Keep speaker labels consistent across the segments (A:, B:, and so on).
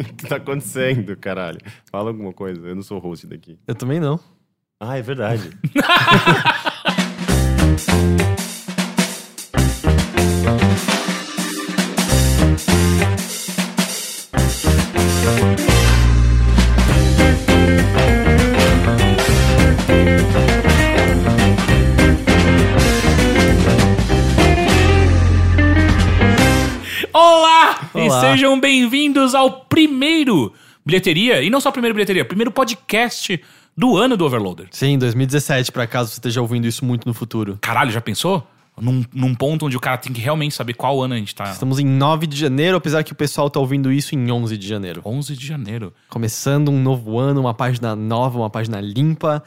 A: O que tá acontecendo, caralho? Fala alguma coisa. Eu não sou host daqui.
B: Eu também não.
A: Ah, é verdade.
C: ao primeiro bilheteria, e não só primeiro bilheteria, primeiro podcast do ano do Overloader.
B: Sim, 2017, pra caso você esteja ouvindo isso muito no futuro.
C: Caralho, já pensou? Num, num ponto onde o cara tem que realmente saber qual ano a gente tá.
B: Estamos em 9 de janeiro, apesar que o pessoal tá ouvindo isso em 11 de janeiro.
C: 11 de janeiro.
B: Começando um novo ano, uma página nova, uma página limpa.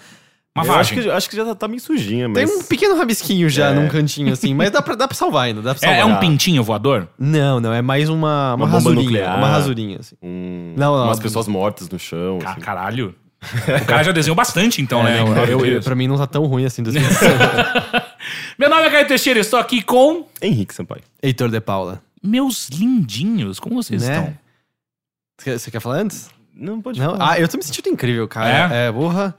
C: Uma
A: eu acho que, acho que já tá, tá meio sujinha, mas...
B: Tem um pequeno rabisquinho já
A: É.
B: num cantinho assim, mas dá pra, dá pra salvar ainda, dá pra
C: É,
B: salvar.
C: é um pintinho voador?
B: Não, não, é mais uma, uma,
A: Uma
B: rasurinha.
A: nuclear.
B: Uma rasurinha, assim.
A: um-
B: Não, não,
A: umas
B: não.
A: pessoas mortas no chão.
C: Ca-
A: assim.
C: Caralho. O cara já desenhou bastante, então,
B: É,
C: né?
B: eu, eu- pra mim não tá tão ruim assim 2017.
C: Meu nome é Caio Teixeira, estou aqui com
A: Henrique Sampaio.
B: Heitor de Paula.
C: meus lindinhos. Como vocês
B: Né?
C: estão?
B: Você quer- falar antes?
A: Não, pode
B: Não?
A: falar.
B: Ah, eu tô me sentindo incrível, cara.
C: É?
B: É, porra.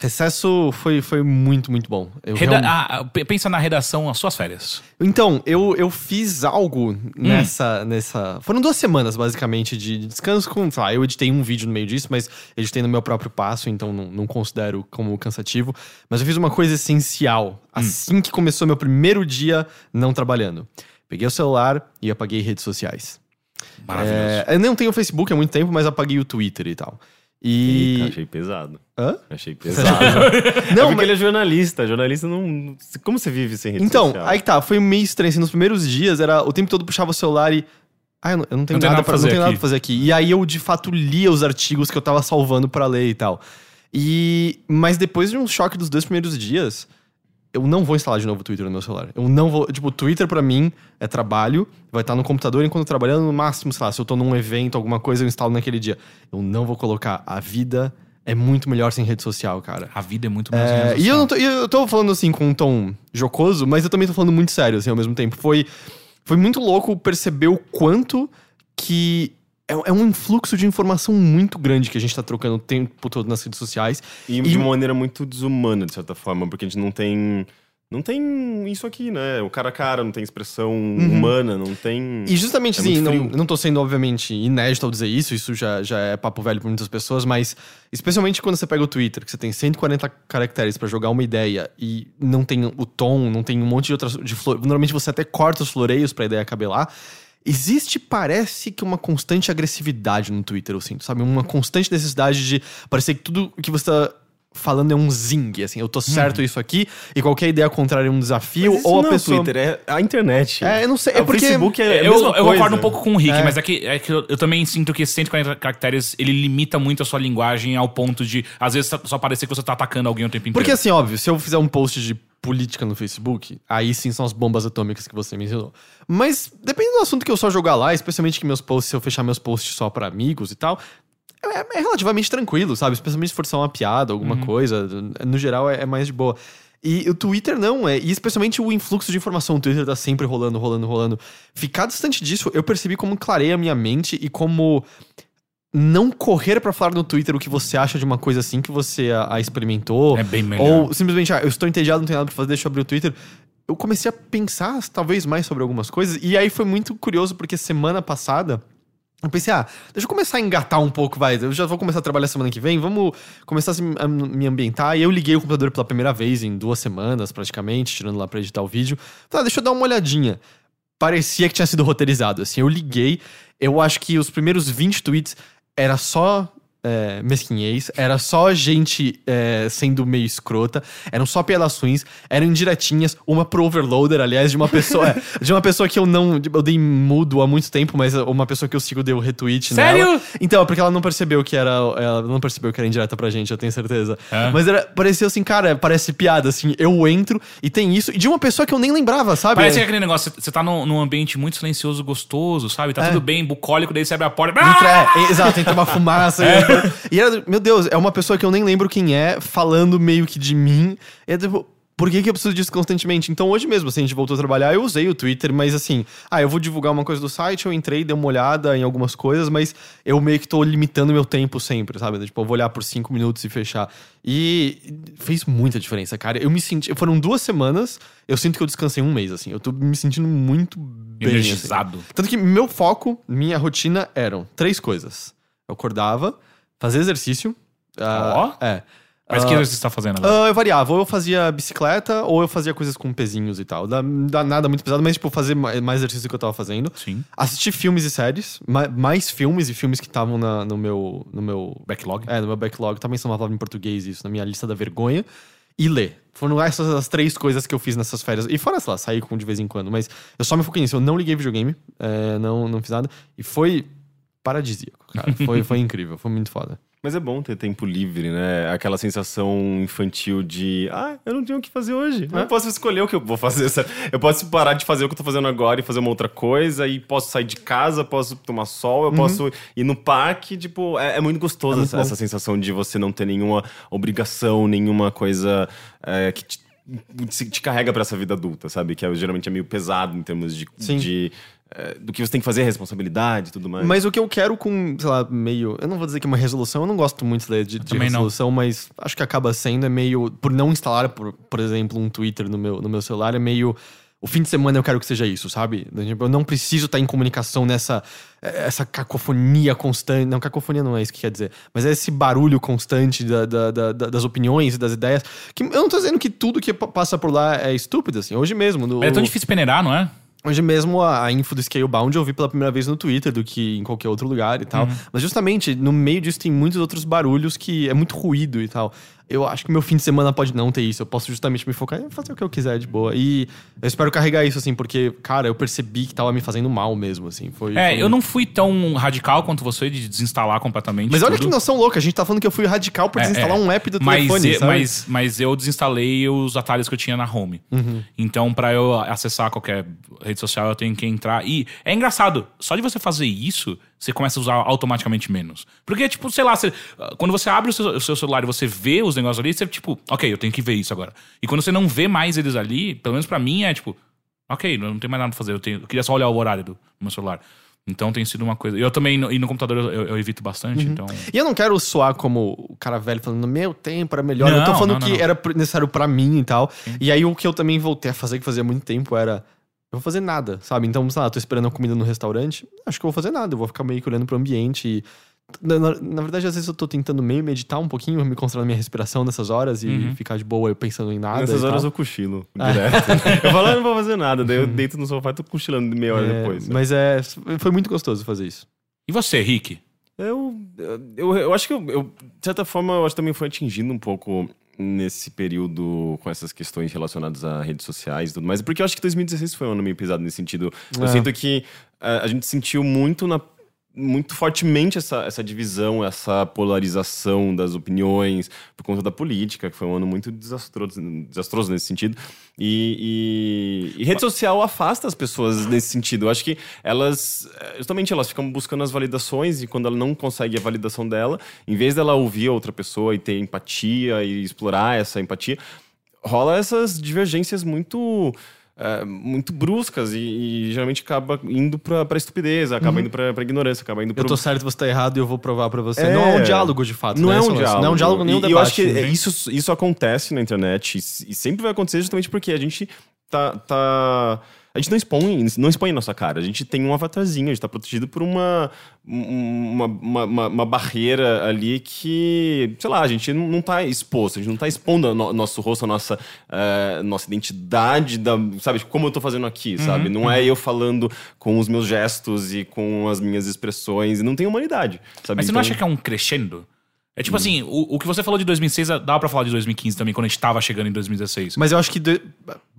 B: Recesso foi, foi muito, muito bom.
C: Reda-
B: realmente-
C: ah, p- pensa na redação, as suas férias.
B: Então, eu, eu fiz algo
C: Hum.
B: nessa, nessa. Foram duas semanas, basicamente, de de descanso com. Sei lá, eu editei um vídeo no meio disso, mas editei no meu próprio passo, então não, não considero como cansativo. Mas eu fiz uma coisa essencial
C: Hum.
B: assim que começou meu primeiro dia não trabalhando. Peguei o celular e apaguei redes sociais.
C: Maravilhoso.
B: É, eu não tenho Facebook há muito tempo, mas apaguei o Twitter e tal. E.
A: Eita, achei pesado.
B: Hã?
A: Achei pesado.
B: Não,
A: Não, porque
B: mas-
A: ele é jornalista. Jornalista não... Como você vive sem rede
B: Então,
A: social?
B: aí tá, foi meio estranho. Assim, nos primeiros dias, era o tempo todo puxava o celular e. Ah, eu não, eu não tenho
C: Não
B: nada,
C: nada
B: pra,
C: pra
B: não
C: fazer
B: tenho nada
C: aqui.
B: pra fazer aqui. E aí eu, de fato, lia os artigos que eu tava salvando pra ler e tal. E. Mas depois de um choque dos dois primeiros dias, eu não vou instalar de novo o Twitter no meu celular. Eu não vou. Tipo, o Twitter pra mim é trabalho, vai estar no computador enquanto trabalhando, no máximo, sei lá, se eu tô num evento, alguma coisa, eu instalo naquele dia. Eu não vou colocar. A vida é muito melhor sem rede social, cara.
C: A vida é muito mais
B: É, e eu, não tô, eu tô falando assim com um tom jocoso, mas eu também tô falando muito sério, assim, ao mesmo tempo. Foi, foi muito louco perceber o quanto que é, é um influxo de informação muito grande que a gente tá trocando o tempo todo nas redes sociais.
A: E de uma maneira muito desumana, de certa forma, porque a gente não tem. Não tem isso aqui, né? O cara a cara, não tem expressão humana, não tem.
B: Uhum. E justamente
A: É
B: assim, não, não tô sendo, obviamente, inédito ao dizer isso, isso já, já é papo velho pra muitas pessoas, mas especialmente quando você pega o Twitter, que você tem 140 caracteres pra jogar uma ideia e não tem o tom, não tem um monte de outras. De flor, normalmente você até corta os floreios pra ideia caber lá. Existe, parece que uma constante agressividade no Twitter, eu sinto, sabe? Uma constante necessidade de parecer que tudo que você tá falando é um zing, assim, eu tô certo isso aqui, e qualquer ideia contrária é um desafio,
A: Mas isso
B: ou a
A: não
B: pessoa.
A: é o Twitter, é a internet.
B: É, eu não sei, é
A: o
B: porque-
A: Facebook é a
C: eu,
A: mesma
C: eu
A: coisa.
C: concordo um pouco com o Rick,
B: É.
C: mas é que, é que eu, eu também sinto que esses 140 caracteres, ele limita muito a sua linguagem ao ponto de, às vezes, só parecer que você tá atacando alguém o tempo inteiro.
B: Porque assim, óbvio, se eu fizer um post de política no Facebook, aí sim são as bombas atômicas que você mencionou. Mas depende do assunto que eu só jogar lá, especialmente que meus posts, se eu fechar meus posts só pra amigos e tal, é, é relativamente tranquilo, sabe? Especialmente se for só uma piada, alguma coisa. No geral, é, é mais de boa. E o Twitter não, é. E especialmente o influxo de informação. O Twitter tá sempre rolando, rolando, rolando. Ficar distante disso, eu percebi como clareia a minha mente e como não correr pra falar no Twitter o que você acha de uma coisa assim que você a, a experimentou.
C: É bem melhor.
B: Ou simplesmente, ah, eu estou entediado, não tenho nada pra fazer, deixa eu abrir o Twitter. Eu comecei a pensar talvez mais sobre algumas coisas. E aí foi muito curioso, porque semana passada. Eu pensei, ah, deixa eu começar a engatar um pouco, vai. Eu já vou começar a trabalhar semana que vem, vamos começar a me ambientar. E eu liguei o computador pela primeira vez em duas semanas, praticamente, tirando lá pra editar o vídeo. Tá, deixa eu dar uma olhadinha. Parecia que tinha sido roteirizado. Assim, eu liguei, eu acho que os primeiros 20 tweets era só é, mesquinhez, era só gente é, sendo meio escrota, eram só ruins, eram indiretinhas, uma pro overloader, aliás, de uma pessoa. é, de uma pessoa que eu não. Eu dei mudo há muito tempo, mas uma pessoa que eu sigo deu retweet
C: Sério?
B: nela. Então, é porque ela não percebeu que era. Ela não percebeu que era indireta pra gente, eu tenho certeza.
C: É?
B: Mas era, pareceu assim, cara, parece piada, assim. Eu entro e tem isso, e de uma pessoa que eu nem lembrava, sabe?
C: Parece que é aquele negócio, você- tá num, num ambiente muito silencioso, gostoso, sabe? Tá
B: É.
C: tudo bem, bucólico, daí você abre a porta.
B: Entra, é, exato, entra uma fumaça. E, era, meu Deus, é uma pessoa que eu nem lembro quem é, falando meio que de mim. E é tipo, por que, que eu preciso disso constantemente? Então, hoje mesmo, assim, a gente voltou a trabalhar, eu usei o Twitter, mas assim, ah, eu vou divulgar uma coisa do site, eu entrei, dei uma olhada em algumas coisas, mas eu meio que tô limitando meu tempo sempre, sabe? Tipo, eu vou olhar por cinco minutos e fechar. E fez muita diferença, cara. Eu me senti. Foram duas semanas, eu sinto que eu descansei um mês, assim. Eu tô me sentindo muito bem. assim.
C: Energizado.
B: Tanto que meu foco, minha rotina eram três coisas. Eu acordava, fazer exercício. ah, É.
C: Mas que
B: Ah,
C: exercício você tá fazendo agora?
B: ah, eu variava, ou eu fazia bicicleta, ou eu fazia coisas com pezinhos e tal. Dá nada muito pesado, mas, tipo, fazer ma- mais exercício do que eu tava fazendo.
C: Sim.
B: Assistir filmes e séries, ma- mais filmes e filmes que estavam no meu. No meu
C: Backlog?
B: é, no meu backlog. Também são uma palavra em português isso, na minha lista da vergonha. E ler. Foram essas as três coisas que eu fiz nessas férias. E fora, sei lá, sair com de vez em quando. Mas eu só me foquei nisso. Eu não liguei videogame, é, não, não fiz nada. E foi paradisíaco, cara. Foi, foi incrível, foi muito foda.
A: Mas é bom ter tempo livre, né? Aquela sensação infantil de, ah, eu não tenho o que fazer hoje. Eu posso escolher o que eu vou fazer. sabe? Eu posso parar de fazer o que eu tô fazendo agora e fazer uma outra coisa. E posso sair de casa, posso tomar sol, eu posso ir no parque. Tipo, é, é muito gostoso
B: muito
A: essa, essa sensação de você não ter nenhuma obrigação, nenhuma coisa é, que te, te- te carrega pra essa vida adulta, sabe? Que é, geralmente é meio pesado em termos de,
B: Sim.
A: de, é, do que você tem que fazer, responsabilidade e tudo mais.
B: Mas o que eu quero com, sei lá, meio. Eu não vou dizer que é uma resolução, eu não gosto muito de, de, de
C: também não.
B: resolução, mas acho que acaba sendo é meio. Por não instalar, por, por exemplo, um Twitter no meu, no meu celular, é meio. O fim de semana eu quero que seja isso, sabe? Tipo, Eu não preciso estar em comunicação nessa essa cacofonia constante. Não, cacofonia não é isso que quer dizer. Mas é esse barulho constante da- da- da- da- das opiniões e das ideias. Que eu não tô dizendo que tudo que pa- passa por lá é estúpido, assim. Hoje mesmo. No,
C: É tão difícil peneirar, não é?
B: Hoje mesmo a, a info do Scalebound eu vi pela primeira vez no Twitter do que em qualquer outro lugar e tal.
C: Uhum.
B: Mas justamente no meio disso tem muitos outros barulhos que é muito ruído e tal. Eu acho que meu fim de semana pode não ter isso. Eu posso justamente me focar em fazer o que eu quiser de boa. E eu espero carregar isso, assim, porque, cara, eu percebi que tava me fazendo mal mesmo, assim. Foi,
C: É,
B: foi-
C: eu não fui tão radical quanto você de desinstalar completamente.
B: Mas olha
C: tudo.
B: que noção louca, a gente tá falando que eu fui radical por
C: É,
B: desinstalar
C: é.
B: um app do
C: mas,
B: telefone,
C: eu-
B: sabe?
C: mas, mas eu desinstalei os atalhos que eu tinha na home.
B: Uhum.
C: Então, pra eu acessar qualquer rede social, eu tenho que entrar. E é engraçado, só de você fazer isso, você começa a usar automaticamente menos. Porque, tipo, sei lá, você- quando você abre o seu, o seu celular e você vê os negócios ali, você, tipo, ok, eu tenho que ver isso agora. E quando você não vê mais eles ali, pelo menos pra mim, é tipo, ok, não tenho mais nada pra fazer, eu, tenho, eu queria só olhar o horário do meu celular. Então tem sido uma coisa. Eu também, no- e no computador, eu, eu evito bastante,
B: Uhum.
C: então.
B: E eu não quero soar como o cara velho falando, meu tempo era melhor. eu tô
C: Não,
B: falando
C: não, não,
B: que
C: não.
B: era necessário pra mim e tal. E aí o que eu também voltei a fazer, que fazia muito tempo, era. Eu vou fazer nada, sabe? Então, sei lá, tô esperando a comida no restaurante. Acho que eu vou fazer nada. Eu vou ficar meio que olhando pro ambiente. E, na, na- na verdade, às vezes eu tô tentando meio meditar um pouquinho, me concentrar na minha respiração nessas horas e
C: Uhum.
B: ficar de boa pensando em nada.
A: Nessas
B: e
A: horas
B: tal.
A: eu cochilo direto. eu falo, ah, não vou fazer nada. Daí eu deito no sofá e tô cochilando meia hora
B: É,
A: depois. né?
B: Mas é, foi muito gostoso fazer isso.
C: E você, Rick?
A: Eu, eu, eu acho que eu, eu, de certa forma, eu acho que também foi atingindo um pouco nesse período com essas questões relacionadas a redes sociais e tudo mais. Porque eu acho que 2016 foi um ano meio pesado nesse sentido. Eu
B: É.
A: sinto que eh, a gente sentiu muito na muito fortemente essa, essa divisão, essa polarização das opiniões por conta da política, que foi um ano muito desastroso, desastroso nesse sentido. E, e- e rede social afasta as pessoas nesse sentido. Eu acho que elas, eh, justamente, elas ficam buscando as validações e quando ela não consegue a validação dela, em vez dela ouvir a outra pessoa e ter empatia e explorar essa empatia, rola essas divergências muito é, muito bruscas e, e geralmente acaba indo pra, pra estupidez, acaba indo pra, pra ignorância, acaba indo
B: Eu tô certo, você tá errado e eu vou provar pra você.
A: É.
B: não é um diálogo de fato.
A: Não
B: né,
A: é um
B: Celso?
A: diálogo.
B: Não é um diálogo nem um debate.
A: E eu acho que
B: né?
A: é- isso, isso acontece na internet e, e sempre vai acontecer justamente porque a gente tá. tá a gente não expõe, não expõe a nossa cara. A gente tem um avatarzinho, a gente tá protegido por uma, uma, uma, uma- uma barreira ali que, sei lá, a gente não, não tá exposto, a gente não tá expondo o no- nosso rosto, a nossa, eh, nossa identidade, da, sabe, como eu tô fazendo aqui,
B: Uhum,
A: sabe? Não é eu falando com os meus gestos e com as minhas expressões, e não tem humanidade, sabe?
C: Mas você não
A: Então-
C: acha que é um crescendo? É
B: Hum.
C: tipo assim, o, o que você falou de 2006, dá pra falar de 2015 também, quando a gente tava chegando em 2016.
B: Mas eu acho que. de-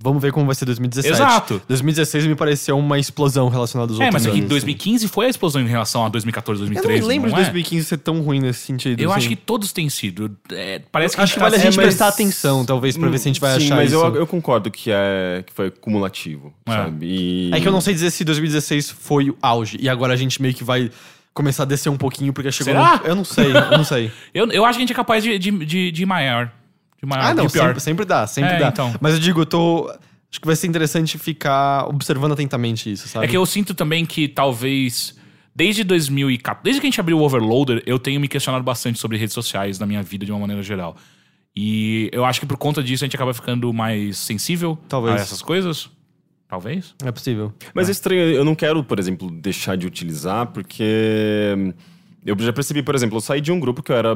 B: Vamos ver como vai ser 2017.
C: Exato.
B: 2016 me pareceu uma explosão relacionada aos
C: É,
B: outros
C: mas é que
B: anos.
C: 2015 foi a explosão em relação a 2014,
B: Eu
C: 2013.
B: não lembro de
C: é?
B: 2015 ser tão ruim nesse sentido.
C: Eu
B: assim.
C: acho que todos têm sido. É, parece que
B: Acho que
C: tá
B: vale a gente
A: mas-
B: prestar atenção, talvez, pra ver se a gente vai
A: Sim,
B: achar
A: mas
B: isso.
A: eu, eu concordo que, é, que foi cumulativo,
C: É.
A: sabe? E-
B: É que eu não sei dizer se 2016 foi o auge. E agora a gente meio que vai começar a descer um pouquinho, porque chegou.
C: Será?
B: num- Eu não sei, eu não sei.
C: Eu, eu acho que a gente é capaz de, de, de, de maior. de maior
B: Ah, não,
C: de pior.
B: sempre, sempre dá, sempre
C: É,
B: dá.
C: então.
B: Mas eu digo, eu tô. Acho que vai ser interessante ficar observando atentamente isso, sabe?
C: É que eu sinto também que talvez. Desde 2014, desde que a gente abriu o Overloader, eu tenho me questionado bastante sobre redes sociais na minha vida de uma maneira geral. E eu acho que por conta disso a gente acaba ficando mais sensível
B: Talvez.
C: a essas coisas. Talvez.
B: É possível.
A: Mas é estranho, eu não quero, por exemplo, deixar de utilizar, porque eu já percebi, por exemplo, eu saí de um grupo que eu era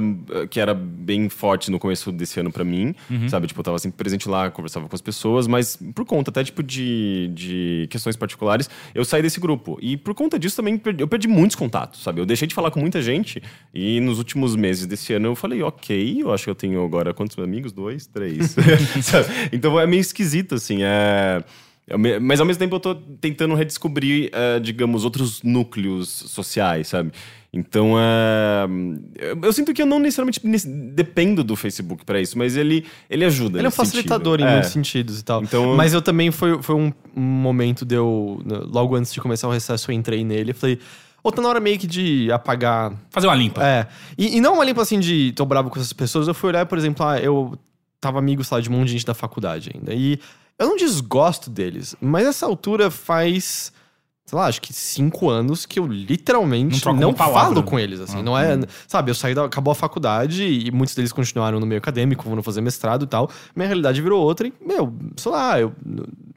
A: que era bem forte no começo desse ano pra mim, sabe? Tipo, eu tava sempre presente lá, conversava com as pessoas, mas por conta até, tipo, de, de questões particulares, eu saí desse grupo. E por conta disso também perdi- eu perdi muitos contatos, sabe? Eu deixei de falar com muita gente e nos últimos meses desse ano eu falei, ok, eu acho que eu tenho agora quantos amigos? Dois? Três? Sabe? então é meio esquisito, assim, é... Mas ao mesmo tempo eu tô tentando redescobrir, eh, digamos, outros núcleos sociais, sabe? Então, eh, eu, eu sinto que eu não necessariamente nece- dependo do Facebook pra isso, mas ele, ele ajuda.
B: Ele é um
A: nesse sentido.
B: facilitador em
A: É.
B: muitos sentidos e tal.
A: Então-
B: Mas eu também foi, foi um, um momento de eu. Logo antes de começar o recesso, eu entrei nele e falei. Ou tá na hora meio que de apagar.
C: Fazer uma limpa.
B: É. E, e não uma limpa assim de tô bravo com essas pessoas. Eu fui olhar, por exemplo, ah, eu tava amigo, sei lá, de um monte de gente da faculdade ainda. E eu não desgosto deles, mas essa altura faz. Sei lá, acho que cinco anos que eu
C: Não
B: literalmente não,
C: palavra.
B: falo com eles, assim.
C: Ah,
B: não é. Sabe, eu saí da. Acabou a faculdade e muitos deles continuaram no meio acadêmico, foram fazer mestrado e tal. Minha realidade virou outra e, meu, sei lá, eu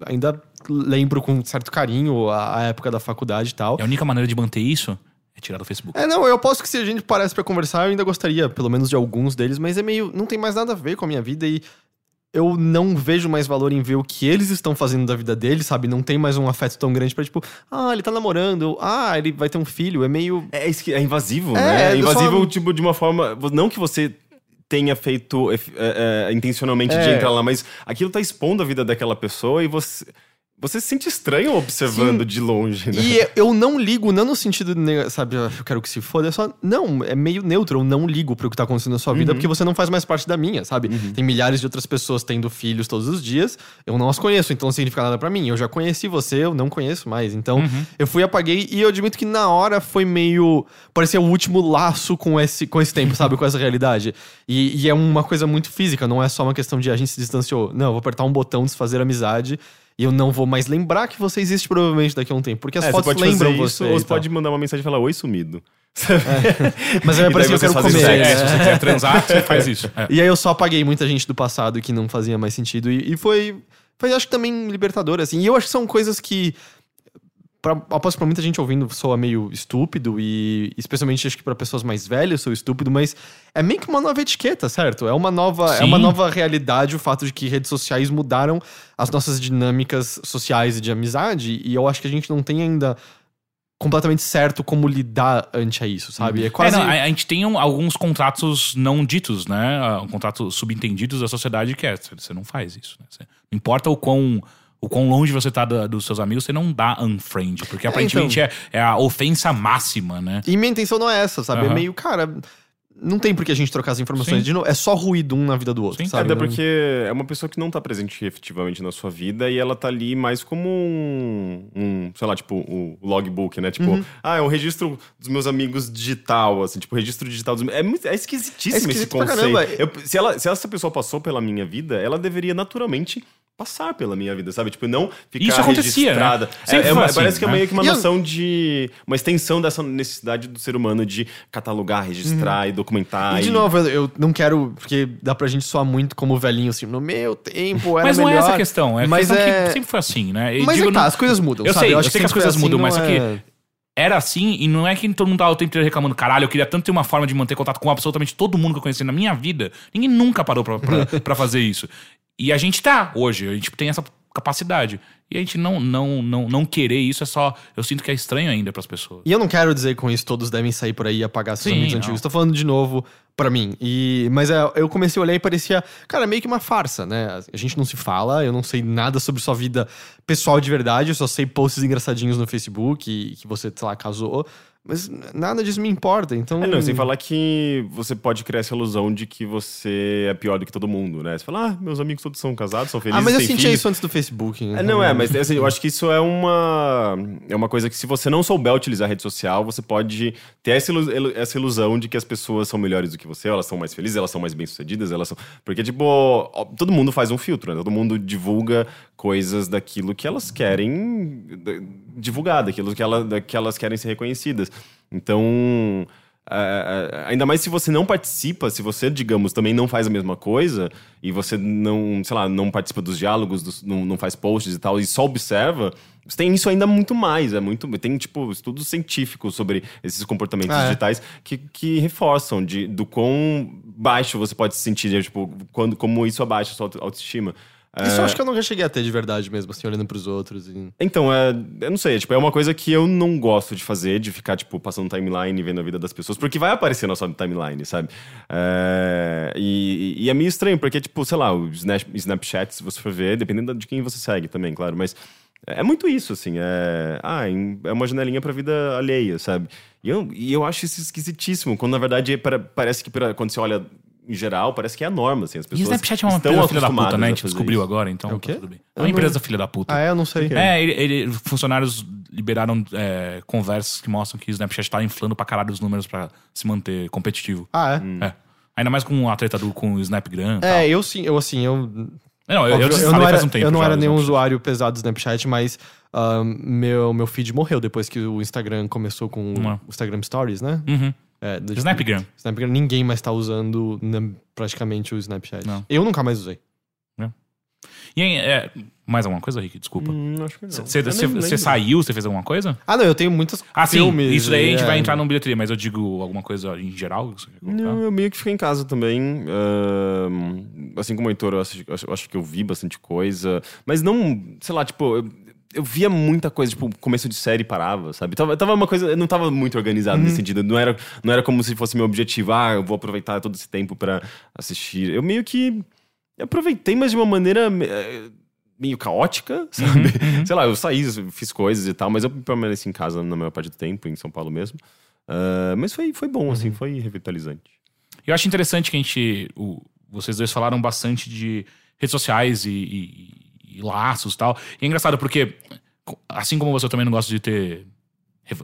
B: ainda lembro com certo carinho a, a época da faculdade e tal.
C: E a única maneira de manter isso é tirar do Facebook.
B: É, não, eu posso que se a gente parece pra conversar, eu ainda gostaria, pelo menos de alguns deles, mas é meio. Não tem mais nada a ver com a minha vida e eu não vejo mais valor em ver o que eles estão fazendo da vida deles, sabe? Não tem mais um afeto tão grande pra, tipo, ah, ele tá namorando, ah, ele vai ter um filho. É meio.
A: É, esqui- é invasivo,
B: É,
A: né? É invasivo,
B: só-
A: tipo, de uma forma. Não que você tenha feito é, é, intencionalmente de
B: É.
A: entrar lá, mas aquilo tá expondo a vida daquela pessoa e você. Você se sente estranho observando
B: Sim.
A: de longe, né?
B: E eu não ligo, não no sentido, sabe, eu quero que se foda, é só. Não, é meio neutro, eu não ligo pro que tá acontecendo na sua vida, porque você não faz mais parte da minha, sabe? Tem milhares de outras pessoas tendo filhos todos os dias, eu não as conheço, então não significa nada pra mim. Eu já conheci você, eu não conheço mais. Então, eu fui, apaguei, e eu admito que na hora foi meio. Parecia o último laço com esse, com esse tempo, sabe? Com essa realidade. E, e é uma coisa muito física, não é só uma questão de a gente se distanciou. Não, eu vou apertar um botão, desfazer amizade. E eu não vou mais lembrar que você existe provavelmente daqui a um tempo. Porque as
A: É,
B: fotos
A: você
B: lembram você.
A: isso,
B: e
A: ou você pode mandar uma mensagem e falar, oi, sumido.
B: Mas aí parece que eu quero comer.
A: sexo,
C: É, se você quiser transar, você faz isso. É.
B: E aí eu só apaguei muita gente do passado que não fazia mais sentido. E, e foi, foi, acho que também libertador, assim. E eu acho que são coisas que. Pra, aposto pra muita gente ouvindo soa meio estúpido, e especialmente acho que pra pessoas mais velhas sou estúpido, mas é meio que uma nova etiqueta, certo? É uma nova, é
C: Sim.
B: uma nova realidade o fato de que redes sociais mudaram as nossas dinâmicas sociais e de amizade, e eu acho que a gente não tem ainda completamente certo como lidar ante a isso, sabe? É
C: É,
B: quase.
C: não, a, a gente tem um- alguns contratos não ditos, né? Ah, Um contrato subentendidos da sociedade que é, você não faz isso. Né? Você- não importa o quão, o quão longe você tá da- dos seus amigos, você não dá unfriend, porque aparentemente é, é a ofensa máxima, né?
B: E minha intenção não é essa, sabe? É
C: Aham.
B: meio, cara, não tem por que a gente trocar as informações
C: Sim.
B: de novo. É só ruído um na vida do outro,
C: Sim.
B: sabe?
A: Até
B: Não-
A: porque é uma pessoa que não tá presente efetivamente na sua vida e ela tá ali mais como um, um, sei lá, tipo, o logbook, né? Tipo,
B: Uhum.
A: ah, é um registro dos meus amigos digital, assim, tipo, registro digital dos meus... É, muito- é esquisitíssimo
B: É
A: esse conceito.
B: caramba.
A: Eu- se, ela, se essa pessoa passou pela minha vida, ela deveria naturalmente passar pela minha vida, sabe? Tipo, não ficar
C: Isso acontecia, né?
A: registrada.
C: Sempre
A: É, é
C: assim,
A: parece que é
C: né?
A: meio que uma
B: E eu-
A: noção de... Uma extensão dessa necessidade do ser humano de catalogar, registrar e documentar.
B: Uhum. E de novo, eu, não quero, porque dá pra gente soar muito como velhinho, assim, no meu tempo era
C: Mas não é
B: melhor.
C: essa a questão, é a
B: mas
C: questão
B: é...
C: que sempre foi assim, né? Eu
B: Mas
C: digo,
B: é que tá,
C: não-
B: as coisas mudam,
C: Eu
B: sabe?
C: sei, eu
B: acho
C: sei que as
B: sempre
C: coisas
B: assim,
C: mudam, mas
B: é-
C: era assim, e não é que todo mundo tava o tempo inteiro reclamando, caralho, eu queria tanto ter uma forma de manter contato com absolutamente todo mundo que eu conheci na minha vida. Ninguém nunca parou pra, pra, pra fazer isso. E a gente tá hoje, a gente tem essa capacidade. E a gente não, não, não, não querer isso é só. Eu sinto que é estranho ainda pras pessoas.
B: E eu não quero dizer com isso todos devem sair por aí e apagar seus
C: Sim,
B: amigos
C: não.
B: antigos. Tô falando de novo pra mim. E, mas é, eu comecei a olhar e parecia, cara, meio que uma farsa, né? A gente não se fala, eu não sei nada sobre sua vida pessoal de verdade, eu só sei posts engraçadinhos no Facebook e que você, sei lá, casou. Mas nada disso me importa, então...
A: É, não, sem falar que você pode criar essa ilusão de que você é pior do que todo mundo, né? Você fala, ah, meus amigos todos são casados, são felizes,
B: Ah, mas eu sentia isso antes do Facebook.
A: É,
B: então-
A: não é, mas assim, eu acho que isso é uma é uma coisa que se você não souber utilizar a rede social, você pode ter essa, ilu- ilu- essa ilusão de que as pessoas são melhores do que você, elas são mais felizes, elas são mais bem-sucedidas, elas são... Porque, tipo, todo mundo faz um filtro, né? Todo mundo divulga coisas daquilo que elas querem divulgar, daquilo que, ela, da- que elas querem ser reconhecidas. Então... é, é, ainda mais se você não participa, se você, digamos, também não faz a mesma coisa e você não, sei lá, não participa dos diálogos, dos- não, não faz posts e tal, e só observa, você tem isso ainda muito mais. É muito, tem, tipo, estudos científicos sobre esses comportamentos
B: Ah, é?
A: digitais que, que reforçam de, do quão baixo você pode se sentir, tipo, quando, como isso abaixa a sua auto- autoestima.
B: Isso
A: É,
B: eu acho que eu nunca cheguei a ter de verdade mesmo, assim, olhando pros outros. E...
A: então, é, eu não sei, tipo, é uma coisa que eu não gosto de fazer, de ficar, tipo, passando timeline e vendo a vida das pessoas, porque vai aparecer na sua timeline, sabe? É, e, e é meio estranho, porque, tipo, sei lá, o Snap- Snapchat, se você for ver, dependendo de quem você segue também, claro, mas é muito isso, assim, é, ah, é uma janelinha pra vida alheia, sabe? E eu, e eu acho isso esquisitíssimo, quando na verdade é parece que quando você olha em geral, parece que é a norma, assim, as
C: E o
A: pessoas
C: Snapchat é uma empresa filha da puta, né? A gente descobriu
A: isso.
C: agora, então
B: É o quê?
C: tá tudo bem. É uma empresa filha da puta.
B: Ah, é? Eu não sei.
C: É, ele, ele- funcionários liberaram é, conversas que mostram que o Snapchat tá inflando pra caralho os números pra se manter competitivo.
B: Ah, é?
C: É. Ainda mais com a treta do, com o Snapgram. e tal.
B: É, eu sim, eu assim, eu.
C: Não, eu, eu, falei
B: não era,
C: faz um tempo
B: eu não
C: já
B: era nenhum usuário pesado do Snapchat, mas ah, meu, meu feed morreu depois que o Instagram começou com o
C: Uhum.
B: Instagram Stories, né?
C: Uhum.
B: É, do-
C: Snapgram.
B: Snapgram, ninguém mais tá usando né, praticamente o Snapchat.
C: Não.
B: Eu nunca mais usei.
C: E aí, é, mais alguma coisa, Rick? Desculpa.
A: Hum, acho que não.
C: Você saiu, você fez alguma coisa?
B: Ah, não, eu tenho muitos
C: Ah, sim.
B: filmes.
C: Isso daí a gente
B: é,
C: vai entrar numa bilheteria, mas eu digo alguma coisa em geral? que você quer colocar?
A: Não, eu meio que fiquei em casa também. ahn, assim como o Heitor, eu acho, eu acho que eu vi bastante coisa. Mas não, sei lá, tipo, eu, eu via muita coisa, tipo, começo de série parava, sabe? Tava, tava uma coisa, eu não tava muito organizado nesse sentido. Não era, não era como se fosse meu objetivo, ah, eu vou aproveitar todo esse tempo pra assistir. Eu meio que aproveitei, mas de uma maneira. eh, Meio caótica, sabe? Sei lá, eu saí, fiz coisas e tal, mas eu permaneci em casa na maior parte do tempo, em São Paulo mesmo. Ah, mas foi, foi bom, assim, foi revitalizante.
C: Eu acho interessante que a gente. o- vocês dois falaram bastante de redes sociais e, e- e laços e tal. E é engraçado porque, assim como você, eu também não gosto de ter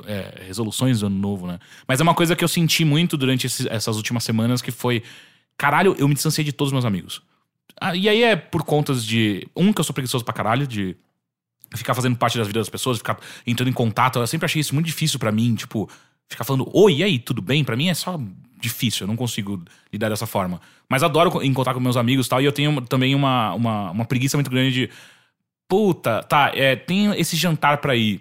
C: é, resoluções do ano novo, né? Mas é uma coisa que eu senti muito durante esses- essas últimas semanas que foi. Caralho, eu me distanciei de todos os meus amigos. Ah, e aí é por contas de. Um, que eu sou preguiçoso pra caralho, de ficar fazendo parte das vidas das pessoas, ficar entrando em contato. Eu sempre achei isso muito difícil pra mim, tipo, ficar falando, oi, e aí, tudo bem? Pra mim é só difícil, eu não consigo lidar dessa forma. Mas adoro co- encontrar com meus amigos e tal, e eu tenho também uma, uma, uma preguiça muito grande de, puta, tá, é, tem esse jantar pra ir,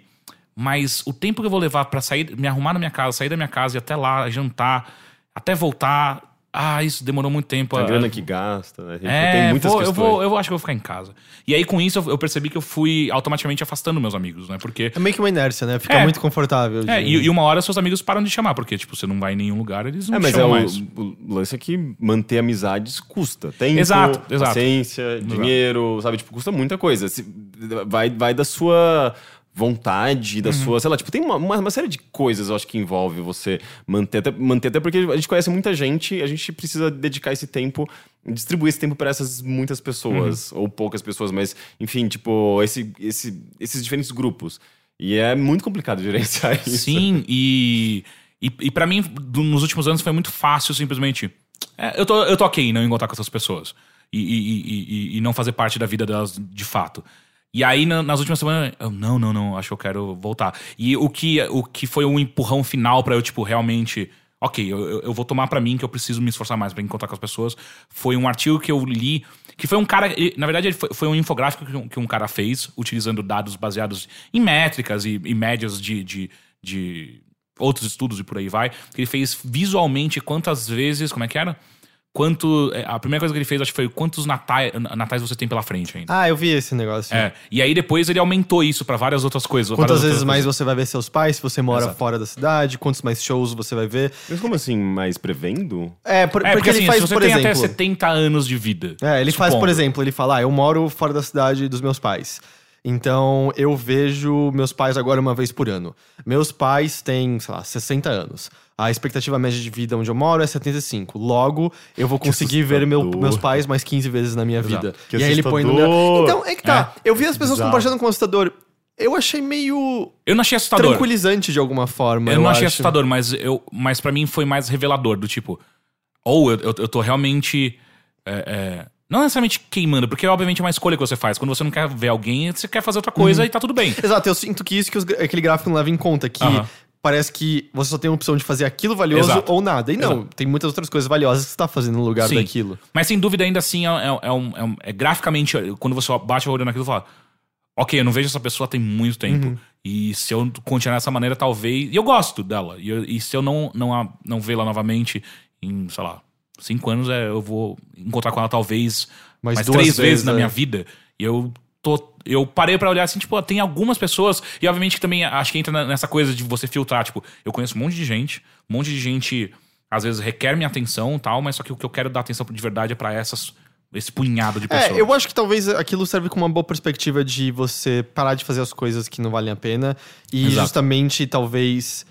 C: mas o tempo que eu vou levar pra sair, me arrumar na minha casa, sair da minha casa e até lá, jantar, até voltar, ah, isso demorou muito tempo.
A: A
C: Ah,
A: grana que gasta, né? A gente
C: é,
A: tem muitas
C: vou- eu,
A: questões.
C: vou, eu acho que eu vou ficar em casa. E aí, com isso, eu, eu percebi que eu fui automaticamente afastando meus amigos, né? Porque.
B: É meio que uma inércia, né? Fica
C: É.
B: muito confortável.
C: É,
B: de-
C: e, e uma hora seus amigos param de chamar, porque, tipo, você não vai em nenhum lugar, eles não
A: É, mas é o,
C: mais.
A: o lance é que manter amizades custa. Tempo,
C: Exato, exato.
A: paciência, dinheiro, sabe? Tipo, custa muita coisa. Se- vai, vai da sua vontade, da
C: Uhum.
A: sua, sei lá, tipo, tem uma, uma, uma série de coisas, eu acho, que envolve você manter até, manter, até porque a gente conhece muita gente e a gente precisa dedicar esse tempo, distribuir esse tempo para essas muitas pessoas,
C: Uhum.
A: ou poucas pessoas, mas, enfim, tipo, esse, esse, esses diferentes grupos. E é muito complicado gerenciar isso.
C: Sim, e. E, e para mim, nos últimos anos, foi muito fácil simplesmente. é, eu, tô, eu tô ok em não encontrar com essas pessoas. E, e- e- e não fazer parte da vida delas de fato. E aí, na- nas últimas semanas, eu, não, não, não, acho que eu quero voltar. E o que, o que foi um empurrão final pra eu, tipo, realmente. Ok, eu, eu- vou tomar pra mim que eu preciso me esforçar mais pra encontrar com as pessoas. Foi um artigo que eu li, que foi um cara. Na verdade, foi, foi um infográfico que um, que um cara fez, utilizando dados baseados em métricas e, e médias de- de- de outros estudos e por aí vai, que ele fez visualmente quantas vezes, como é que era? Quanto. é, A primeira coisa que ele fez, acho que foi quantos natais, natais você tem pela frente ainda.
B: Ah, eu vi esse negócio.
C: É. E aí depois ele aumentou isso pra várias outras coisas.
B: Quantas
C: várias
B: vezes
C: outras
B: mais
C: coisas.
B: você vai ver seus pais se você mora
C: Exato.
B: fora da cidade? Quantos mais shows você vai ver?
A: Mas como assim, mais prevendo?
B: É, por-
C: É,
B: porque,
C: porque,
B: ele
C: assim,
B: faz,
C: se você
B: por
C: tem
B: exemplo...
C: até 70 anos de vida.
B: É, ele faz, por
C: supondo.
B: exemplo, ele fala, ah, eu moro fora da cidade dos meus pais. Então, eu vejo meus pais agora uma vez por ano. Meus pais têm, sei lá, 60 anos. A expectativa média de vida onde eu moro é 75. Logo, eu vou conseguir ver meu-
A: assustador.
B: meus pais mais 15 vezes na minha vida.
A: Que
B: e aí ele põe no
A: assustador.
B: lugar. Então, é que tá. Eu vi as pessoas
A: Bizarro.
B: compartilhando com o assustador. Eu achei meio
C: Eu não achei assustador.
B: tranquilizante de alguma forma.
C: Eu não achei
B: acho.
C: assustador, mas, eu, mas para mim foi mais revelador, do tipo. Ou eu, eu, eu tô realmente. é, é, não necessariamente queimando, porque obviamente é uma escolha que você faz. Quando você não quer ver alguém, você quer fazer outra
B: Uhum.
C: coisa e tá tudo bem.
B: Exato, eu sinto que isso que os aquele gráfico não leva em conta, que
C: Aham.
B: parece que você só tem a opção de fazer aquilo valioso
C: Exato.
B: ou nada. E não,
C: Exato.
B: tem muitas outras coisas valiosas que você tá fazendo no lugar
C: Sim.
B: daquilo.
C: Mas sem dúvida, ainda assim, é, é- é um- é um- é graficamente, quando você bate o olho naquilo, você fala. Ok, eu não vejo essa pessoa tem muito tempo.
B: Uhum.
C: E se eu continuar dessa maneira, talvez. E eu gosto dela. E, eu- e se eu não, não, a- não vê-la novamente em, sei lá, cinco anos, é, eu vou encontrar com ela talvez
B: Mais
C: mais
B: duas
C: três vezes,
B: vezes,
C: na
B: é.
C: minha vida. E eu tô. Eu parei pra olhar assim, tipo, tem algumas pessoas, e obviamente que também acho que entra nessa coisa de você filtrar, tipo, eu conheço um monte de gente, um monte de gente às vezes requer minha atenção e tal, mas só que o que eu quero dar atenção de verdade é pra essas, esse punhado de pessoas.
B: É, eu acho que talvez aquilo serve como uma boa perspectiva de você parar de fazer as coisas que não valem a pena e
C: Exato.
B: justamente talvez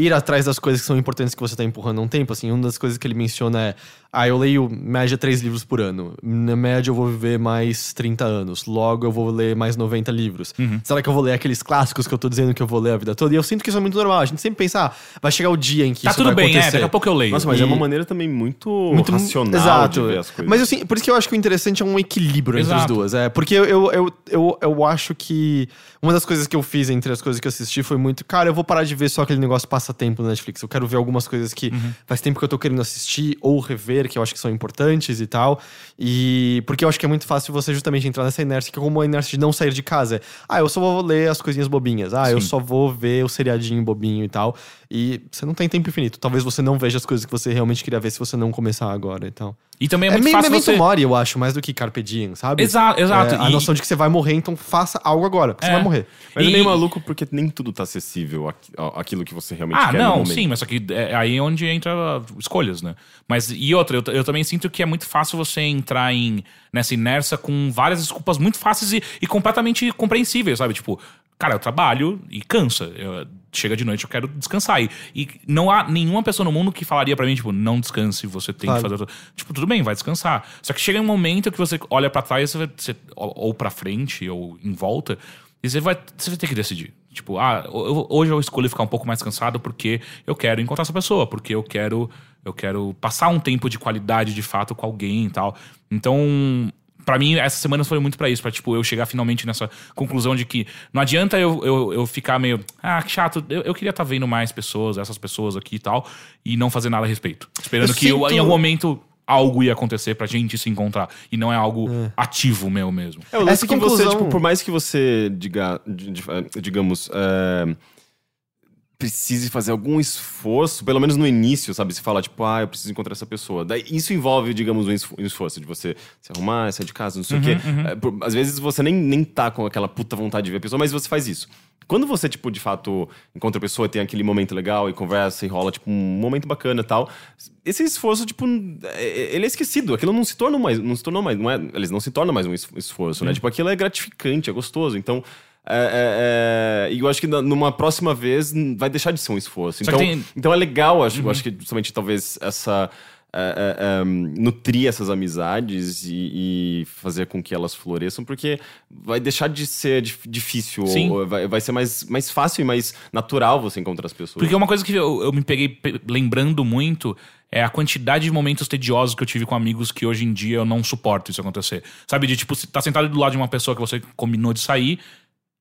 B: ir atrás das coisas que são importantes que você tá empurrando há um tempo. Assim, uma das coisas que ele menciona é: ah, eu leio média três livros por ano. Na média eu vou viver mais 30 anos. Logo eu vou ler mais 90 livros.
C: Uhum.
B: Será que eu vou ler aqueles clássicos que eu tô dizendo que eu vou ler a vida toda? E eu sinto que isso é muito normal. A gente sempre pensa, ah, vai chegar o dia em que
C: Tá
B: isso
C: tudo
B: vai
C: bem, é,
B: acontecer.
C: daqui a pouco eu leio.
A: Nossa, mas
B: E-
A: é uma maneira também muito,
B: muito
A: racional
B: exato.
A: de ver as coisas.
B: Mas assim, por isso que eu acho que o interessante é um equilíbrio entre as
C: Exato.
B: duas. É, porque eu, eu, eu, eu, eu acho que uma das coisas que eu fiz entre as coisas que eu assisti foi muito, cara, eu vou parar de ver só aquele negócio passatempo no Netflix. Eu quero ver algumas coisas que
C: Uhum.
B: faz tempo que eu tô querendo assistir ou rever, que eu acho que são importantes e tal. E porque eu acho que é muito fácil você justamente entrar nessa inércia, que é como a inércia de não sair de casa. Ah, eu só vou ler as coisinhas bobinhas. Ah, eu
C: Sim.
B: só vou ver o seriadinho bobinho e tal. E você não tem tempo infinito. Talvez você não veja as coisas que você realmente queria ver se você não começar agora e tal.
C: E também é,
B: É,
C: muito
B: meio
C: fácil
B: memento
C: você...
B: mori, eu acho, mais do que carpe diem, sabe?
C: Exato, exato.
B: É, a
C: E-
B: noção de que você vai morrer, então faça algo agora, porque
C: É.
B: você vai morrer.
A: Mas é
C: E-
A: meio maluco porque nem tudo tá acessível aquilo que você realmente
C: Ah,
A: quer
C: não, sim, mas só que é aí é onde entra escolhas, né? Mas e outra, eu, eu também sinto que é muito fácil você entrar em nessa inércia com várias desculpas muito fáceis e, e completamente compreensíveis, sabe? Tipo, cara, eu trabalho e cansa. Eu- chega de noite, eu quero descansar. E, e não há nenhuma pessoa no mundo que falaria pra mim, tipo, não descanse, você tem
B: Claro.
C: que fazer. Tipo, tudo bem, vai descansar. Só que chega um momento que você olha pra trás, você, ou, ou pra frente, ou em volta, e você vai, você vai ter que decidir. Tipo, ah, eu- hoje eu escolhi ficar um pouco mais cansado porque eu quero encontrar essa pessoa, porque eu quero eu quero passar um tempo de qualidade de fato com alguém e tal. Então, Pra mim, essas semanas foram muito pra isso, pra tipo, eu chegar finalmente nessa conclusão de que não adianta eu, eu, eu ficar meio, ah, que chato, eu, eu queria estar vendo mais pessoas, essas pessoas aqui e tal, e não fazer nada a respeito. Esperando
B: Eu
C: que eu-
B: sinto-
C: em algum momento algo ia acontecer pra gente se encontrar. E não é algo ativo meu mesmo.
A: É, o lance
B: Essa
A: que você,
B: conclusão-
A: tipo, por mais que você diga, di- di- digamos, é, precise fazer algum esforço, pelo menos no início, sabe? Se fala, tipo, ah, eu preciso encontrar essa pessoa. Daí isso envolve, digamos, um esfo- esforço de você se arrumar, sair de casa, não sei o quê. É, por- às vezes você nem, nem tá com aquela puta vontade de ver a pessoa, mas você faz isso. Quando você, tipo, de fato, encontra a pessoa, tem aquele momento legal e conversa e rola, tipo, um momento bacana e tal, esse esforço, tipo, é- ele é esquecido. Aquilo não se torna mais, não se tornou mais, não é, eles não se torna mais um es- esforço, né? Tipo, aquilo é gratificante, é gostoso. Então, é, é, é, e eu acho que numa próxima vez vai deixar de ser um esforço. Então,
C: tem-
A: então é legal, acho, eu acho que justamente talvez essa. é, é, é, nutrir essas amizades e, e fazer com que elas floresçam, porque vai deixar de ser dif- difícil, vai, vai ser mais, mais fácil e mais natural você encontrar as pessoas.
C: Porque uma coisa que eu, eu me peguei pe- lembrando muito é a quantidade de momentos tediosos que eu tive com amigos que hoje em dia eu não suporto isso acontecer. Sabe, de tipo, você tá sentado do lado de uma pessoa que você combinou de sair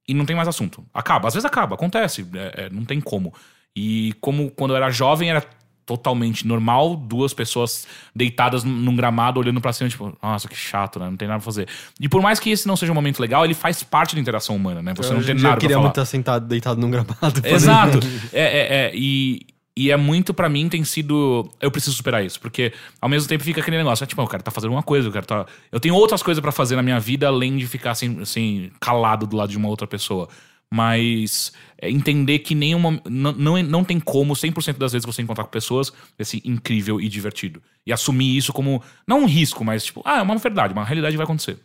C: e não tem mais assunto. Acaba, às vezes acaba, acontece, é- é, não tem como. E como quando eu era jovem era totalmente normal, duas pessoas deitadas num gramado olhando pra cima, tipo, nossa, que chato, né? Não tem nada pra fazer. E por mais que esse não seja um momento legal, ele faz parte da interação humana, né? Você não
B: Hoje
C: tem nada
B: Eu queria muito estar sentado, deitado num gramado.
C: Exato. É, é, é, e, e é muito pra mim tem sido. Eu preciso superar isso, porque ao mesmo tempo fica aquele negócio, é, tipo, eu quero tá fazendo uma coisa, eu quero tá. Eu tenho outras coisas pra fazer na minha vida além de ficar assim, assim, calado do lado de uma outra pessoa. Mas é, entender que nenhuma. Não, não, não tem como 100% das vezes você encontrar com pessoas assim, incrível e divertido. E assumir isso como. Não um risco, mas tipo, ah, é uma verdade, uma realidade vai acontecer.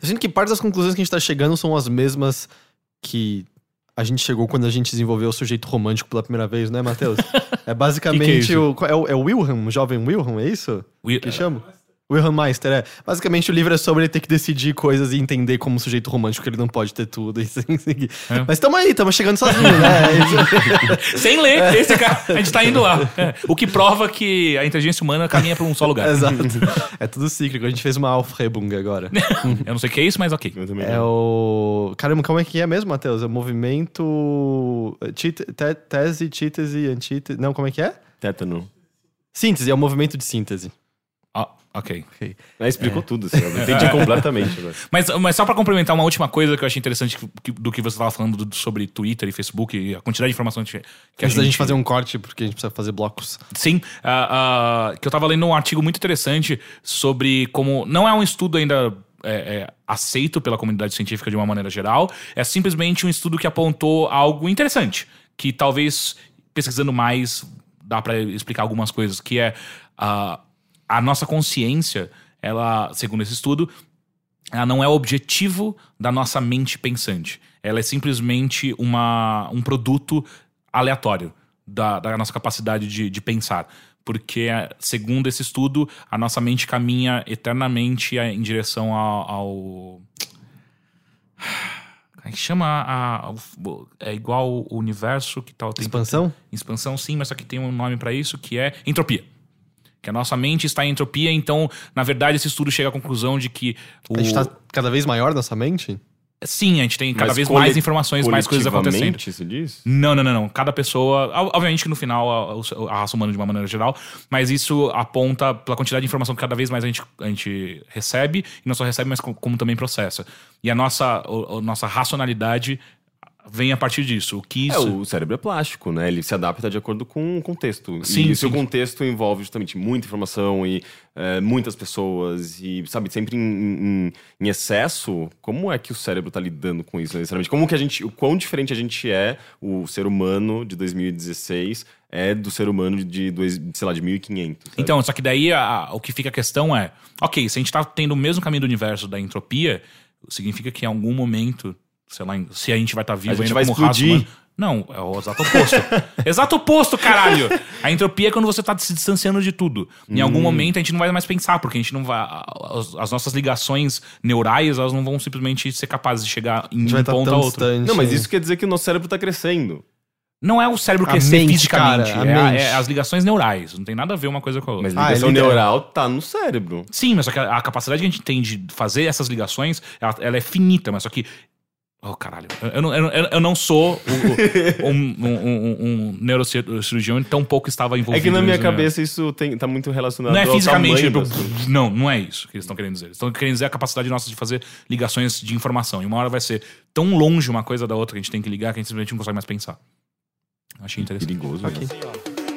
B: Eu sinto que parte das conclusões que a gente tá chegando são as mesmas que a gente chegou quando a gente desenvolveu o sujeito romântico pela primeira vez, né, Matheus? É basicamente
C: Que que é
B: o, é o. É o Wilhelm, o jovem Wilhelm, é isso?
C: We-
B: Que chama? Wilhelm Meister, é. Basicamente o livro é sobre ele ter que decidir coisas e entender como sujeito romântico que ele não pode ter tudo e sem seguir.
C: É.
B: Mas tamo aí, tamo chegando sozinho, né? É.
C: Sem ler, esse cara, a gente tá indo lá. É. O que prova que a inteligência humana caminha pra um só lugar.
B: Exato. É tudo cíclico. A gente fez uma Aufhebung agora.
C: Eu não sei o que é isso, mas ok.
B: É o. Caramba, como é que é mesmo, Matheus? É o movimento. tite- te- Tese, títese, antítese. Não, como é que é?
A: Tétano.
B: Síntese, é o movimento de síntese.
C: Ok.
A: Aí explicou tudo, assim, eu entendi completamente agora.
C: Mas, mas só pra complementar uma última coisa que eu achei interessante que- que- do que você tava falando do- sobre Twitter e Facebook e a quantidade de informação que, que a
B: Antes
C: gente...
B: da gente fazer um corte, porque a gente precisa fazer blocos.
C: Sim, ah, ah, que eu tava lendo um artigo muito interessante sobre como. Não é um estudo ainda é, é, aceito pela comunidade científica de uma maneira geral, é simplesmente um estudo que apontou algo interessante, que talvez pesquisando mais dá pra explicar algumas coisas, que é ah, a nossa consciência, ela, segundo esse estudo, ela não é o objetivo da nossa mente pensante. Ela é simplesmente uma, um produto aleatório da, da nossa capacidade de, de pensar. Porque, segundo esse estudo, a nossa mente caminha eternamente em direção ao. ao como é que chama? A, a- é igual o universo que tá o tempo
B: Expansão?
C: Expansão, sim, mas só que tem um nome pra isso que é entropia. Que a nossa mente está em entropia, então, na verdade, esse estudo chega à conclusão de que o.
B: A gente tá cada vez maior nossa mente?
C: Sim, a gente tem cada
A: Mas
C: vez mais informações, mais coisas acontecendo.
A: Isso diz?
C: Não, não, não, não. Cada pessoa. ob- Obviamente que no final a, a raça humana de uma maneira geral, mas isso aponta pela quantidade de informação que cada vez mais a gente, a gente recebe, e não só recebe, mas co- como, também processa. E a nossa, o- a nossa racionalidade vem a partir disso. O que
A: É,
C: isso.
A: o cérebro é plástico, né? Ele se adapta de acordo com o contexto.
C: Sim,
A: e se o contexto envolve justamente muita informação e é, muitas pessoas e, sabe, sempre em, em- em excesso, como é que o cérebro tá lidando com isso necessariamente? Como que a gente, o quão diferente a gente é, o ser humano de 2016 é do ser humano de, dois, sei lá, de 1500. sabe?
C: Então, só que daí a- o que fica a questão é: ok, se a gente tá tendo o mesmo caminho do universo da entropia, significa que em algum momento, sei lá, se a gente vai estar vivo
A: A gente
C: ainda
A: vai
C: como raça
A: explodir.
C: humana- Não, é o exato oposto. exato oposto, caralho! A entropia é quando você tá se distanciando de tudo. Em
A: Hum.
C: algum momento a gente não vai mais pensar, porque a gente não vai. As, as nossas ligações neurais, elas não vão simplesmente ser capazes de chegar em
B: A
C: um
B: estar
C: ponto a outro.
B: distante.
A: Não, mas isso quer dizer que o nosso cérebro tá crescendo.
C: Não é o cérebro
B: A
C: crescer
B: mente,
C: fisicamente,
B: cara, a
C: é, a- é as ligações neurais. Não tem nada a ver uma coisa com a outra.
A: Mas
B: Ah,
A: ligação
B: ele-
A: neural tá no cérebro.
C: Sim, mas só que a, a capacidade que a gente tem de fazer essas ligações, ela, ela é finita, mas só que. Oh, caralho. Eu, eu não- eu, não- eu não sou o- o- um, um, um, um neurocirurgião, tão pouco estava envolvido.
A: É que na minha
C: né?
A: cabeça isso tem, tá muito relacionado
C: Não é fisicamente. tipo, não, não é isso que eles estão querendo dizer. Eles estão querendo dizer a capacidade nossa de fazer ligações de informação. E uma hora vai ser tão longe uma coisa da outra que a gente tem que ligar que a gente simplesmente não consegue mais pensar. Achei interessante.
A: Perigoso. né?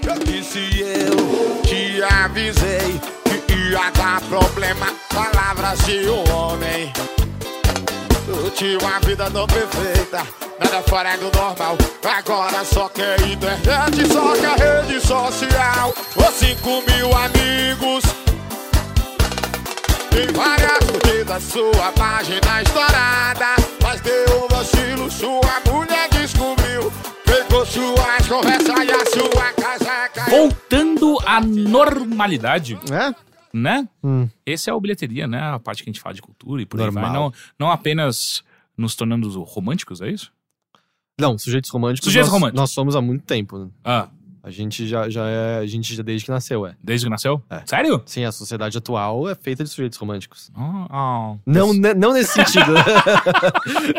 D: Eu disse eu te avisei que ia dar problema. Palavras de um homem. Eu tinha uma vida não perfeita, nada fora do normal. Agora só quer internet, só quer rede social. Os 5 mil amigos. Tem várias curtidas, sua página estourada. Mas deu um vacilo, sua mulher descobriu. Pegou suas conversas e a sua casa caiu.
C: Voltando à normalidade,
B: É?
C: Né?
B: Hum.
C: Esse é o bilheteria, né? A parte que a gente fala de cultura e por aí
B: Normal.
C: vai. Não, não apenas nos tornando românticos, é isso?
B: Não, sujeitos românticos.
C: Sujeitos
B: nós,
C: românticos.
B: Nós somos há muito tempo. né?
C: Ah,
B: A gente já, já é. A gente já desde que nasceu, é.
C: desde que nasceu?
B: É.
C: Sério?
B: Sim, a sociedade atual é feita de sujeitos românticos.
C: Ah, ah.
B: Não, ne- não nesse sentido.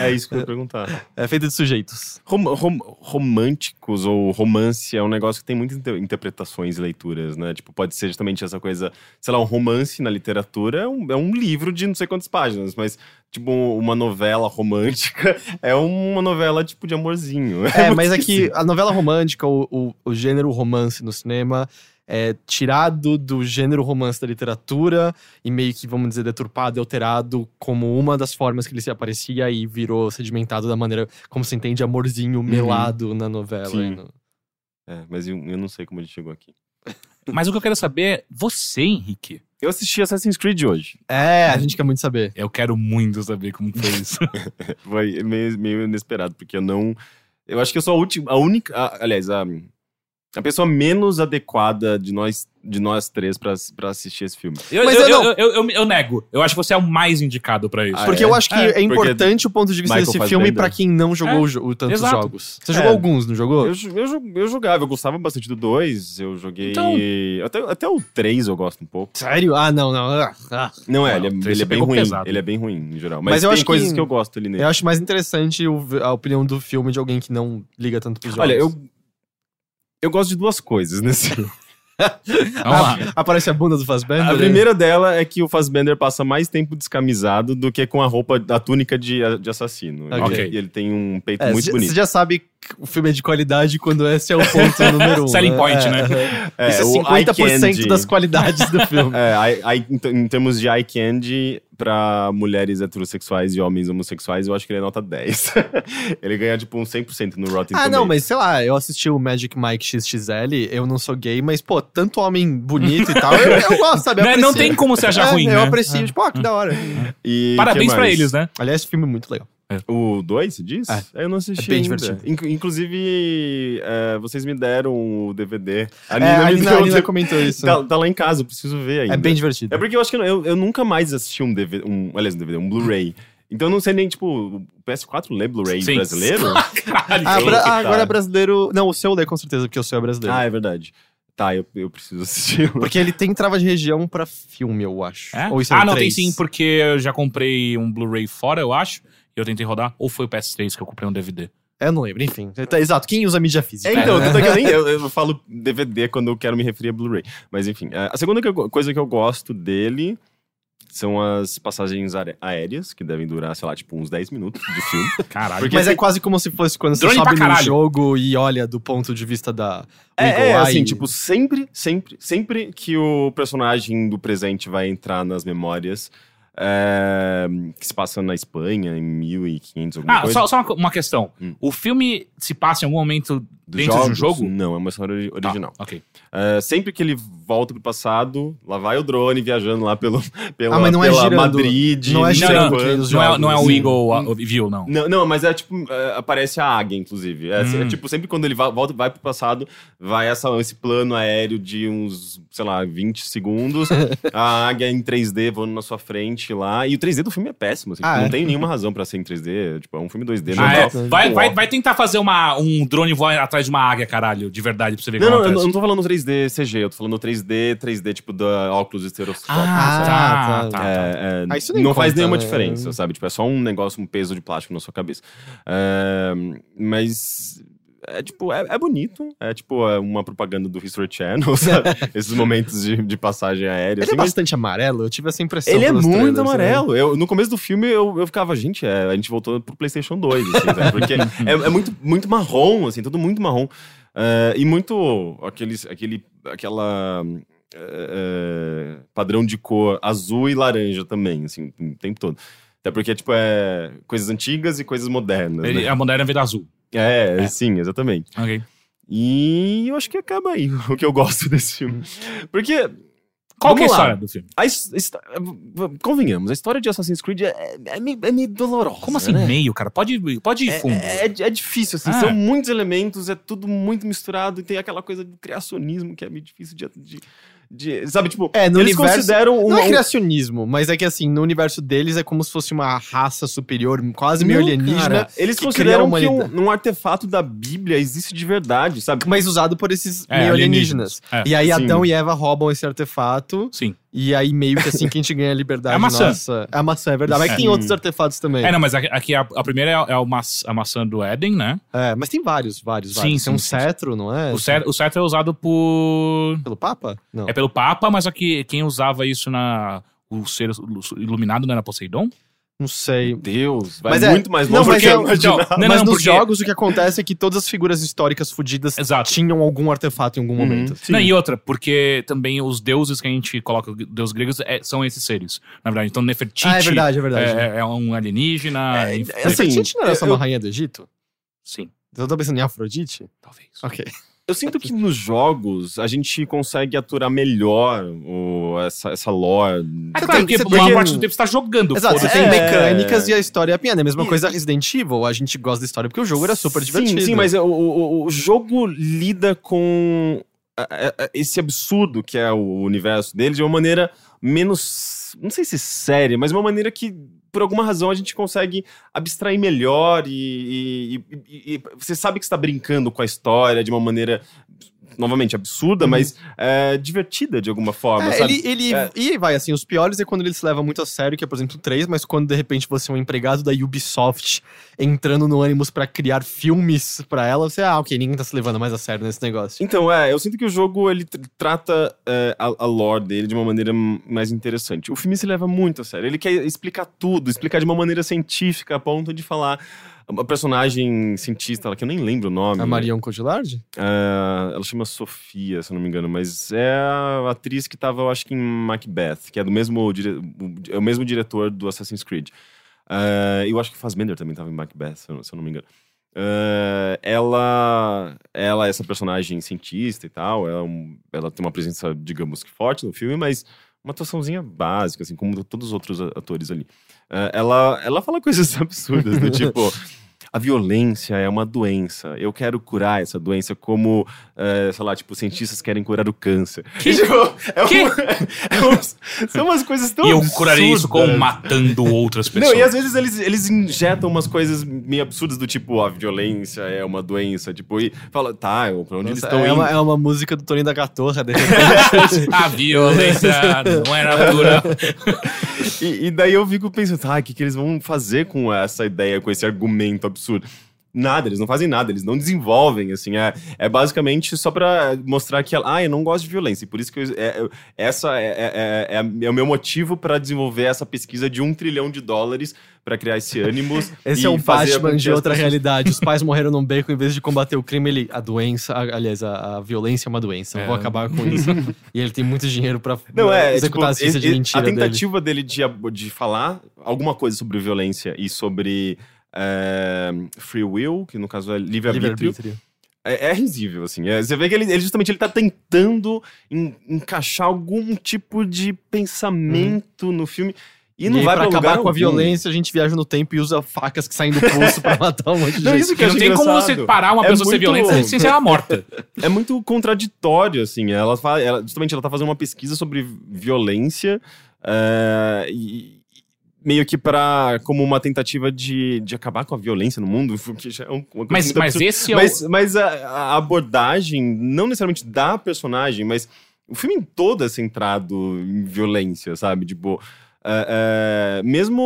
A: É isso que eu ia perguntar.
B: é feita de sujeitos.
A: Rom- rom- românticos ou romance é um negócio que tem muitas inter- interpretações e leituras, né? Tipo, pode ser justamente essa coisa, sei lá, um romance na literatura é um, é um livro de não sei quantas páginas, mas, tipo, uma novela romântica é uma novela, tipo, de amorzinho.
B: É,
A: muito
B: mas é que a novela romântica, o, o, o gênero romance no cinema é tirado do gênero romance da literatura e meio que, vamos dizer, deturpado e alterado como uma das formas que ele se aparecia e virou sedimentado da maneira como se entende amorzinho melado na novela.
A: Sim.
B: no-
A: É, mas eu, eu não sei como ele chegou aqui.
C: Mas o que eu quero saber é você, Henrique.
A: Eu assisti Assassin's Creed hoje.
B: É, a gente quer muito saber.
C: Eu quero muito saber como foi isso.
A: Foi meio, meio inesperado, porque eu não. Eu acho que eu sou a última. A única. a- aliás, a, a pessoa menos adequada de nós, de nós três pra, pra assistir esse filme.
C: Eu,
B: Mas
C: eu,
B: eu
C: eu,
B: não-
C: eu, eu- eu nego. Eu acho que você é o mais indicado pra isso.
A: Ah,
B: Porque
A: é?
B: eu acho que
C: É,
B: é, importante o ponto de vista
A: Michael
B: desse filme pra quem não jogou
C: É,
B: o tantos
C: exato.
B: jogos. Você
A: É.
B: jogou alguns, não jogou?
A: Eu, eu, eu jogava, eu gostava bastante do 2, eu joguei.
C: Então-
A: Até, até o 3 eu gosto um pouco.
B: Sério? Ah, não, não. Ah, ah.
A: Não é,
C: Não,
A: ele, é, ele é bem ruim.
C: pesado.
A: Ele é bem ruim, em geral. Mas,
B: Mas eu
A: tem
B: acho
A: coisas
B: que-
A: que... eu gosto ali nele.
B: Eu acho mais interessante o- a opinião do filme de alguém que não liga tanto pros jogos.
A: Olha, eu. Eu gosto de duas coisas nesse filme.
C: Vamos lá.
B: Aparece a bunda do Fassbender.
A: A primeira dela é que o Fassbender passa mais tempo descamisado do que com a roupa, a túnica de, de assassino. Ele-
C: Ok.
A: E ele tem um peito
B: É,
A: muito
B: você
A: bonito.
B: já sabe o filme é de qualidade quando esse é o ponto número um.
C: Selling point,
B: É,
C: né?
B: é. Isso é
A: o
B: 50%
A: eye candy.
B: das qualidades do filme.
A: É, eye- eye- em, termos de eye candy, pra mulheres heterossexuais e homens homossexuais, eu acho que ele é nota 10. ele ganha, tipo, um 100% no Rotten
B: Ah, não, mas sei lá, eu assisti o Magic Mike XXL, eu não sou gay, mas, pô, tanto homem bonito e tal, eu, eu gosto, sabe? Eu
C: Né, Não tem como você achar
B: É,
C: ruim,
B: Eu
C: né?
B: aprecio, tipo, ó, que da hora.
A: E
C: Parabéns pra eles, né?
B: Aliás, esse filme é muito legal.
A: O 2, você diz?
B: É.
A: Eu não assisti
B: É bem
A: ainda.
B: divertido.
A: Inc- inclusive, é, vocês me deram o DVD. A
B: É,
A: Nina
B: a
A: me
B: Nina, a Nina comentou isso.
A: Tá, tá lá em casa, eu preciso ver ainda.
B: é bem divertido.
A: É porque eu acho que eu, eu, nunca mais assisti um DVD, um, aliás, um DVD, um Blu-ray. Então eu não sei nem, tipo, o PS4 lê Blu-ray brasileiro?
C: Caralho.
B: Ah, bra- ah,
A: tá.
B: agora é brasileiro. Não, o seu lê com certeza, porque o seu é brasileiro.
A: ah, é verdade. Tá, eu, eu preciso assistir.
B: Porque ele tem trava de região pra filme, eu acho.
C: É?
B: Ou isso
C: ah,
B: é
C: não,
B: três?
C: tem sim, porque eu já comprei um Blu-ray fora, eu acho. Eu tentei rodar. Ou foi o PS3 que eu comprei um DVD.
B: Eu não lembro, enfim. Tá, Exato, quem usa mídia física?
A: É, então, é que eu, nem, eu, eu falo DVD quando eu quero me referir a Blu-ray. Mas enfim, é, a segunda que eu- coisa que eu gosto dele são as passagens aéreas, que devem durar, sei lá, tipo, uns 10 minutos de filme.
C: Caralho.
A: Porque
B: Mas é quase como se fosse quando você sobe no jogo e olha do ponto de vista da
A: É, é, assim, tipo, sempre, sempre, sempre que o personagem do presente vai entrar nas memórias, é, que se passa na Espanha, em 1500, alguma
C: Ah,
A: coisa.
C: só, só uma, uma questão.
A: Hum.
C: O filme se passa em algum momento dentro de um
A: jogos,
C: jogo?
A: Não, é uma história
C: Tá,
A: original.
C: ok.
A: É, sempre que ele volta pro passado, lá vai o drone viajando lá pelo, pela,
B: Ah, mas não é girando.
A: Madrid.
B: Não é girando nos
C: Não é,
B: jogos.
C: não é o. Eagle uh, View, não.
A: Não, não, mas é tipo, é, aparece a águia, inclusive. É,
C: Hum.
A: é tipo, sempre quando ele va- volta, vai pro passado, vai essa, esse plano aéreo de uns, sei lá, 20 segundos. a águia em 3D voando na sua frente lá. E o 3D do filme é péssimo. assim,
B: Ah,
A: tipo,
B: é?
A: não tem nenhuma razão pra ser em 3D. Tipo, é um filme 2D
C: Ah, é? vai,
A: Pô,
C: vai, vai tentar fazer uma, um drone voar atrás de uma águia, caralho, de verdade, pra você ver
A: Não,
C: como
A: não, eu não, eu não tô falando 3D CG, eu tô falando 3D, 3D tipo da óculos estereoscópicos.
C: Ah,
A: sabe?
C: tá,
B: tá,
C: tá.
A: É, é,
B: Ah, isso nem
A: não faz
B: conta,
A: nenhuma
B: né?
A: diferença, sabe? Tipo, é só um negócio, um peso de plástico na sua cabeça. É, mas é tipo, é, é bonito. É tipo é uma propaganda do History Channel, sabe? Esses momentos de, de passagem aérea.
B: Ele
A: assim,
B: é
A: mas
B: bastante amarelo, eu tive essa impressão.
A: ele é muito
B: trailers, né?
A: amarelo. Eu, no começo do filme eu, eu ficava, gente, é, a gente voltou pro PlayStation 2, assim, sabe? Porque é, é muito, muito marrom, assim, tudo muito marrom. É, e muito aqueles, aquele, aquela é, é, padrão de cor azul e laranja também, assim, o tempo todo. Até porque, tipo, é coisas antigas e coisas modernas.
C: Ele,
A: né?
C: a moderna vida azul.
A: É, sim, exatamente.
C: Ok.
A: E eu acho que acaba aí o que eu gosto desse filme. Porque.
C: Qual que é a história do filme?
A: A convenhamos, a história de Assassin's Creed é, é meio, é meio dolorosa.
C: Como assim
A: né?
C: meio, cara? Pode, pode ir fundo.
A: É, é, é difícil, assim,
C: Ah.
A: são muitos elementos, é tudo muito misturado e tem aquela coisa do criacionismo que é meio difícil de. de- de- sabe, tipo,
B: É, no
A: eles
B: universo-
A: consideram
B: Não
A: uma.
B: é criacionismo, mas é que assim, no universo deles é como se fosse uma raça superior, quase meio
A: Não,
B: alienígena,
A: cara, eles consideram que um, um artefato da Bíblia existe de verdade, sabe?
B: mas usado por esses
C: É,
B: meio
C: alienígenas.
B: alienígenas.
C: É.
B: E aí
A: Sim.
B: Adão e Eva roubam esse artefato,
C: Sim.
B: E aí meio que assim que a gente ganha a liberdade
C: É a maçã.
B: nossa. É a maçã, é verdade. Mas
C: É.
B: tem outros artefatos também.
C: É, não, mas aqui- a, a primeira é, é o maç- a maçã do Éden, né?
B: É, mas tem vários, vários,
C: Sim,
B: vários.
C: sim,
B: tem um
C: sim,
B: cetro, não é?
C: O, cetro, o cetro é usado por.
B: Pelo Papa? Não.
C: É pelo Papa, mas aqui quem usava isso na. O ser iluminado não era Poseidon?
B: Não sei.
A: Deus, vai
B: Mas é-
A: muito mais
B: não,
A: longe
B: mas
A: do que
B: é-
A: eu
C: então, Não,
B: mas
C: não,
B: nos
C: porque-
B: jogos o que acontece é que todas as figuras históricas fudidas
C: Exato.
B: tinham algum artefato em algum momento.
A: Sim.
C: Não, e outra, porque também os deuses que a gente coloca, deus gregos, é- são esses seres. Na verdade, então Nefertiti
B: Ah, é verdade, é verdade.
C: é, é um alienígena.
A: É, é assim,
B: Nefertiti não era só
A: eu-
B: uma rainha do Egito?
C: Sim,
B: Eu tô pensando em Afrodite?
C: talvez.
B: Ok.
A: Eu sinto que nos jogos a gente consegue aturar melhor o, essa, essa lore.
C: É claro, porque uma
B: tem-
C: parte do tempo você tá jogando.
B: Exato, você tem
A: É.
B: mecânicas e a história é a piada. É a mesma coisa Resident Evil. A gente gosta da história porque o jogo era super divertido.
A: Sim, sim, mas o, o, o jogo lida com a- a- a- esse absurdo que é o universo dele de uma maneira menos. Não sei se séria, mas uma maneira que, por alguma razão, a gente consegue abstrair melhor e, e- e- e- você sabe que está brincando com a história de uma maneira. Novamente, absurda, mas é, divertida de alguma forma,
B: É,
A: sabe?
B: ele, ele
A: É.
B: e vai assim, os piores é quando ele se leva muito a sério, que é, por exemplo, o 3, mas quando de repente você é um empregado da Ubisoft entrando no ânimos pra criar filmes pra ela, você, ah, ok, ninguém tá se levando mais a sério nesse negócio.
A: Então, é, eu sinto que o jogo ele tr- trata é, a, a lore dele de uma maneira mais interessante. O filme se leva muito a sério. Ele quer explicar tudo, explicar de uma maneira científica, a ponto de falar. Uma personagem cientista, que eu nem lembro o nome.
B: A Marion Cotillard?
A: É, ela chama Sofia, se eu não me engano, mas é a atriz que tava, eu acho que em Macbeth, que é do mesmo, é o mesmo diretor do Assassin's Creed. É, eu acho que o Fassbender também tava em Macbeth, se eu, não- se eu não me engano. É, ela, ela é essa personagem cientista e tal, ela, ela tem uma presença, digamos que forte no filme, mas uma atuaçãozinha básica, assim, como todos os outros atores ali. É, ela, ela fala coisas absurdas, do tipo... A violência é uma doença. Eu quero curar essa doença como, é, sei lá, tipo, cientistas querem curar o câncer.
C: Que?
A: E, tipo, é
C: Que?
A: uma- é uns- são umas coisas tão
C: E eu curaria isso com
A: absurdas.
C: matando outras pessoas.
A: Não, e às vezes eles, eles injetam umas coisas meio absurdas do tipo, a violência é uma doença, tipo, e fala, tá, pra onde eles
B: Nossa,
A: estão
B: é,
A: indo?
B: uma, é uma música do Toninho da Gatorra, de repente.
C: A violência não é natural.
A: E, e daí eu fico pensando, tá, o que, que eles vão fazer com essa ideia, com esse argumento absurdo? Nada, eles não fazem nada, eles não desenvolvem, assim, é, é basicamente só pra mostrar que, ah, eu não gosto de violência, e por isso que eu- é, eu- essa é, é, é- é- é o meu motivo pra desenvolver essa pesquisa de um trilhão de dólares pra criar esse ânimos.
B: Esse
A: e
B: é um Batman de outra
A: pessoas-
B: realidade. Os pais morreram num beco, em vez de combater o crime, ele. A doença, a- aliás, a, a violência é uma doença. Eu vou
C: É.
B: acabar com isso. e ele tem muito dinheiro pra
A: Não, é,
B: executar
A: tipo,
B: a ciência de mentira
A: A
B: dele.
A: tentativa dele, de, ab- de falar alguma coisa sobre violência e sobre é, free will, que no caso é livre-arbítrio, é, é risível, assim. É, você vê que ele, ele justamente ele tá tentando en- encaixar algum tipo de pensamento no filme e
B: E,
A: não
B: aí,
A: vai
B: pra acabar
A: lugar
B: com a
A: algum.
B: violência, a gente viaja no tempo e usa facas que saem do pulso pra matar um monte de
A: Não,
B: gente.
A: isso que
C: não
A: acho
C: tem como
A: engraçado.
C: você parar uma
A: É
C: pessoa ser
A: muito-
C: violenta sem ser ela morta.
A: é muito contraditório, assim. Ela, fala, ela justamente ela tá fazendo uma pesquisa sobre violência e e meio que para como uma tentativa de, de acabar com a violência no mundo, que já é um- uma coisa
C: Mas, mas
A: absurda.
C: esse é
A: mas,
C: o...
A: mas a, a abordagem, não necessariamente da personagem, mas o filme todo é centrado em violência, sabe? Tipo, é, é, mesmo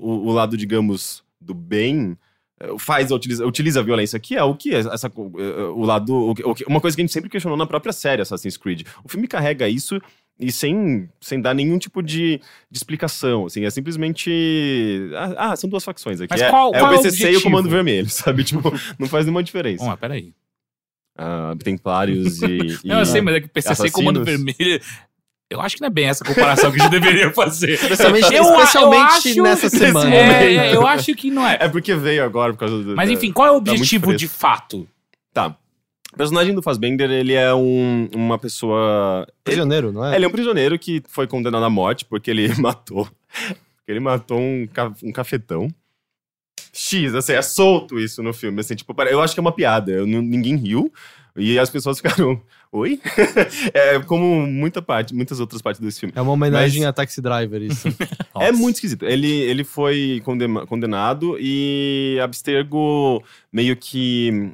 A: o, o lado, digamos, do bem é, faz, utiliza, utiliza a violência, que é o que é essa, é, o lado. o uma coisa que a gente sempre questionou na própria série Assassin's Creed. O filme carrega isso e sem, sem dar nenhum tipo de, de explicação, assim, é simplesmente... Ah, ah, são duas facções aqui.
C: Mas
A: é,
C: qual-
A: é
C: qual
A: o
C: é o
A: PCC e o? Comando Vermelho, sabe? Tipo, não faz nenhuma diferença.
C: Mas peraí.
A: Ah, templários e, e-
C: Não, eu sei, mas é que PCC
A: assassinos.
C: Comando Vermelho... Eu acho que não é bem essa comparação que a gente deveria fazer.
B: Especialmente,
C: Eu- eu
B: especialmente
C: acho-
B: nessa semana.
C: É, é, eu acho que não é.
A: É porque veio agora por causa do...
C: Mas enfim, qual é o objetivo de fato?
A: Tá. O personagem do Fassbender, ele é um, uma pessoa... Ele,
B: Prisioneiro, não é?
A: ele é um prisioneiro que foi condenado à morte porque ele matou... porque ele matou um, um cafetão. X, assim, é solto isso no filme, assim, tipo, eu acho que é uma piada, eu ninguém riu, e as pessoas ficaram, oi? é como muita parte, muitas outras partes desse filme.
B: É uma homenagem
A: Mas-
B: a Taxi Driver, isso.
A: É muito esquisito. Ele, ele foi condenado e Abstergo meio que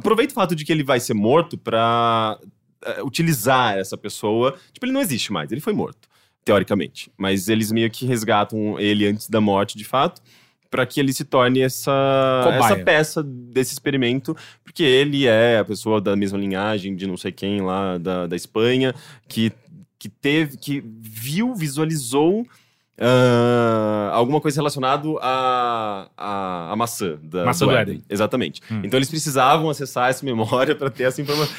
A: aproveita o fato de que ele vai ser morto pra eh, utilizar essa pessoa. Tipo, ele não existe mais, ele foi morto, teoricamente. Mas eles meio que resgatam ele antes da morte, de fato, pra que ele se torne essa,
C: Cobaia.
A: essa peça desse experimento, porque ele é a pessoa da mesma linhagem de não sei quem lá da, da Espanha, que que teve, que viu, visualizou ah, alguma coisa relacionada à a, a, maçã. Da,
C: Maçã do Éden.
A: Exatamente.
C: Hum.
A: Então eles precisavam acessar essa memória para ter essa informação.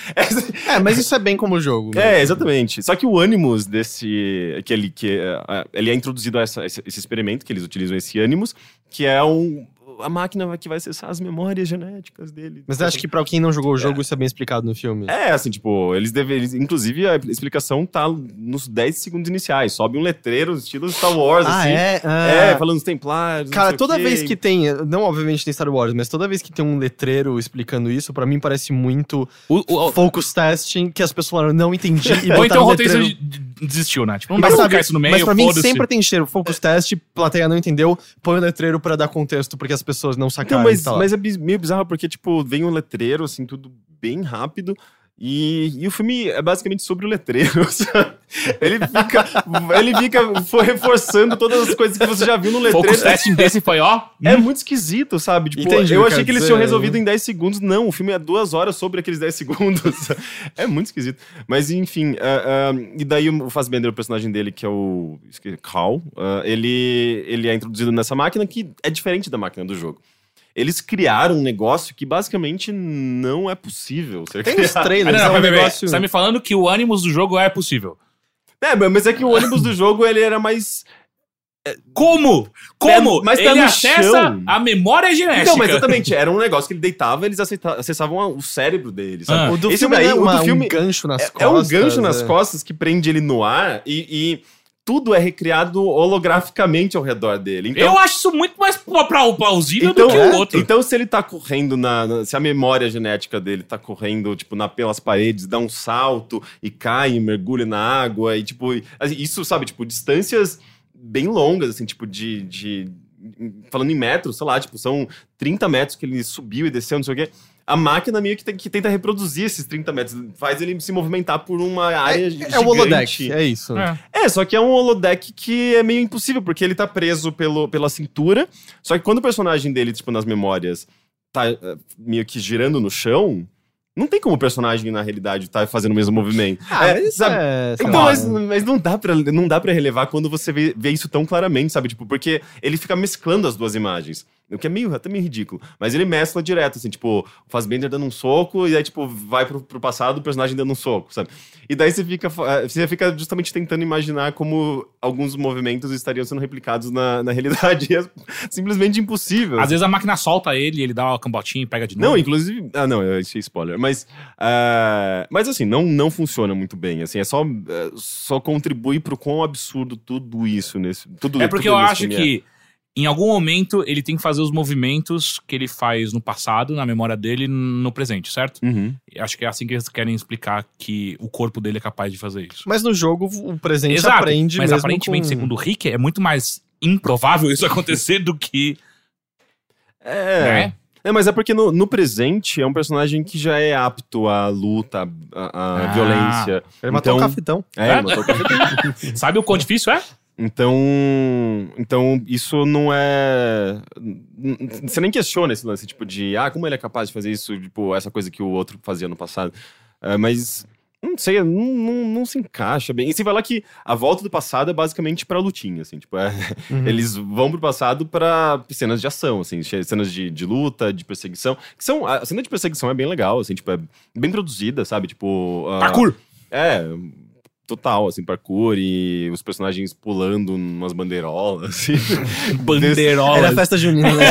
B: é, mas isso é bem como o jogo. né?
A: É, exatamente. Só que o Animus desse. Que ele, que, eh, ele é introduzido a essa- esse, esse experimento, que eles utilizam esse Animus, que é um. A máquina que vai acessar as memórias genéticas dele.
B: Mas acho que pra quem não jogou o jogo, isso é bem explicado no filme.
A: É, assim, tipo, eles devem. Inclusive, a explicação tá nos 10 segundos iniciais. Sobe um letreiro, estilo Star Wars,
B: Ah,
A: assim.
B: é? Ah.
A: É, falando dos templários. não
B: Cara, toda
A: quê.
B: vez que tem, não obviamente tem Star Wars, mas toda vez que tem um letreiro explicando isso, pra mim parece muito
C: O, o,
B: focus testing, que as pessoas falaram, não entendi, e
C: ou então o de- desistiu, né? Tipo, não dá
B: Mas,
C: pra colocar isso no meio,
B: mas pra mim sempre tem cheiro, focus test, plateia não entendeu, põe o letreiro pra dar contexto, porque as pessoas não sacaram.
A: Não, mas,
B: tá
A: mas é meio bizarro porque, tipo, vem um letreiro, assim, tudo bem rápido. E, e o filme é basicamente sobre o letreiro. sabe? Ele fica, ele fica foi reforçando todas as coisas que você já viu no letreiro.
C: Focus testing desse foi, ó.
A: É muito esquisito, sabe? Tipo,
B: Entendi
A: eu achei que eles tinham resolvido em 10 segundos. Não, o filme é duas horas sobre aqueles 10 segundos. é muito esquisito. Mas, enfim, ah, ah, e daí o Fassbender, o personagem dele, que é o esque- Carl, ah, ele, ele é introduzido nessa máquina que é diferente da máquina do jogo. Eles criaram um negócio que basicamente não é possível ser
B: Tem os.
C: Ah,
B: trailers,
C: não, não,
B: é um
C: peraí.
B: negócio...
C: Você tá me falando que o ânimos do jogo é possível.
A: É, mas é que o ônibus do jogo ele era mais.
C: Como? Como?
A: mas tá
C: ele
A: no
C: acessa
A: chão.
C: a memória genética.
A: Então, mas exatamente, era um negócio que ele deitava eles acessavam o cérebro dele, sabe?
C: Ah.
B: O do
A: Esse
B: filme é
A: o do
B: uma-
A: filme
B: um gancho nas
A: é,
B: costas.
A: é um gancho nas
B: é.
A: costas que prende ele no ar e, e tudo é recriado holograficamente ao redor dele. Então,
C: Eu acho isso muito mais pla- pla- plausível
A: então,
C: do que o outro.
A: então, se ele tá correndo na, na- Se a memória genética dele tá correndo, tipo, na, pelas paredes, dá um salto e cai, e mergulha na água, e tipo. assim, Isso, sabe, tipo, distâncias bem longas, assim, tipo, de. de falando em metros, sei lá, tipo, são 30 metros que ele subiu e desceu, não sei o quê. A máquina meio que, tem- que tenta reproduzir esses 30 metros, faz ele se movimentar por uma área
B: É o holodeck,
A: gigante.
B: é isso.
C: É.
A: É, só que é um holodeck que é meio impossível, porque ele tá preso pelo, pela cintura. Só que quando o personagem dele, tipo, nas memórias, tá eh, meio que girando no chão, não tem como o personagem, na realidade, tá fazendo o mesmo movimento.
B: Ah,
A: É,
B: mas
A: sabe?
B: é...
A: Então, mas, mas não dá pra, não dá pra relevar quando você vê, vê isso tão claramente, sabe? Tipo, porque ele fica mesclando as duas imagens. O que é meio, até meio ridículo. Mas ele mescla direto, assim, tipo, o Fassbender dando um soco, e aí, tipo, vai pro, pro passado o personagem dando um soco, sabe? E daí você fica, fa- você fica justamente tentando imaginar como alguns movimentos estariam sendo replicados na, na realidade. E é simplesmente impossível.
C: Às vezes a máquina solta ele, ele dá uma cambotinha e pega de novo.
A: Não, inclusive. Ah, não, eu achei spoiler. Mas. ah, mas assim, não, não funciona muito bem. Assim, é só, é, só contribui pro quão absurdo tudo isso nesse. Tudo,
C: É porque eu acho
A: filme é.
C: Em algum momento ele tem que fazer os movimentos que ele faz no passado, na memória dele, no presente, certo?
A: Uhum.
C: Acho que é assim que eles querem explicar que o corpo dele é capaz de fazer isso.
B: Mas no jogo, o presente
C: Exato,
B: aprende
C: mas
B: mesmo
C: aparentemente,
B: com...
C: segundo o Rick, é muito mais improvável isso acontecer do que.
A: É.
C: Né?
A: É, mas é porque no, no presente é um personagem que já é apto à luta, à, à
C: Ah.
A: violência.
B: Ele matou
A: Então-
B: o cafetão.
A: É, ele matou o cafetão.
C: Sabe o quão difícil é?
A: Então, então isso não é. Você nem questiona esse lance, tipo, de ah, como ele é capaz de fazer isso, tipo, essa coisa que o outro fazia no passado. É, mas não sei, não, não, não se encaixa bem. E você vai lá que a volta do passado é basicamente pra lutinha, assim, tipo, é,
B: Uhum.
A: eles vão pro passado pra cenas de ação, assim, cenas de, de luta, de perseguição. Que são. A cena de perseguição é bem legal, assim, tipo, é bem produzida, sabe? Tipo. ah,
C: Parkour!
A: é, total, assim, parkour e os personagens pulando umas bandeirolas, assim,
C: Bandeirola.
B: Era festa junina, né?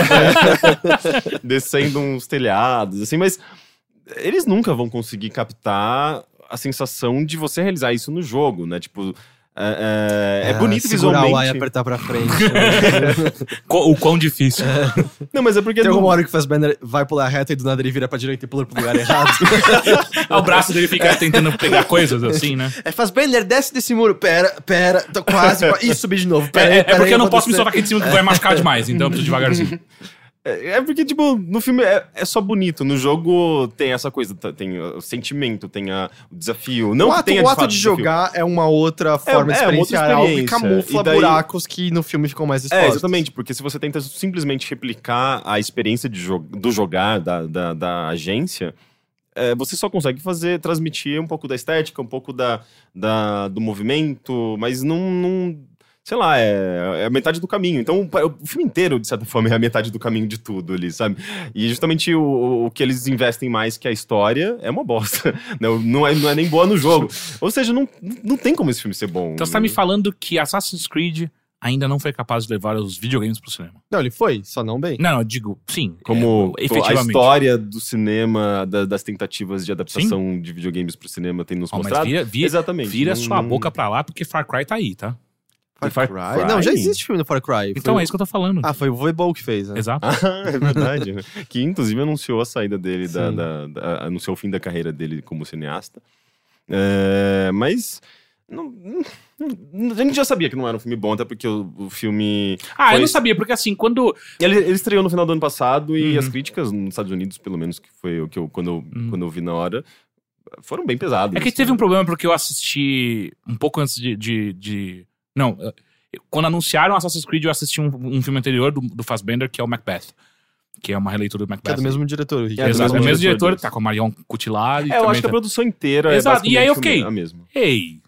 A: descendo uns telhados, assim, mas eles nunca vão conseguir captar a sensação de você realizar isso no jogo, né? Tipo, é, é- é bonito
B: segurar o ar e
A: visualmente.
B: apertar pra frente.
C: O quão difícil.
A: Não, mas é porque.
B: Tem
A: não-
B: alguma hora que o Fassbender vai pular reto e do nada ele vira pra direita e pula pro lugar errado.
C: o braço dele fica tentando pegar coisas assim, né?
B: é Fassbender, desce desse muro. Pera, pera, tô quase. qua- Ih, subi de novo. Pera
C: É,
B: aí,
C: é
B: pera
C: porque
B: aí,
C: eu não posso me
B: descer.
C: soltar aqui de cima que vai machucar demais, então eu preciso devagarzinho.
A: É é porque, tipo, no filme é, é só bonito. No jogo tem essa coisa, tá- tem o sentimento, tem a- o desafio. Não
B: o ato, o
A: de
B: ato de
A: desafio.
B: jogar é uma outra forma de
A: é, outra
B: experienciar algo e camufla
A: E daí-
B: buracos que no filme ficam mais
A: É,
B: expostos.
A: exatamente, porque se você tenta simplesmente replicar a experiência de jo do jogar da, da, da agência, é, você só consegue fazer, transmitir um pouco da estética, um pouco da, da, do movimento, mas não, não- sei lá, é, é a metade do caminho. Então, o filme inteiro, de certa forma, é a metade do caminho de tudo ali, sabe? E justamente o, o que eles investem mais que a história é uma bosta. Não, não, é, não é nem boa no jogo. Ou seja, não, não tem como esse filme ser bom.
C: Então você tá me falando que Assassin's Creed ainda não foi capaz de levar os videogames pro cinema.
B: Não, ele foi, só não bem.
C: Não, não, eu digo, sim.
A: Como
C: é,
A: a história do cinema, da- das tentativas de adaptação de videogames pro cinema tem nos
C: mas
A: mostrado.
C: vira, vira,
A: Exatamente.
C: vira
A: não-
C: sua
A: não-
C: boca pra lá, porque Far Cry tá aí, tá?
B: Far
A: Far
B: Cry?
A: Cry?
B: Não, já existe filme do Far Cry.
C: Então
B: Foi
C: é isso que eu tô falando.
B: Ah, foi o Voebol que fez, né?
C: Exato.
A: Ah, é verdade. né? que inclusive anunciou a saída dele, da, da- da- anunciou o fim da carreira dele como cineasta. É, mas. não- não- a gente já sabia que não era um filme bom, até porque o, o filme.
C: Ah, eu
A: Foi-
C: não sabia, porque assim, quando.
A: Ele, ele estreou no final do ano passado e
C: Uhum.
A: as críticas nos Estados Unidos, pelo menos, que foi o que eu, quando, eu,
C: Uhum.
A: quando eu vi na hora, foram bem pesados.
C: É que teve um problema porque eu assisti um pouco antes de. de, de- Não, eu- quando anunciaram Assassin's Creed, eu assisti um, um filme anterior do, do Fassbender, que é o Macbeth. Que é uma releitura do
B: Que
C: Macbeth.
B: é do mesmo diretor, o Rick.
A: É, do
C: Exato,
A: mesmo
C: o mesmo
A: diretor
C: diretor, tá com o Marion Cotillard. e
A: É, eu acho que a
C: tá-
A: produção inteira
C: Exato,
A: é
C: e aí eu fiquei-
A: a mesma.
C: Ei,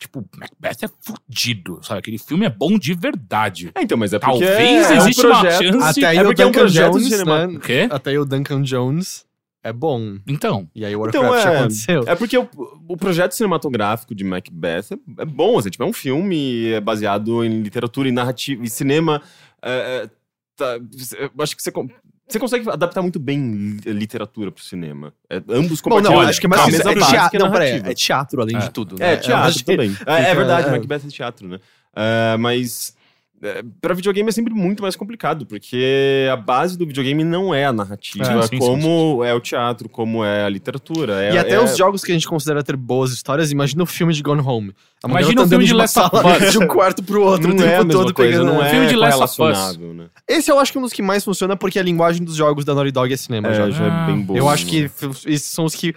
C: tipo, Macbeth é fudido, sabe? Aquele filme é bom de verdade.
A: É, então, mas é porque
C: Talvez
A: é
C: existe
A: um
C: uma
A: projeto...
C: chance-
B: Até aí
A: é
B: o
A: porque é um
B: Duncan Jones,
A: cinema-
B: né?
C: O quê?
B: Até aí o Duncan Jones é bom.
C: Então,
B: E aí o
A: Então,
B: Warcraft
A: é-
B: aconteceu.
A: É porque o, o projeto cinematográfico de Macbeth é, é bom, assim, tipo, é um filme é baseado em literatura e narrativa e cinema. é, é, tá, eu acho que você, você consegue adaptar muito bem li- literatura pro cinema. É, ambos
B: Bom, não,
A: compartilham
B: acho que é mais
A: a
B: que
A: mesma
B: é
A: base
B: teatro.
A: que é
B: Não, peraí, é teatro além
C: É.
B: de tudo. né?
A: É, teatro também. É, é verdade,
B: é.
A: Macbeth é teatro, né? É, mas é, pra videogame é sempre muito mais complicado, porque a base do videogame não é a narrativa,
C: É, sim, sim,
A: como é o teatro, como é a literatura. É,
B: E até
A: é-
B: os jogos que a gente considera ter boas histórias, imagina o filme de Gone Home. A
C: Imagina o filme de
B: uma
C: Last of Us.
B: de um quarto pro outro
A: não
B: o tempo
A: é a mesma
B: todo
A: coisa,
B: pegando.
A: não é
C: Filme de Last of Us.
A: né?
B: Esse eu acho que é um dos que mais funciona porque a linguagem dos jogos da Naughty Dog é cinema. já.
A: É, já
C: Ah,
A: é bem boa.
B: Eu acho que f- esses são os que.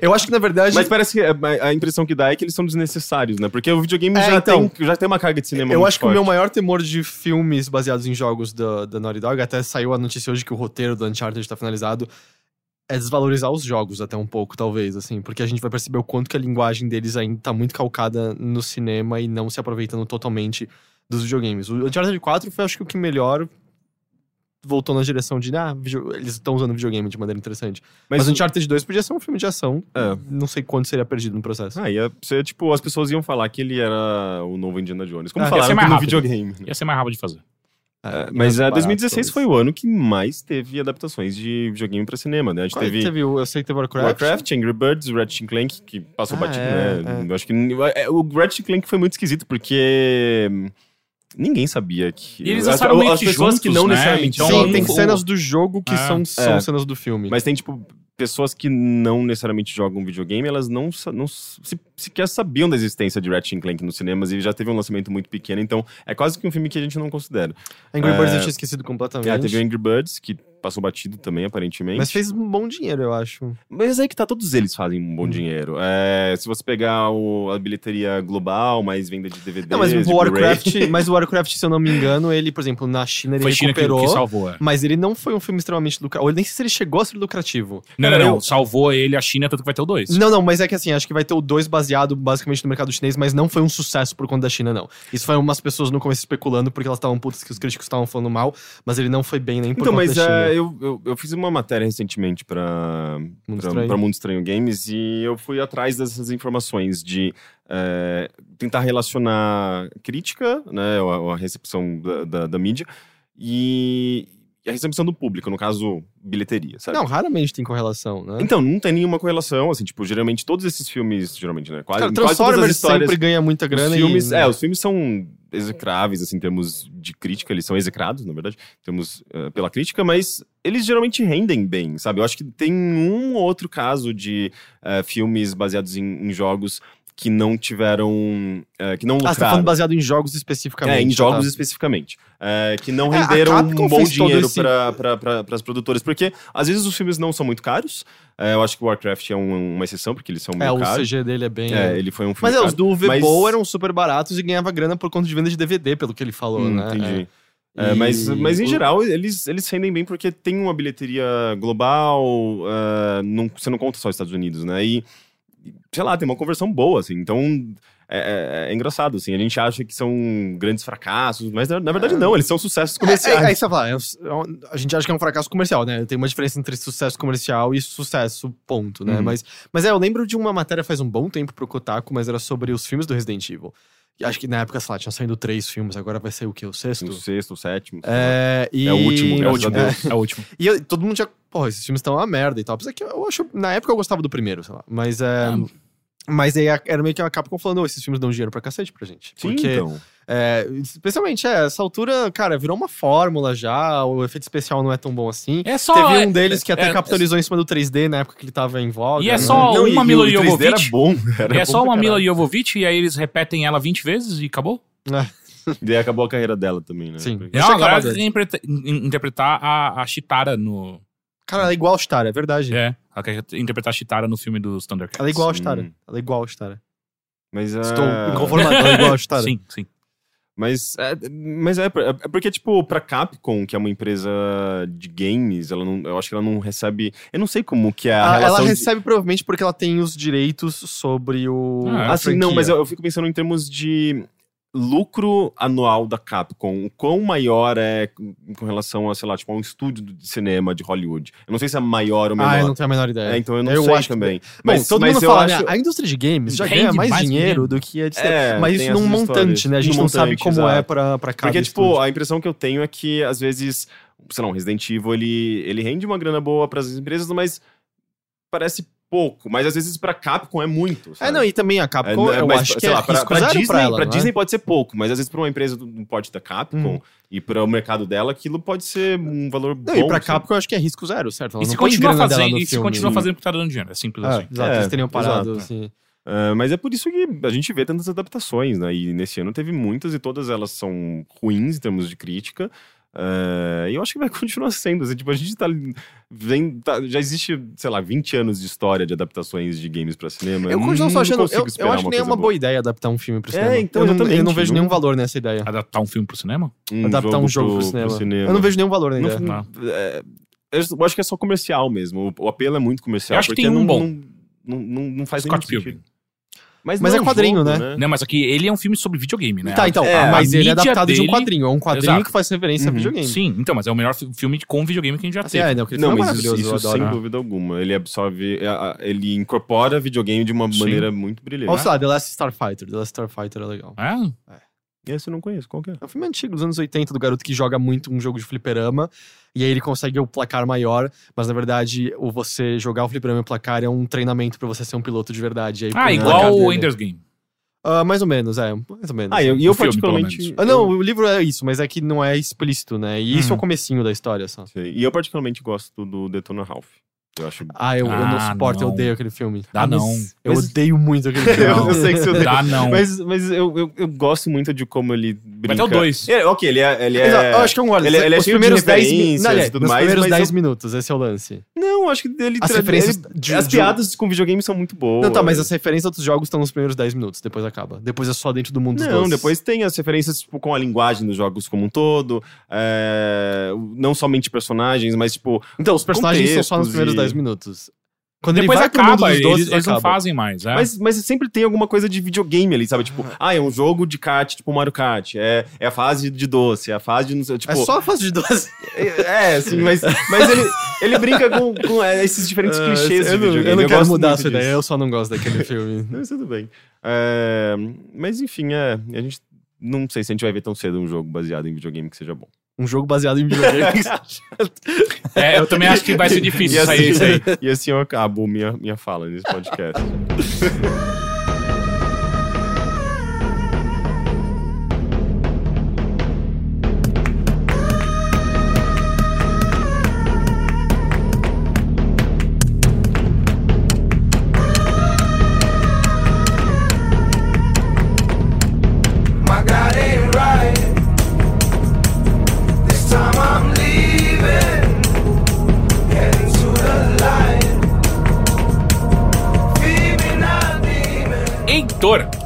B: Eu acho que, na verdade.
A: Mas parece que a impressão que dá é que eles são desnecessários, né? Porque o videogame
B: É,
A: já,
B: então,
A: tem, já tem uma carga de cinema
B: Eu
A: muito
B: acho que o
A: forte.
B: meu maior temor de filmes baseados em jogos da, da Naughty Dog, até saiu a notícia hoje que o roteiro do Uncharted tá finalizado, é desvalorizar os jogos até um pouco, talvez, assim, porque a gente vai perceber o quanto que a linguagem deles ainda tá muito calcada no cinema e não se aproveitando totalmente dos videogames. O Uncharted 4 foi, acho que, o que melhor voltou na direção de, ah, video- eles estão usando videogame de maneira interessante. Mas,
A: Mas,
B: Uncharted 2 podia ser um filme de ação,
A: É.
B: não sei quanto seria perdido no processo.
A: Ah, ia ser, tipo, as pessoas iam falar que ele era o novo Indiana Jones. Como
B: Ah, ia
A: falaram
C: ser mais
A: que no
C: rápido.
A: videogame. né?
C: ia ser mais rápido de fazer.
B: É,
A: Mas
B: ia
A: é,
B: ser
A: 2016
B: barato,
A: foi o ano que mais teve adaptações de videogame pra cinema, né? A gente
B: talvez.
A: teve,
B: teve o- eu sei que teve Warcraft.
A: Warcraft, Angry Birds, Ratchet Clank, que passou
B: Ah,
A: batido,
B: é,
A: né?
B: é.
A: Eu acho que é, o Ratchet Clank foi muito esquisito, porque ninguém sabia que...
C: E eles
A: as,
C: lançaram meio
A: as
C: que
A: pessoas que
C: juntos,
A: não
C: né?
A: necessariamente
C: Então,
B: Sim, tem
C: o-
B: cenas do jogo que
C: É.
B: são, são
A: É.
B: cenas do filme.
A: Mas tem, tipo, pessoas que não necessariamente jogam videogame, elas não, não se, sequer sabiam da existência de Ratchet Clank nos cinemas e já teve um lançamento muito pequeno, então é quase que um filme que a gente não considera.
B: Angry Birds
A: É.
B: eu tinha esquecido completamente.
A: Ah, teve o Angry Birds, que passou batido também, aparentemente.
B: Mas fez um bom dinheiro, eu acho.
A: Mas aí que tá, todos eles fazem um
B: Hum.
A: bom dinheiro. É, se você pegar o- a bilheteria global, mais venda de DVD.
B: Não, mas o Warcraft, mas o Warcraft, se eu não me engano, ele, por exemplo, na China ele
C: Foi China que,
B: recuperou.
C: que salvou, é.
B: Mas ele não foi um filme extremamente lucrativo. Eu nem sei se ele chegou a ser lucrativo.
C: Não, não, não.
A: eu-
C: Salvou ele, a China, tanto que vai ter o dois.
B: Não, não, mas é que assim, acho que vai ter o 2 baseado basicamente no mercado chinês, mas não foi um sucesso por conta da China, não. Isso foi umas pessoas no começo especulando porque elas estavam putas que os críticos estavam falando mal, mas ele não foi bem nem por
A: Então,
B: conta
A: mas
B: da China.
A: é, eu, eu, eu fiz uma matéria recentemente pra,
B: Mundo
A: pra,
B: Estranho.
A: pra Mundo Estranho Games e eu fui atrás dessas informações de é, tentar relacionar crítica, né, a, a recepção da, da, da mídia e, e a recepção do público, no caso, bilheteria, sabe?
B: Não, raramente tem correlação, né?
A: Então, não tem nenhuma correlação, assim, tipo, geralmente todos esses filmes, geralmente, né, quase,
B: Cara,
A: quase todas as
B: Transformers
A: histórias...
B: sempre ganha muita grana
A: os filmes,
B: e...
A: É, os filmes são execráveis, assim, em termos de crítica, eles são execrados, na verdade, em termos eh, pela crítica, mas eles geralmente rendem bem, sabe? Eu acho que tem um ou outro caso de eh, filmes baseados em, em jogos que não tiveram, eh, que não
B: Ah, você tá
A: lucraram.
B: falando baseado em jogos especificamente.
A: É, em jogos
B: tá?
A: especificamente. É, que não
B: É,
A: renderam um bom dinheiro
B: esse-
A: para as produtoras. Porque, às vezes, os filmes não são muito caros. É, eu acho que o Warcraft é um- uma exceção, porque eles são
B: É,
A: meio
B: o
A: caros.
B: CG dele é bem...
A: É, ele foi um filme
B: Mas é,
A: caro.
B: os do VBO
A: mas-
B: eram super baratos e ganhava grana por conta de venda de DVD, pelo que ele falou,
A: Hum,
B: né?
A: Entendi.
B: É.
A: É, mas, mas em
B: o-
A: geral, eles, eles rendem bem porque tem uma bilheteria global, é, não, você não conta só os Estados Unidos, né? E, sei lá, tem uma conversão boa, assim. Então, é, é- é engraçado, assim. A gente acha que são grandes fracassos, mas na, na verdade não, eles são sucessos
B: É,
A: comerciais.
B: é, aí você fala, é é a gente acha que é um fracasso comercial, né? Tem uma diferença entre sucesso comercial e sucesso, ponto, né?
A: Uhum.
B: Mas, mas é, eu lembro de uma matéria faz um bom tempo pro Kotaku, mas era sobre os filmes do Resident Evil. Acho que na época, sei lá, tinha saído três filmes, agora vai ser o quê? O sexto?
A: O sexto, o sétimo.
B: É, e...
A: É o último,
C: É o último.
A: Deus.
C: É o último.
B: E eu- todo mundo já. Porra, esses filmes estão uma merda e tal. Apesar que eu acho. Na época eu gostava do primeiro, sei lá. Mas é.
C: Ah.
B: Mas aí era meio que a Capcom falando, "Ô, esses filmes dão dinheiro pra cacete pra gente.
A: Sim,
B: Porque,
A: então.
B: é, especialmente, é, essa altura, cara, virou uma fórmula já, o efeito especial não é tão bom assim.
C: É só.
B: Teve
C: é-
B: um deles que até
C: é-
B: capitalizou em cima do 3D na época que ele tava em voga.
C: E é
B: né?
C: só
A: Não, e-
C: uma
A: e
C: Mila
A: 3D era
C: Jovovich.
A: bom. Era
C: E é
A: bom
C: só uma Mila. Jovovich e aí eles repetem ela 20 vezes e acabou?
A: E aí acabou a carreira dela também, né?
B: Sim.
A: Porque-
C: agora ela in- interpretar a, a Chitara no.
B: Cara, ela é igual a Stara, é verdade.
C: É, ela quer interpretar a Chitara no filme dos Thundercats.
B: Ela é igual a
A: Sim.
B: Stara. Ela é igual a Stara.
A: Mas,
B: Estou
A: ah,
B: inconformado, ela é igual a Stara.
C: Sim, sim.
A: Mas, é, mas é, é porque, tipo, pra Capcom, que é uma empresa de games, ela não, eu acho que ela não recebe. Eu não sei como que é a
B: Ah,
A: relação.
B: ela
A: de-
B: recebe provavelmente porque ela tem os direitos sobre o.
C: Ah,
A: Assim, não, mas eu, eu fico pensando em termos de lucro anual da Capcom. O quão maior é com relação a, sei lá, tipo, a um estúdio de cinema de Hollywood. Eu não sei se é maior ou menor.
B: Ah, eu não tenho a menor ideia.
A: É, então eu não
B: Eu
A: sei
B: acho que-
A: também.
B: Bom, todo mundo
A: eu
B: fala,
A: acho-
B: né? A indústria de games já
C: Rende
B: ganha mais,
C: mais
B: dinheiro
C: dinheiro.
B: do que a de
A: É,
B: Mas isso num montante,
A: histórias.
B: né? A gente não sabe
A: montante,
B: como é
A: exato.
B: pra, pra cada
A: Porque, tipo,
B: estúdio.
A: a impressão que eu tenho é que, às vezes, sei lá, um Resident Evil, ele, ele rende uma grana boa pras empresas, mas parece pouco. Mas, às vezes, pra Capcom é muito,
B: É,
A: sabe?
B: não, e também a Capcom,
A: É,
B: eu
A: mas,
B: acho que
A: sei
B: é
A: lá, pra, pra Disney,
B: pra ela,
A: pra
B: não é?
A: Disney pode ser pouco, mas às vezes pra uma empresa do, do porte da Capcom
B: Uhum.
A: e para o mercado dela, aquilo pode ser um valor
B: Não,
A: bom.
B: e pra
A: sabe?
B: Capcom eu acho que é risco zero, certo? Ela
C: E se continua fazendo, e se continua fazendo porque tá dando dinheiro. É simples
B: É,
C: assim.
B: exato,
A: É,
B: eles teriam parado,
A: exato.
B: assim.
A: Ah, mas é por isso que a gente vê tantas adaptações, né? E nesse ano teve muitas e todas elas são ruins em termos de crítica. Ah, e eu acho que vai continuar sendo. assim, tipo, a gente tá, vem, tá- Já existe, sei lá, 20 anos de história de adaptações de games pra cinema.
B: Eu continuo só
A: não
B: achando. Eu, eu acho que nem é uma boa ideia adaptar um filme pro
A: É,
B: cinema.
A: então,
B: eu, não, eu não vejo
A: não-
B: nenhum valor nessa ideia.
C: Adaptar um filme pro cinema?
B: adaptar um jogo pro cinema. Eu não vejo nenhum valor na
A: Não-
B: ideia.
C: Ah.
A: é, eu acho que é só comercial mesmo. O, o apelo é muito comercial.
C: Eu acho que
A: porque
C: tem um
A: não,
C: bom.
A: Não, não, não, não faz
C: Scott
A: nenhum
C: Pilgrim.
A: sentido. Mas,
B: Mas
A: não
B: é quadrinho,
A: um jogo,
B: né?
C: Não, mas aqui ele é um filme sobre videogame, né?
B: Tá, então,
A: É,
B: mas
C: a
B: ele é adaptado de um
C: dele-
B: quadrinho. É um quadrinho
C: Exato.
B: que faz referência a
A: Uhum.
B: videogame.
C: Sim, então, mas é o melhor fi- filme com videogame que a gente já
B: Assim,
C: teve.
B: é, não,
A: Não,
B: é
A: mas isso, isso sem dúvida alguma. Ele absorve. é, a- Ele incorpora videogame de uma
C: Sim.
A: maneira muito brilhante.
B: Ou sei lá, The Last Starfighter. The Last Starfighter é legal.
C: É?
A: Esse eu não conheço, qual que é?
B: É um filme antigo, dos anos 80, do garoto que joga muito um jogo de fliperama. E aí ele consegue o placar maior, mas na verdade, o você jogar o fliperama e o placar é um treinamento pra você ser um piloto de verdade. E aí,
C: Ah, igual o. Ender's Game.
B: Ah, mais ou menos, é. Mais ou menos.
A: Ah, eu- e eu
C: filme,
A: particularmente.
B: Ah, não, o livro é isso, mas é que não é explícito, né? E isso é
C: Uhum.
B: o comecinho da história só.
A: Sei. E eu particularmente gosto do Detona Ralph. Eu acho.
B: Ah, eu, eu não
C: Ah,
B: suporto, eu
C: não.
B: odeio aquele filme.
C: Dá não.
B: Eu
A: Mas-
B: odeio muito aquele filme.
A: Eu não sei que você odeia.
C: Dá não.
A: Mas, mas eu, eu, eu gosto muito de como ele brinca.
C: Vai até o dois.
A: É, ok, ele é. Ele é...
B: Exato, eu acho que é um olha,
A: ele- ele é
B: os
A: de
B: primeiros 10 minutos.
A: e
B: é, nos
A: mais,
B: primeiros
A: mas
B: 10
A: eu-
B: minutos, esse é o lance.
A: Não, acho que ele.
B: As
A: tra-
B: referências
A: ele-
B: de-
A: as
B: de-
A: piadas com videogame são muito boas.
B: Não, tá, mas as referências outros jogos estão nos primeiros 10 minutos, depois acaba. Depois é só dentro do mundo dos
A: Não, depois tem as referências tipo, com a linguagem dos jogos como um todo. é, Não somente personagens, mas tipo.
B: Então, os personagens são só nos primeiros
A: e-
B: 10 minutos. Quando
C: Depois
B: ele vai
C: acaba, eles,
B: doces,
C: eles não fazem mais. É.
A: Mas, mas sempre tem alguma coisa de videogame ali, sabe? Tipo, ah, é um jogo de kart, tipo Mario Kart. É, é a fase de doce, é a fase de. não sei, Tipo,
B: É só a fase de doce.
A: É, sim, mas, mas ele, ele brinca com, com é, esses diferentes
B: Ah,
A: clichês de
B: eu não,
A: videogame.
B: eu não quero
A: gosto
B: mudar a
A: muito
B: sua ideia, eu só não gosto daquele filme.
A: Não, isso tudo bem. É, mas enfim, é, a gente não sei se a gente vai ver tão cedo um jogo baseado em videogame que seja bom.
B: Um jogo baseado em videogame.
C: É, eu também acho que vai ser difícil
A: e,
C: sair
A: assim,
C: isso aí.
A: e assim eu acabo minha, minha fala nesse podcast.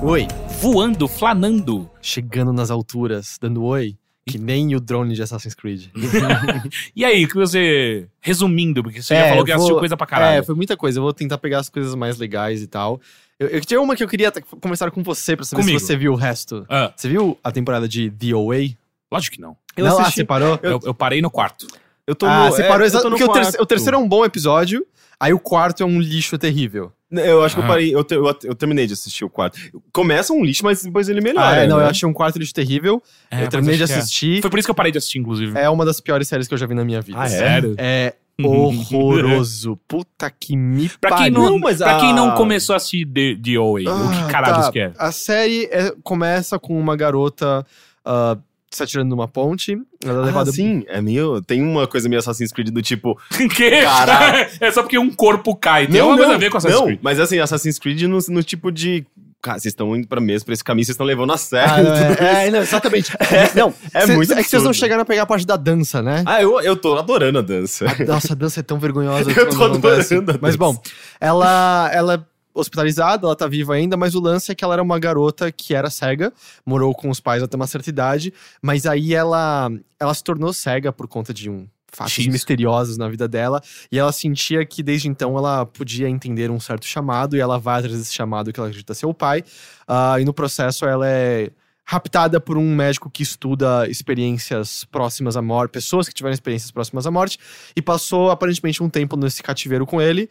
B: Oi.
C: voando, flanando.
B: Chegando nas alturas, dando oi. Que nem o drone de Assassin's Creed.
C: E aí, o que você. Resumindo, porque você já
B: É,
C: falou que
B: eu
C: assistiu
B: vou-
C: coisa pra caralho.
B: É, foi muita coisa. Eu vou tentar pegar as coisas mais legais e tal. Eu, eu tinha uma que eu queria conversar com você pra saber
C: Comigo.
B: se você viu o resto.
C: Ah,
B: Você viu a temporada de The Away?
C: lógico que não.
A: Eu
B: não, ah,
A: assisti-
B: você parou?
C: Eu, eu parei no quarto.
A: Eu tô
B: ah,
A: no,
B: você
A: é,
B: parou
A: no
B: Porque o terceiro é um bom episódio, aí o quarto é um lixo terrível.
A: Eu acho que eu
C: Ah.
A: parei, eu, te- eu, eu terminei de assistir o quarto. Começa um lixo, mas depois ele melhora.
B: Ah, é, não,
A: né?
B: eu achei um quarto lixo terrível.
C: É,
B: eu terminei de
C: é.
B: assistir.
C: Foi por isso que eu parei de assistir, inclusive.
B: É uma das piores séries que eu já vi na minha vida.
A: Ah, é?
C: Sério?
B: É horroroso. Puta que me
C: Pra quem,
B: pariu.
C: não,
A: Não, mas
C: pra quem
A: a-
C: não começou a assistir The, The o
B: Ah,
C: que caralho
B: tá.
C: que é?
B: A série é- começa com uma garota ah, se atirando numa ponte. Ela é
A: Ah,
B: levada.
A: sim, é meio. Tem uma coisa meio Assassin's Creed do tipo.
C: que?
A: Caralho.
C: é só porque um corpo cai. Tem uma coisa a ver com Assassin's
A: não,
C: Creed.
A: mas assim, Assassin's Creed no, no tipo de. Cara, vocês estão indo pra mesmo, pra esse caminho, vocês estão levando a
B: Ah,
A: sério.
B: não,
A: tudo
B: é, é, não, exatamente. não,
A: é
B: cê-
A: muito
B: É que vocês não chegaram a pegar a parte da dança, né?
A: Ah, eu, eu tô adorando a dança.
B: Nossa, a dança é tão vergonhosa.
A: Eu tô adorando a
B: Mas bom, ela, ela é hospitalizada, ela tá viva ainda, mas o lance é que ela era uma garota que era cega, morou com os pais até uma certa idade, mas aí ela, ela se tornou cega por conta de um fatos
C: X.
B: misteriosos na vida dela, e ela sentia que desde então ela podia entender um certo chamado, e ela vai atrás desse chamado que ela acredita ser o pai, Ah, e no processo ela é raptada por um médico que estuda experiências próximas à morte, pessoas que tiveram experiências próximas à morte, e passou aparentemente um tempo nesse cativeiro com ele,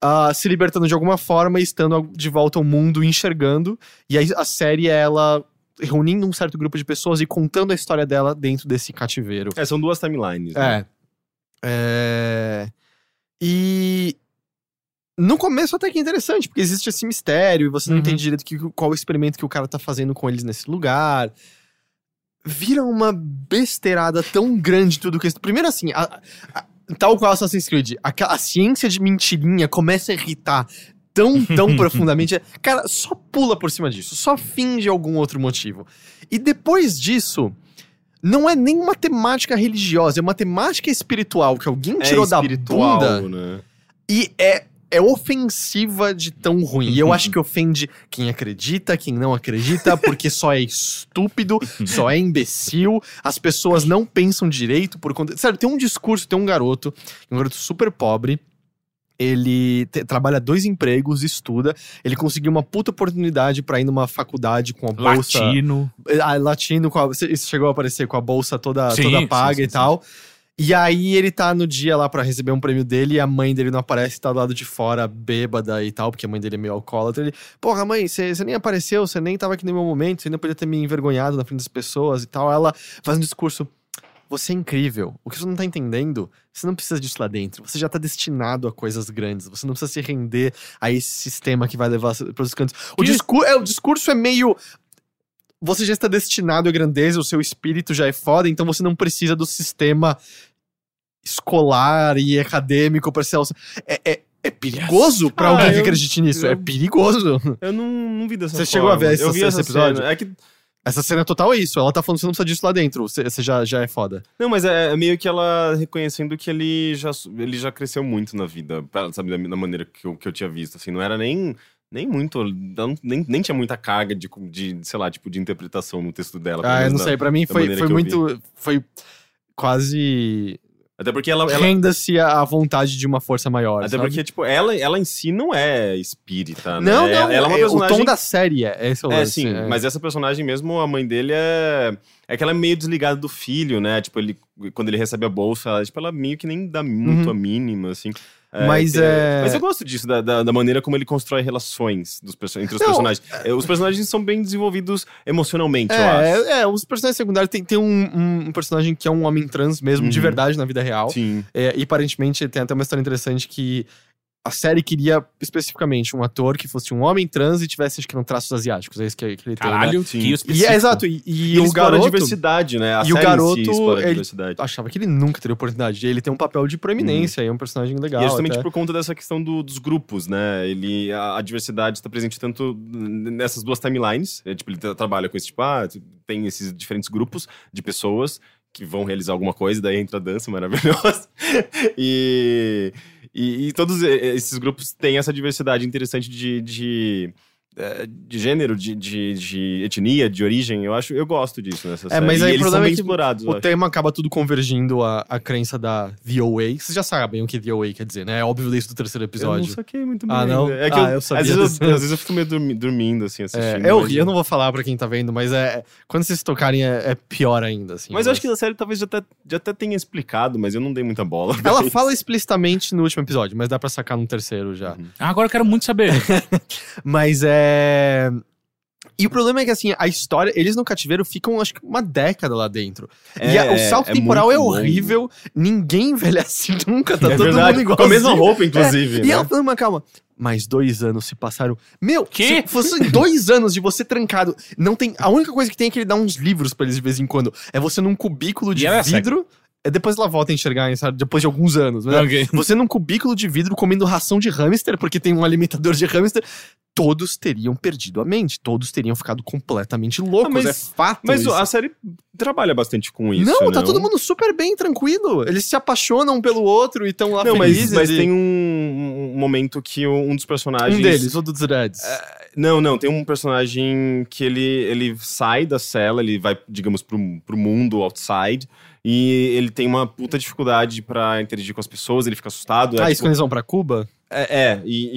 B: ah, se libertando de alguma forma e estando de volta ao mundo, enxergando. E aí a série é ela reunindo um certo grupo de pessoas e contando a história dela dentro desse cativeiro.
A: É, são duas timelines. né?
B: É. É. E. No começo até que é interessante, porque existe esse mistério e você não
C: Uhum.
B: entende direito que, qual o experimento que o cara tá fazendo com eles nesse lugar. Vira uma besteirada tão grande tudo que isso. Primeiro assim, a- a- tal qual Assassin's Creed, a, a ciência de mentirinha começa a irritar tão, tão profundamente. Cara, só pula por cima disso, só finge algum outro motivo. E depois disso, não é nem uma temática religiosa, é uma temática espiritual que alguém tirou da
A: espiritual,
B: bunda
A: né?
B: e é, é ofensiva de tão ruim. E eu acho que ofende quem acredita, quem não acredita, porque só é estúpido, só é imbecil, as pessoas não pensam direito por conta. Sério, tem um discurso, tem um garoto, um garoto super pobre. Ele te- trabalha dois empregos, estuda. Ele conseguiu uma puta oportunidade pra ir numa faculdade com a bolsa.
C: Latino.
B: Ah, latino, com a, isso chegou a aparecer com a bolsa toda,
C: Sim,
B: toda
C: sim,
B: paga
C: sim,
B: e
C: sim.
B: E aí ele tá no dia lá pra receber um prêmio dele e a mãe dele não aparece, tá do lado de fora, bêbada e tal, porque a mãe dele é meio alcoólatra. Ele, porra, mãe, você nem apareceu, você nem tava aqui no meu momento, você ainda podia ter me envergonhado na frente das pessoas e tal. Ela faz um discurso. Você é incrível. O que você não tá entendendo, você não precisa disso lá dentro. Você já tá destinado a coisas grandes. Você não precisa se render a esse sistema que vai levar para os cantos. O, discur é, o discurso é meio você já está destinado à grandeza, o seu espírito já é foda, então você não precisa do sistema escolar e acadêmico para ser. É, é, é perigoso pra
A: Ah,
B: alguém que
A: eu-
B: acredite nisso. É
A: eu-
B: perigoso.
A: Eu não, não vi dessa
B: Você
A: forma.
B: chegou a ver essa-
A: vi
B: esse
A: essa
B: episódio?
A: cena. É que,
B: Essa cena total é isso. Ela tá falando que você não precisa disso lá dentro. Você, você já, já é foda.
A: não, mas é, é meio que ela reconhecendo que ele já, ele já cresceu muito na vida, sabe, da, da maneira que eu, que eu tinha visto. Assim, não era nem, nem muito. não- nem, nem tinha muita carga de, de, sei lá, tipo, de interpretação no texto dela.
B: Ah, eu não sei. Pra mim foi, foi
A: que
B: muito. Foi quase.
A: Até porque ela. ela
B: Renda-se à vontade de uma força maior.
A: até
B: sabe?
A: porque, tipo, ela, ela em si não é espírita,
B: Não,
A: né?
B: não.
A: Ela é uma
B: é-
A: personagem.
B: O tom da série é. Esse é o
A: É,
B: lance,
A: sim,
B: é.
A: mas essa personagem mesmo, a mãe dele é. É que ela é meio desligada do filho, né? Tipo, ele, quando ele recebe a bolsa, ela, tipo, ela meio que nem dá muito
B: Uhum.
A: a mínima, assim.
B: Mas é-
A: Mas eu gosto disso, da, da, da maneira como ele constrói relações dos entre os
B: Não,
A: personagens. É, Os personagens são bem desenvolvidos emocionalmente, eu
B: É,
A: acho.
B: é, os personagens secundários tem, tem um, um- personagem que é um homem trans mesmo, de
A: Uhum.
B: verdade, na vida real.
A: Sim.
B: É, e aparentemente tem até uma história interessante que a série queria especificamente um ator que fosse um homem trans e tivesse, acho que, não traços asiáticos. É isso que, que ele tem.
C: Caralho,
B: Né?
A: Sim.
B: E é exato, e, e
A: E
B: o garoto.
A: a diversidade, né? A
B: e o garoto,
A: si
B: ele-
A: diversidade.
B: Achava que ele nunca teria oportunidade. Ele tem um papel de proeminência, e é um personagem legal.
A: E é justamente
B: até.
A: por conta dessa questão do- dos grupos, né? Ele, a, a diversidade está presente tanto nessas duas timelines. É, tipo, ele tra- trabalha com esse tipo, ah, tem esses diferentes grupos de pessoas que vão realizar alguma coisa, daí entra a dança maravilhosa. e, e, todos esses grupos têm essa diversidade interessante de. de de gênero, de, de, de etnia, de origem, eu acho, eu gosto disso nessa
B: É,
A: série.
B: mas
A: E
B: aí o
A: eles são
B: problema
A: bem
B: é que
A: explorados. eu
B: O
A: acho.
B: tema acaba tudo convergindo à, à crença da VOA. Vocês já sabem o que VOA quer dizer, né? É óbvio isso do terceiro
A: Eu
B: episódio.
A: não saquei muito bem.
B: Ah, não?
A: É que
B: Ah,
A: eu,
B: eu sabia
A: às, vezes eu, às vezes eu fico meio dormi- dormindo, assim, assistindo.
B: É, é
A: mas-
B: horrível. Eu não vou falar pra quem tá vendo, mas é. Quando vocês tocarem é, é pior ainda, assim.
A: Mas eu acho que a série talvez já até, já até tenha explicado, mas eu não dei muita bola.
B: Ela
A: isso.
B: fala explicitamente no último episódio, mas dá pra sacar no terceiro já.
C: Ah, agora eu quero muito saber.
B: Mas é. E o problema é que, assim, a história, eles no cativeiro ficam, acho que, uma década lá dentro. e a- o salto
A: é
B: temporal é
A: longo.
B: horrível, ninguém envelhece nunca, tá
A: é
B: todo
A: verdade,
B: mundo igual.
A: com a mesma roupa, inclusive.
B: E
A: né?
B: ela falando, mas calma. Mais dois anos se passaram. Meu,
C: Quê?
B: se fossem dois anos de você trancado, não tem. A única coisa que tem é que ele dá uns livros pra eles de vez em quando. É você num cubículo de
C: E é
B: vidro. É depois ela volta a enxergar, sabe? Depois de alguns anos. Né?
C: Ok.
B: Você num cubículo de vidro comendo ração de hamster, porque tem um alimentador de hamster. Todos teriam perdido a mente. Todos teriam ficado completamente loucos.
A: mas-
B: é fato.
A: Mas
B: isso.
A: a série trabalha bastante com isso.
B: não, tá todo mundo super bem, tranquilo. Eles se apaixonam um pelo outro e estão lá
A: Não, mas,
B: felizes.
A: mas
B: e-
A: tem um, um momento que um dos personagens.
B: um deles, o dos Reds.
A: Não, não, tem um personagem que ele, ele sai da cela, ele vai, digamos, pro, pro mundo outside. E ele tem uma puta dificuldade pra interagir com as pessoas, ele fica assustado. é,
B: ah, isso
A: tipo,
B: quando eles vão pra Cuba?
A: é, é, e,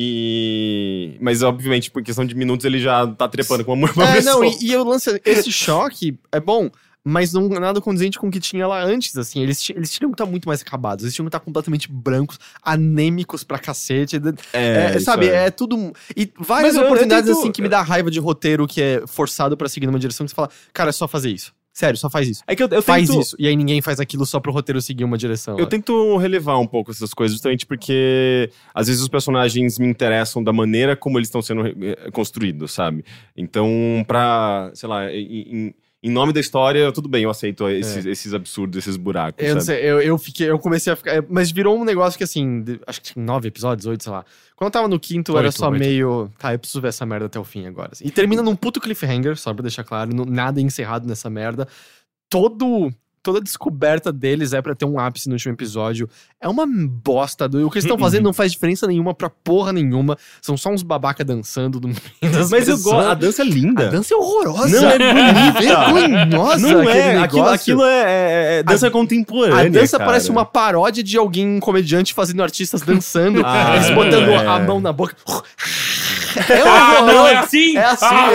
A: e- Mas obviamente, por questão de minutos, ele já tá trepando com uma, uma
B: É,
A: pessoa.
B: não, e, e eu lance esse choque é bom, mas não é nada condizente com o que tinha lá antes, assim. Eles, eles tinham que estar muito mais acabados, eles tinham que estar completamente brancos, anêmicos pra cacete. É,
A: isso
B: sabe, é. tudo. E várias
A: Mas eu- eu
B: oportunidades,
A: tento-
B: assim, que me dá raiva de roteiro que é forçado pra seguir numa direção que você fala, cara, é só fazer isso. Sério, só faz isso.
A: É que eu, eu
B: faz
A: tento,
B: isso. E aí ninguém faz aquilo só pro roteiro seguir uma direção.
A: Eu tento relevar um pouco essas coisas, justamente porque às vezes os personagens me interessam da maneira como eles estão sendo eh, construídos, sabe? Então, pra, sei lá, em, em- em nome da história, tudo bem, eu aceito esses, esses absurdos, esses buracos.
B: É. Eu sei, eu, eu fiquei, eu comecei a ficar. é, Mas virou um negócio que assim, acho que tinha nove episódios, oito, sei lá. Quando eu tava no quinto, era
C: Oito,
B: só
C: oito.
B: meio. Tá, eu preciso ver essa merda até o fim agora. assim. E termina num puto cliffhanger, só pra deixar claro, nada é encerrado nessa merda. Todo. Toda a descoberta deles é pra ter um ápice no último episódio. É uma bosta. Do, o que eles estão fazendo não faz diferença nenhuma pra porra nenhuma. São só uns babaca dançando meio das
A: Mas eu
B: pessoas.
A: gosto, a dança é linda.
B: A dança é horrorosa.
A: Não é bonita.
B: vergonhosa.
A: Não é, aquilo, aquilo é, é- é dança contemporânea.
B: A dança
A: cara.
B: parece uma paródia de alguém comediante fazendo artistas dançando.
A: Ah,
B: eles botando
A: é.
B: a mão na boca. É
C: Ah, não, é assim?
B: É assim.
C: Ah,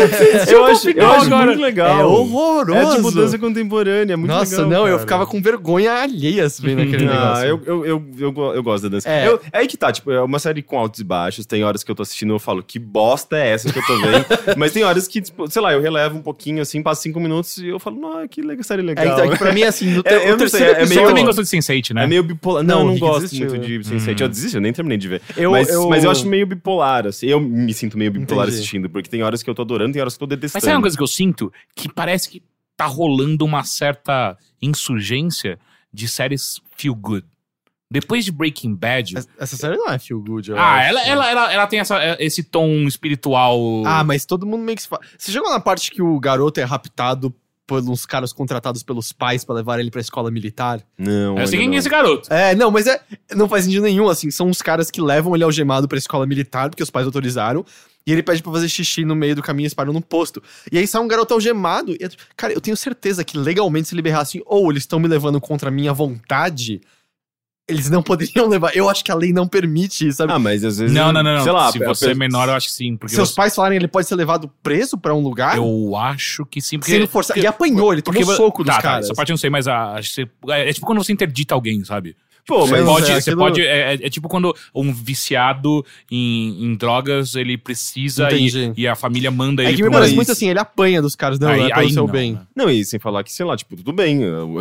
A: Eu acho, eu acho
C: agora.
A: muito legal.
B: É horroroso.
A: É tipo dança contemporânea, é muito
B: Nossa,
A: legal.
B: não, eu
A: cara.
B: ficava com vergonha alheia vendo aquele
A: Ah,
B: negócio.
A: eu, eu, eu, eu, eu gosto da dança.
B: É.
A: Eu- é aí que tá, tipo, é uma série com altos e baixos. Tem horas que eu tô assistindo e eu falo, que bosta é essa que eu tô vendo? Mas tem horas que, tipo, sei lá, eu relevo um pouquinho assim, passa cinco minutos e eu falo, não, que legal, série
B: É,
A: legal.
B: então, é que pra mim, assim, no
A: É,
B: te-
A: eu
B: o
A: não
B: terceiro
A: sei, é
C: Você
A: meio-
C: também gostou de Sense8, né?
A: É meio bipolar.
B: Não,
A: Não, eu não gosto
B: desistiu.
A: muito de Sense8. Eu desisti, eu nem terminei de ver.
B: Eu-
A: mas,
B: eu-
A: mas eu acho meio bipolar, assim. Eu me sinto meio bipolar
B: Entendi.
A: assistindo, porque tem horas que eu tô adorando, tem horas que eu tô
C: Mas
A: detestando.
C: sabe uma coisa que eu sinto? Que parece que tá rolando uma certa insurgência de séries feel good. Depois de Breaking Bad.
B: Essa série não é feel good, eu
C: Ah,
B: acho.
C: ela, ela, ela, ela tem essa, esse tom espiritual.
B: Ah, mas todo mundo meio que se fa... Você chegou na parte que o garoto é raptado por uns caras contratados pelos pais pra levar ele pra escola militar?
A: Não,
C: eu sei quem
A: não.
C: é esse garoto.
B: É, não, mas é, não faz sentido nenhum, assim. São os caras que levam ele algemado pra escola militar, porque os pais autorizaram. E ele pede pra fazer xixi no meio do caminho e eles param no posto. E aí sai um garoto algemado. E, é cara, eu tenho certeza que legalmente, se ele berrasse, ou eles estão me levando contra a minha vontade, eles não poderiam levar. Eu acho que a lei não permite, sabe?
A: Ah, mas às vezes.
C: Não, não, não, não.
A: Sei lá,
C: Se você é menor, eu acho que sim. Porque
B: Seus
C: você-
B: pais falarem ele pode ser levado preso pra um lugar,
C: Eu acho que sim. Porque,
B: sendo forçado. E apanhou, ele tomou
C: porque-
B: soco dos
C: tá, tá,
B: caras.
C: essa parte eu não sei, mas a, acho que você- é, é tipo quando você interdita alguém, sabe?
A: Pô,
C: Você pode,
B: sei,
C: você
B: aquilo-
C: pode é, é- é tipo quando um viciado em, em drogas ele precisa e, e a família manda
B: É
C: ele
B: que me parece muito assim, ele apanha dos caras, não,
C: Aí-
B: é pelo
C: aí
B: seu
C: não,
B: bem.
C: né?
A: Não, e sem falar que, sei lá, tipo, tudo bem.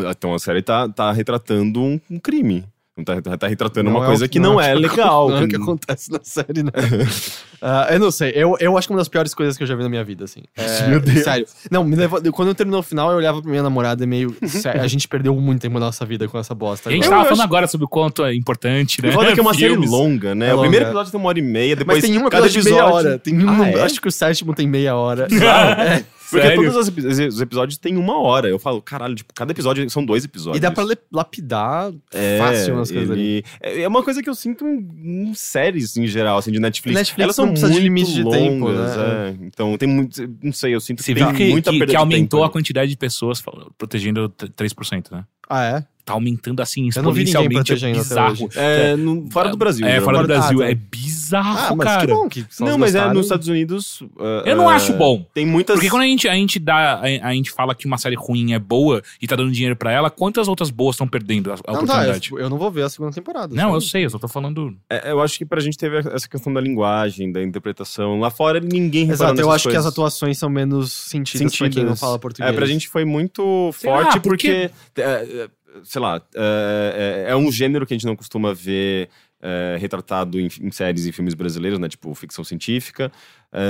A: Então a série tá, tá retratando um, um crime. Não tá, tá, tá retratando
B: Não
A: uma
B: é
A: coisa
B: o-
A: que não,
B: é
A: é
B: que-
A: legal.
B: Não é o que acontece na série, né? Ah, eu não sei, eu, eu acho que uma das piores coisas que eu já vi na minha vida, assim. É,
A: Meu Deus.
B: Sério. Não, me levou, quando eu terminou o final, eu olhava pra minha namorada e meio. sério, a gente perdeu muito tempo da nossa vida com essa bosta.
C: A gente
B: agora.
C: tava
A: Eu
C: falando agora sobre o quanto é importante, né?
A: Foda é que é uma série longa, né?
B: É
A: o primeiro
B: longa.
A: episódio tem uma hora e meia, depois
B: Mas tem um
A: cada
B: episódio de meia hora. Tem um,
A: Ah, é?
B: Acho que o sétimo tem meia hora. É.
A: Porque
C: Sério?
A: todos os, epi- os episódios têm uma hora. Eu falo, caralho, tipo, cada episódio são dois episódios.
B: E dá pra lapidar
A: É,
B: fácil umas coisas ali.
A: ele... É é uma coisa que eu sinto em, em séries em geral, assim, de Netflix.
B: Netflix
A: Elas são
B: não precisa de
A: muito
B: limite de tempo,
A: longas,
B: né?
A: é. Então tem muito. Não sei, eu sinto
C: Você
A: que tem
C: que,
A: muita
C: que,
A: perda
C: que
A: de
C: aumentou
A: tempo
C: a quantidade de pessoas protegendo t- 3%, né?
B: Ah, é?
C: Tá aumentando assim
B: Eu não vi ninguém
C: exponencialmente. É bizarro.
B: hoje.
A: É, no- fora do Brasil.
C: É,
A: né?
C: fora do
B: Ah,
C: Brasil.
B: tá.
C: É bizarro,
B: Ah, mas
C: cara.
B: que bom que só
A: Não, mas é nos Estados Unidos. uh,
C: Eu não
A: uh,
C: acho bom.
A: Tem muitas.
C: Porque quando a gente, a gente dá, a, a gente fala que uma série ruim é boa e tá dando dinheiro pra ela, quantas outras boas estão perdendo a, a
B: Não, tá,
C: oportunidade?
B: eu, eu não vou ver a segunda temporada.
C: Não,
B: sabe?
C: eu sei, eu só tô falando.
A: É, eu acho que pra gente teve essa questão da linguagem, da interpretação. Lá fora ninguém
B: Exato, eu acho que as
A: coisas.
B: atuações são menos sentidas pra quem não fala português.
A: É, pra gente foi muito
C: Será?
A: forte
C: Por
A: porque, é, é, sei lá, é, é- é um gênero que a gente não costuma ver é, retratado em, em séries e filmes brasileiros, né? Tipo, ficção científica.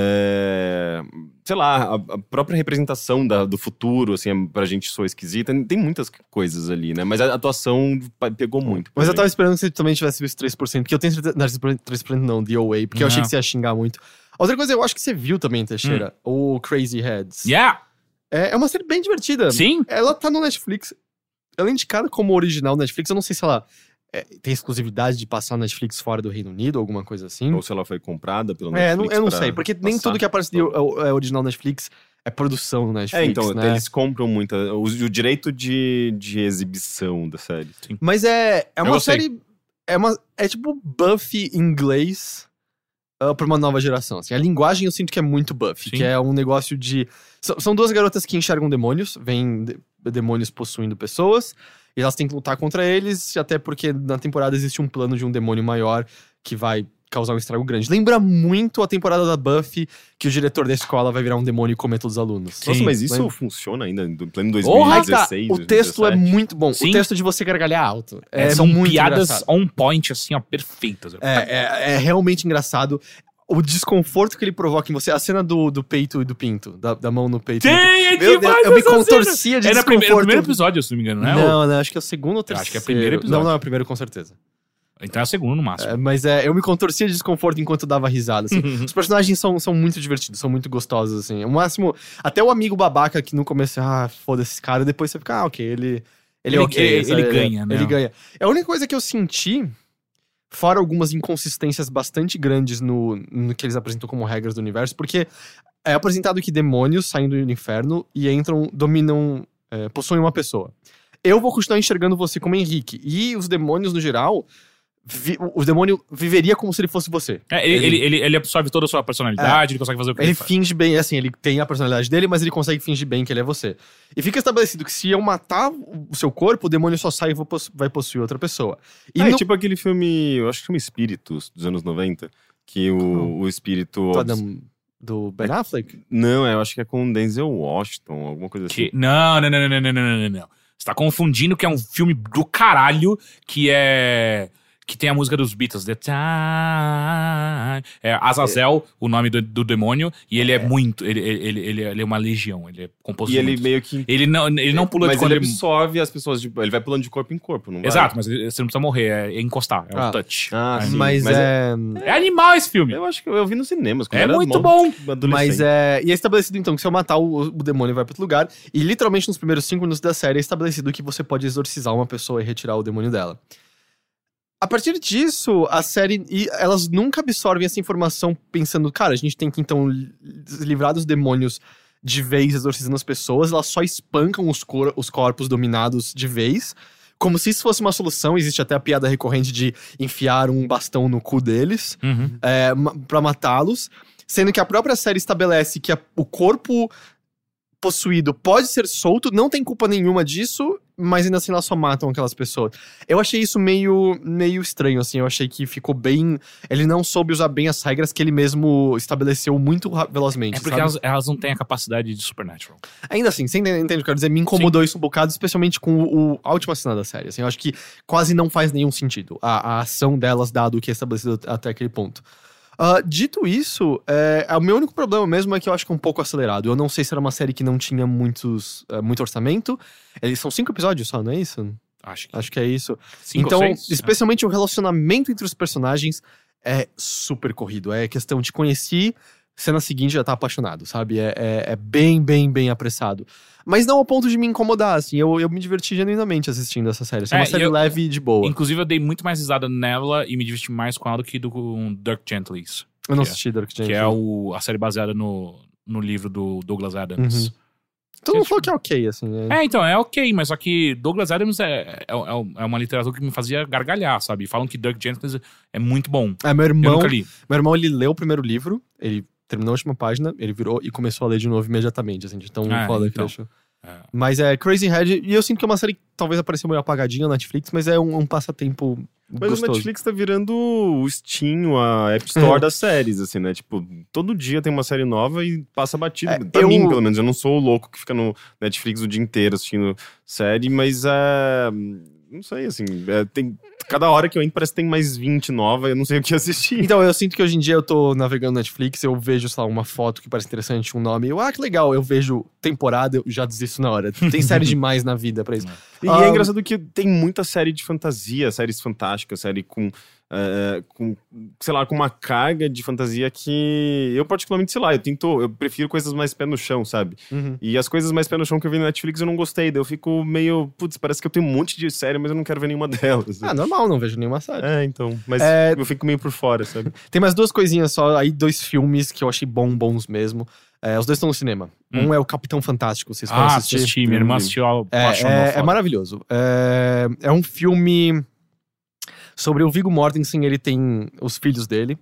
A: É, sei lá, a, a própria representação da- do futuro, assim, é- pra gente soa esquisita. Tem muitas coisas ali, né? Mas a atuação pegou muito.
B: Mas eu
A: gente.
B: tava esperando que você também tivesse visto 3%, porque eu tenho certeza. Não, 3% não, DOA, porque eu achei
C: Não.
B: que você ia xingar muito. Outra coisa, eu acho que você viu também, Teixeira, o Crazy Heads.
C: Yeah!
B: É, é uma série bem divertida.
C: Sim?
B: Ela tá no Netflix. Ela é indicada como original Netflix. Eu não sei se ela é, tem exclusividade de passar na Netflix fora do Reino Unido, alguma coisa assim.
A: Ou se ela foi comprada pelo
B: É, não-
A: Netflix
B: eu não sei, porque nem tudo que aparece de- é, é original Netflix é produção Netflix,
A: É, então,
B: né?
A: eles compram muita. O, o direito de, de exibição da série.
B: Mas é, é uma série. É, uma, é tipo Buffy em inglês ah, pra uma nova geração. Assim. A linguagem eu sinto que é muito Buffy,
C: Sim.
B: que é um negócio de. São, são duas garotas que enxergam demônios, vêm demônios possuindo pessoas, e elas têm que lutar contra eles, até porque na temporada existe um plano de um demônio maior que vai causar um estrago grande. Lembra muito a temporada da Buffy, que o diretor da escola vai virar um demônio e comer todos os alunos.
C: Sim,
A: Nossa, mas isso
B: lembra?
A: funciona ainda em pleno
B: Porra, cara,
A: 2016.
B: o texto é
A: 2017.
B: muito bom.
C: Sim.
B: O texto de você gargalhar alto. É,
C: são
B: muito
C: piadas
B: engraçado.
C: on point, assim, ó, perfeitas.
B: É, é, é realmente engraçado. O desconforto que ele provoca em você. A cena do, do peito e do pinto. Da, da mão no peito.
C: Tem, é
B: Meu Deus, eu me
C: cena.
B: contorcia de
C: É no
B: desconforto.
C: primeiro, primeiro episódio, se não me engano, né?
B: Não, não, acho que é o segundo ou terceiro.
C: acho que é o primeiro episódio.
B: Não, não, é o primeiro com certeza.
C: Então é o segundo no máximo.
B: É, mas é, eu me contorcia de desconforto enquanto dava risada. assim. Os personagens são, são muito divertidos, são muito gostosos, assim. O máximo. Até o amigo babaca que no começo, ah, foda-se esse cara, depois você fica, ah, ok, ele. Ele,
C: Ele-
B: é ok.
C: ele- ele ganha, né?
B: Ele ganha. É a única coisa que eu senti, fora algumas inconsistências bastante grandes no, no que eles apresentam como regras do universo, porque é apresentado que demônios saem do inferno e entram, dominam, é, possuem uma pessoa. Eu vou continuar enxergando você como Henrique. E os demônios, no geral, Vi, o demônio viveria como se ele fosse você.
C: É, ele, ele, ele, ele, absorve toda a sua personalidade, é, ele consegue fazer o que ele
B: Ele
C: faz.
B: finge bem, é assim, ele tem a personalidade dele, mas ele consegue fingir bem que ele é você. E fica estabelecido que se eu matar o seu corpo, o demônio só sai e vai possuir outra pessoa. E
A: ah, é tipo aquele filme, eu acho que chama Espíritos, dos anos 90, que o, o espírito...
B: Tá Adam... Do Ben é, Affleck?
A: Não, é, eu acho que é com Denzel Washington, alguma coisa
C: que... assim. Não, não, não, não, não, não, não, não. Você tá confundindo que é um filme do caralho, que é... Que tem a música dos Beatles, The Time. É Azazel, o nome do, do demônio, e ele é, muito. Ele, ele, ele, ele é uma legião, ele é composto
A: E ele
C: muitos.
A: meio que.
C: Ele não, ele não pula
A: mas
C: de
A: ele absorve as pessoas, de, ele vai pulando de corpo em corpo, não vai?
C: Exato, mas você não precisa morrer, é encostar, é
B: Ah.
C: o touch.
A: Ah,
C: É.
A: sim.
B: mas,
A: mas
B: é.
C: É animal esse filme.
A: Eu acho que eu vi nos cinemas.
C: É muito bom.
B: Mas é. E é estabelecido então que se eu matar o, o demônio vai pra outro lugar. E literalmente nos primeiros cinco minutos da série é estabelecido que você pode exorcizar uma pessoa e retirar o demônio dela. A partir disso, a série. E elas nunca absorvem essa informação pensando, cara, a gente tem que então li- livrar dos demônios de vez exorcizando as pessoas. Elas só espancam os, cor- os corpos dominados de vez. Como se isso fosse uma solução. Existe até a piada recorrente de enfiar um bastão no cu deles
C: Uhum.
B: é, pra matá-los, sendo que a própria série estabelece que a- o corpo possuído pode ser solto, não tem culpa nenhuma disso, mas ainda assim elas só matam aquelas pessoas. Eu achei isso meio, meio estranho, assim, eu achei que ficou bem... Ele não soube usar bem as regras que ele mesmo estabeleceu muito velozmente,
C: É porque elas, elas não têm a capacidade de Supernatural.
B: Ainda assim, você entende, entende o que eu quero dizer? Me incomodou isso um bocado, especialmente com o, o- a última cena da série. Assim, eu acho que quase não faz nenhum sentido a, a ação delas, dado o que é estabelecido até aquele ponto. Ah, dito isso, é, o meu único problema mesmo é que eu acho que é um pouco acelerado. Eu não sei se era uma série que não tinha muitos, eh, muito orçamento. Eles são cinco episódios só, não é isso?
C: Acho que.
B: Acho que é isso.
C: Cinco
B: então,
C: seis?
B: especialmente o relacionamento entre os personagens é super corrido. É questão de conheci, cena seguinte já tá apaixonado, sabe? É, é, é bem, bem, bem apressado. Mas não ao ponto de me incomodar, assim. Eu, eu me diverti genuinamente assistindo essa série. Assim, é
C: É,
B: uma série
C: eu-
B: leve e de boa.
C: Inclusive, eu dei muito mais risada nela e me diverti mais com ela do que do com Dirk Gently's.
B: Eu não
C: que é-
B: assisti
C: Que
B: Gently.
C: é o, a série baseada no, no livro do Douglas Adams.
B: Uhum. Todo mundo
C: que-
B: falou que é ok, assim. É.
C: É, então, é ok, mas só que Douglas Adams é, é, é- é uma literatura que me fazia gargalhar, sabe? Falam que Dirk Gently é muito bom.
B: É, meu
C: Eu
B: irmão,
C: nunca li.
B: meu irmão, ele leu o primeiro livro, ele terminou a última página, ele virou e começou a ler de novo imediatamente, assim, de tão
C: Ah,
B: foda que
C: então.
B: ele achou.
C: É.
B: Mas é Crazy Head, e eu sinto que é uma série que talvez apareceu meio apagadinha na Netflix, mas é um, um passatempo
A: Mas
B: gostoso.
A: o Netflix tá virando o Steam, a App Store
B: É.
A: das séries, assim, né? Tipo, todo dia tem uma série nova e passa batido.
B: É,
A: pra
B: eu-
A: mim, pelo menos. Eu não sou o louco que fica no Netflix o dia inteiro assistindo série, mas é. Não sei, assim. é, tem, cada hora que eu entro parece que tem mais 20 nova, eu não sei o que assistir.
B: Então, eu sinto que hoje em dia eu tô navegando no Netflix, eu vejo, sei lá, uma foto que parece interessante, um nome, eu, ah, que legal, eu vejo temporada, eu já desisto na hora. Tem série demais na vida pra isso.
A: E
B: Ah,
A: é engraçado que tem muita série de fantasia, séries fantásticas, série com, eh, com, sei lá, com uma carga de fantasia que eu particularmente, sei lá, eu tento, eu prefiro coisas mais pé no chão, sabe?
B: Uhum.
A: E as coisas mais pé no chão que eu vi na Netflix eu não gostei, daí eu fico meio, putz, parece que eu tenho um monte de série, mas eu não quero ver nenhuma delas.
B: Ah, normal, não vejo nenhuma série.
A: É, então, mas
B: É-
A: eu fico meio por fora, sabe?
B: Tem mais duas coisinhas só, aí dois filmes que eu achei bom, bons mesmo. É, os dois estão no cinema. Um é o Capitão Fantástico, vocês
C: Ah,
B: assistir?
C: assisti. Minha irmã assistiu
B: É, é, é maravilhoso. É, é um filme sobre o Viggo Mortensen, ele tem os filhos dele.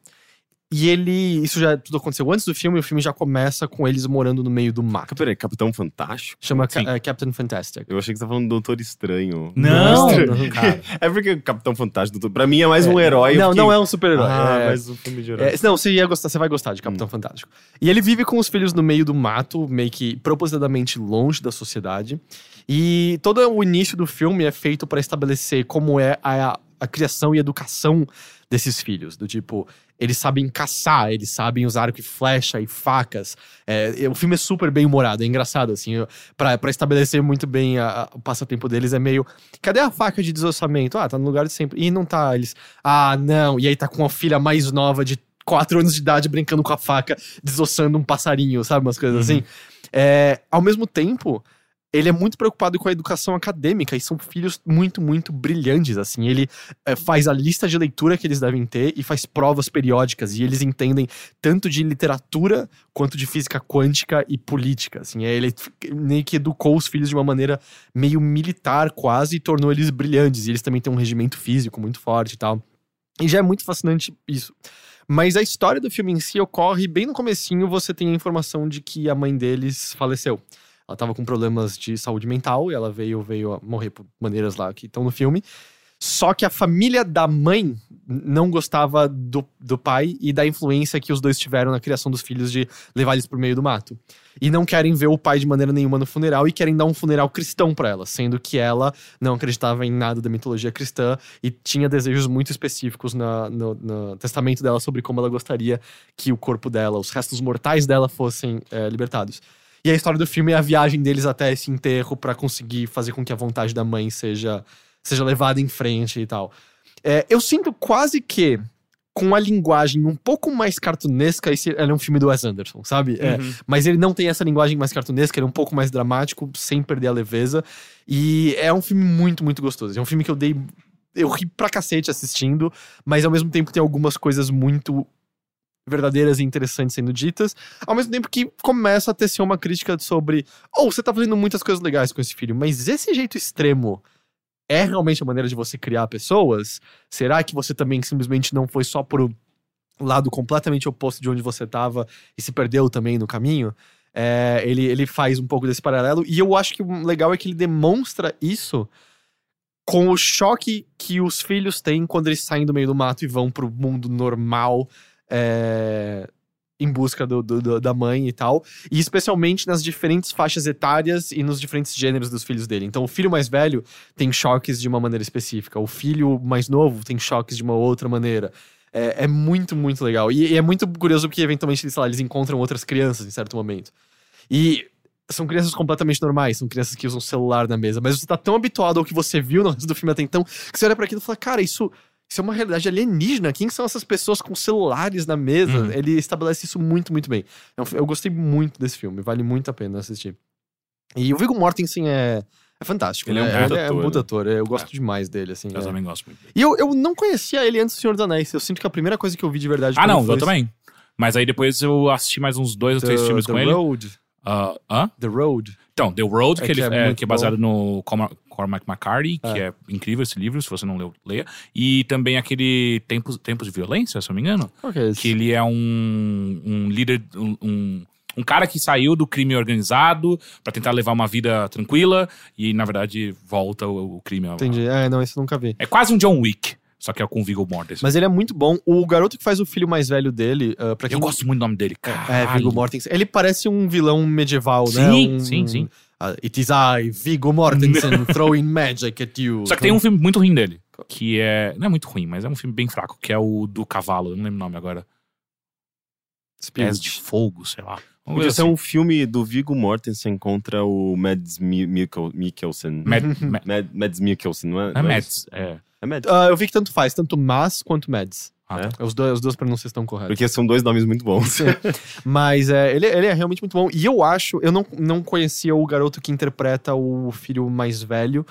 B: E ele. Isso já tudo aconteceu antes do filme, o filme já começa com eles morando no meio do mato.
A: Peraí, Capitão Fantástico?
B: Chama. Ca- é, Captain Fantastic.
A: Eu achei que você tá falando do Doutor Estranho.
C: Não,
B: Não,
C: cara.
A: É porque o Capitão Fantástico, doutor, pra mim é mais um herói.
B: Não,
A: fiquei-
B: não é um super-herói.
A: Ah,
B: é,
A: mais um filme de herói.
B: É, não, você ia gostar, você vai gostar de Capitão Fantástico. E ele vive com os filhos no meio do mato, meio que propositadamente longe da sociedade. E todo o início do filme é feito para estabelecer como é a, a criação e educação desses filhos. Do tipo, eles sabem caçar, eles sabem usar arco e flecha e facas. É, o filme é super bem humorado, é engraçado, assim, para estabelecer muito bem a- a- o passatempo deles. É meio, cadê a faca de desossamento? Ah, tá no lugar de sempre. E não tá, eles, ah, não. E aí tá com a filha mais nova de 4 anos de idade brincando com a faca, desossando um passarinho, sabe? Umas coisas assim. É, ao mesmo tempo, ele é muito preocupado com a educação acadêmica e são filhos muito, muito brilhantes, assim. Ele é, faz a lista de leitura que eles devem ter e faz provas periódicas e eles entendem tanto de literatura quanto de física quântica e política, assim. É, Ele meio que educou os filhos de uma maneira meio militar quase e tornou eles brilhantes. E eles também têm um regimento físico muito forte e tal. E já é muito fascinante isso. Mas a história do filme em si ocorre bem no comecinho, você tem a informação de que a mãe deles faleceu. Ela tava com problemas de saúde mental e ela veio, veio morrer por maneiras lá que estão no filme. Só que a família da mãe não gostava do, do pai e da influência que os dois tiveram na criação dos filhos de levar eles pro meio do mato. E não querem ver o pai de maneira nenhuma no funeral e querem dar um funeral cristão pra ela, sendo que ela não acreditava em nada da mitologia cristã e tinha desejos muito específicos na- no, no testamento dela sobre como ela gostaria que o corpo dela, os restos mortais dela fossem é, libertados. E a história do filme é a viagem deles até esse enterro pra conseguir fazer com que a vontade da mãe seja, seja levada em frente e tal. É, eu sinto quase que com a linguagem um pouco mais cartunesca, esse ele é um filme do Wes Anderson, sabe? É, mas ele não tem essa linguagem mais cartunesca, ele é um pouco mais dramático, sem perder a leveza. E é um filme muito, muito gostoso. É um filme que eu dei. Eu ri pra cacete assistindo, mas ao mesmo tempo tem algumas coisas muito verdadeiras e interessantes sendo ditas, ao mesmo tempo que começa a tecer uma crítica sobre, ou você tá fazendo muitas coisas legais com esse filho, mas esse jeito extremo é realmente a maneira de você criar pessoas? Será que você também simplesmente não foi só pro lado completamente oposto de onde você tava e se perdeu também no caminho? É, ele, ele faz um pouco desse paralelo, e eu acho que o legal é que ele demonstra isso com o choque que os filhos têm quando eles saem do meio do mato e vão pro mundo normal é, em busca do, do- da mãe e tal. E especialmente nas diferentes faixas etárias e nos diferentes gêneros dos filhos dele. Então, o filho mais velho tem choques de uma maneira específica, o filho mais novo tem choques de uma outra maneira. É, é muito, muito legal. E, e é muito curioso porque, eventualmente, sei lá, eles encontram outras crianças em certo momento. E são crianças completamente normais, são crianças que usam celular na mesa, mas você tá tão habituado ao que você viu no resto do filme até então, que você olha pra aquilo e fala, cara, isso, isso é uma realidade alienígena. Quem são essas pessoas com celulares na mesa?
C: Uhum.
B: Ele estabelece isso muito, muito bem. É um fi- eu gostei muito desse filme, vale muito a pena assistir. E o Viggo Mortensen é, é fantástico.
A: Ele é um
B: né?
A: puta
B: ele é um
A: ator,
B: puta
A: né?
B: ator. Eu gosto demais dele, assim.
C: Eu
B: é.
C: também gosto muito.
B: E eu, eu não conhecia ele antes do Senhor dos Anéis. Eu sinto que a primeira coisa que eu vi de verdade.
C: Ah, não,
B: foi
C: eu também. Mas aí depois eu assisti mais uns dois ou
B: The,
C: três filmes
B: The
C: com ele.
B: Road.
C: Ah, hã?
B: The Road.
C: Então, The Road,
B: É
C: que, ele,
B: que é
C: é, que é baseado no Cormac, Cormac McCarthy, que é. incrível esse livro, se você não leu, leia. E também aquele Tempos, Tempos de Violência, se eu não me engano.
B: Qual que é esse?
C: Que ele é um, um líder, um, um, cara que saiu do crime organizado pra tentar levar uma vida tranquila e, na verdade, volta o, o crime.
B: Entendi. É, não, esse eu nunca vi.
C: É quase um John Wick, só que é com o Viggo Mortensen.
B: Mas ele é muito bom. O garoto que faz o filho mais velho dele, uh, quem
C: Eu gosto muito do nome dele, cara.
B: É, Viggo Mortensen. Ele parece um vilão medieval, né?
C: Sim,
B: Um-
C: sim, sim.
B: Ah, it is I, Viggo Mortensen, throwing magic at you.
C: Só que tem um filme muito ruim dele, que é... Não é muito ruim, mas é um filme bem fraco, que é o do cavalo, eu não lembro o nome agora. Pés de fogo, sei lá. Vamos
A: Podia
C: ver
A: ser
C: assim.
A: um filme do Viggo Mortensen contra o Mads Mi- Mikkel- Mikkelsen.
C: Mad, Mad,
A: Mad- Mads Mikkelsen, não é?
C: não é
A: é
C: Mads, é...
A: É Mads.
B: Ah, eu vi que tanto faz, tanto Mas quanto Mads.
C: Ah,
A: É?
C: tá.
B: Os dois, as duas pronúncias estão corretas.
A: Porque são dois nomes muito bons.
B: Mas é, ele, ele é realmente muito bom. E eu acho, eu não, não conhecia o garoto que interpreta o filho mais velho.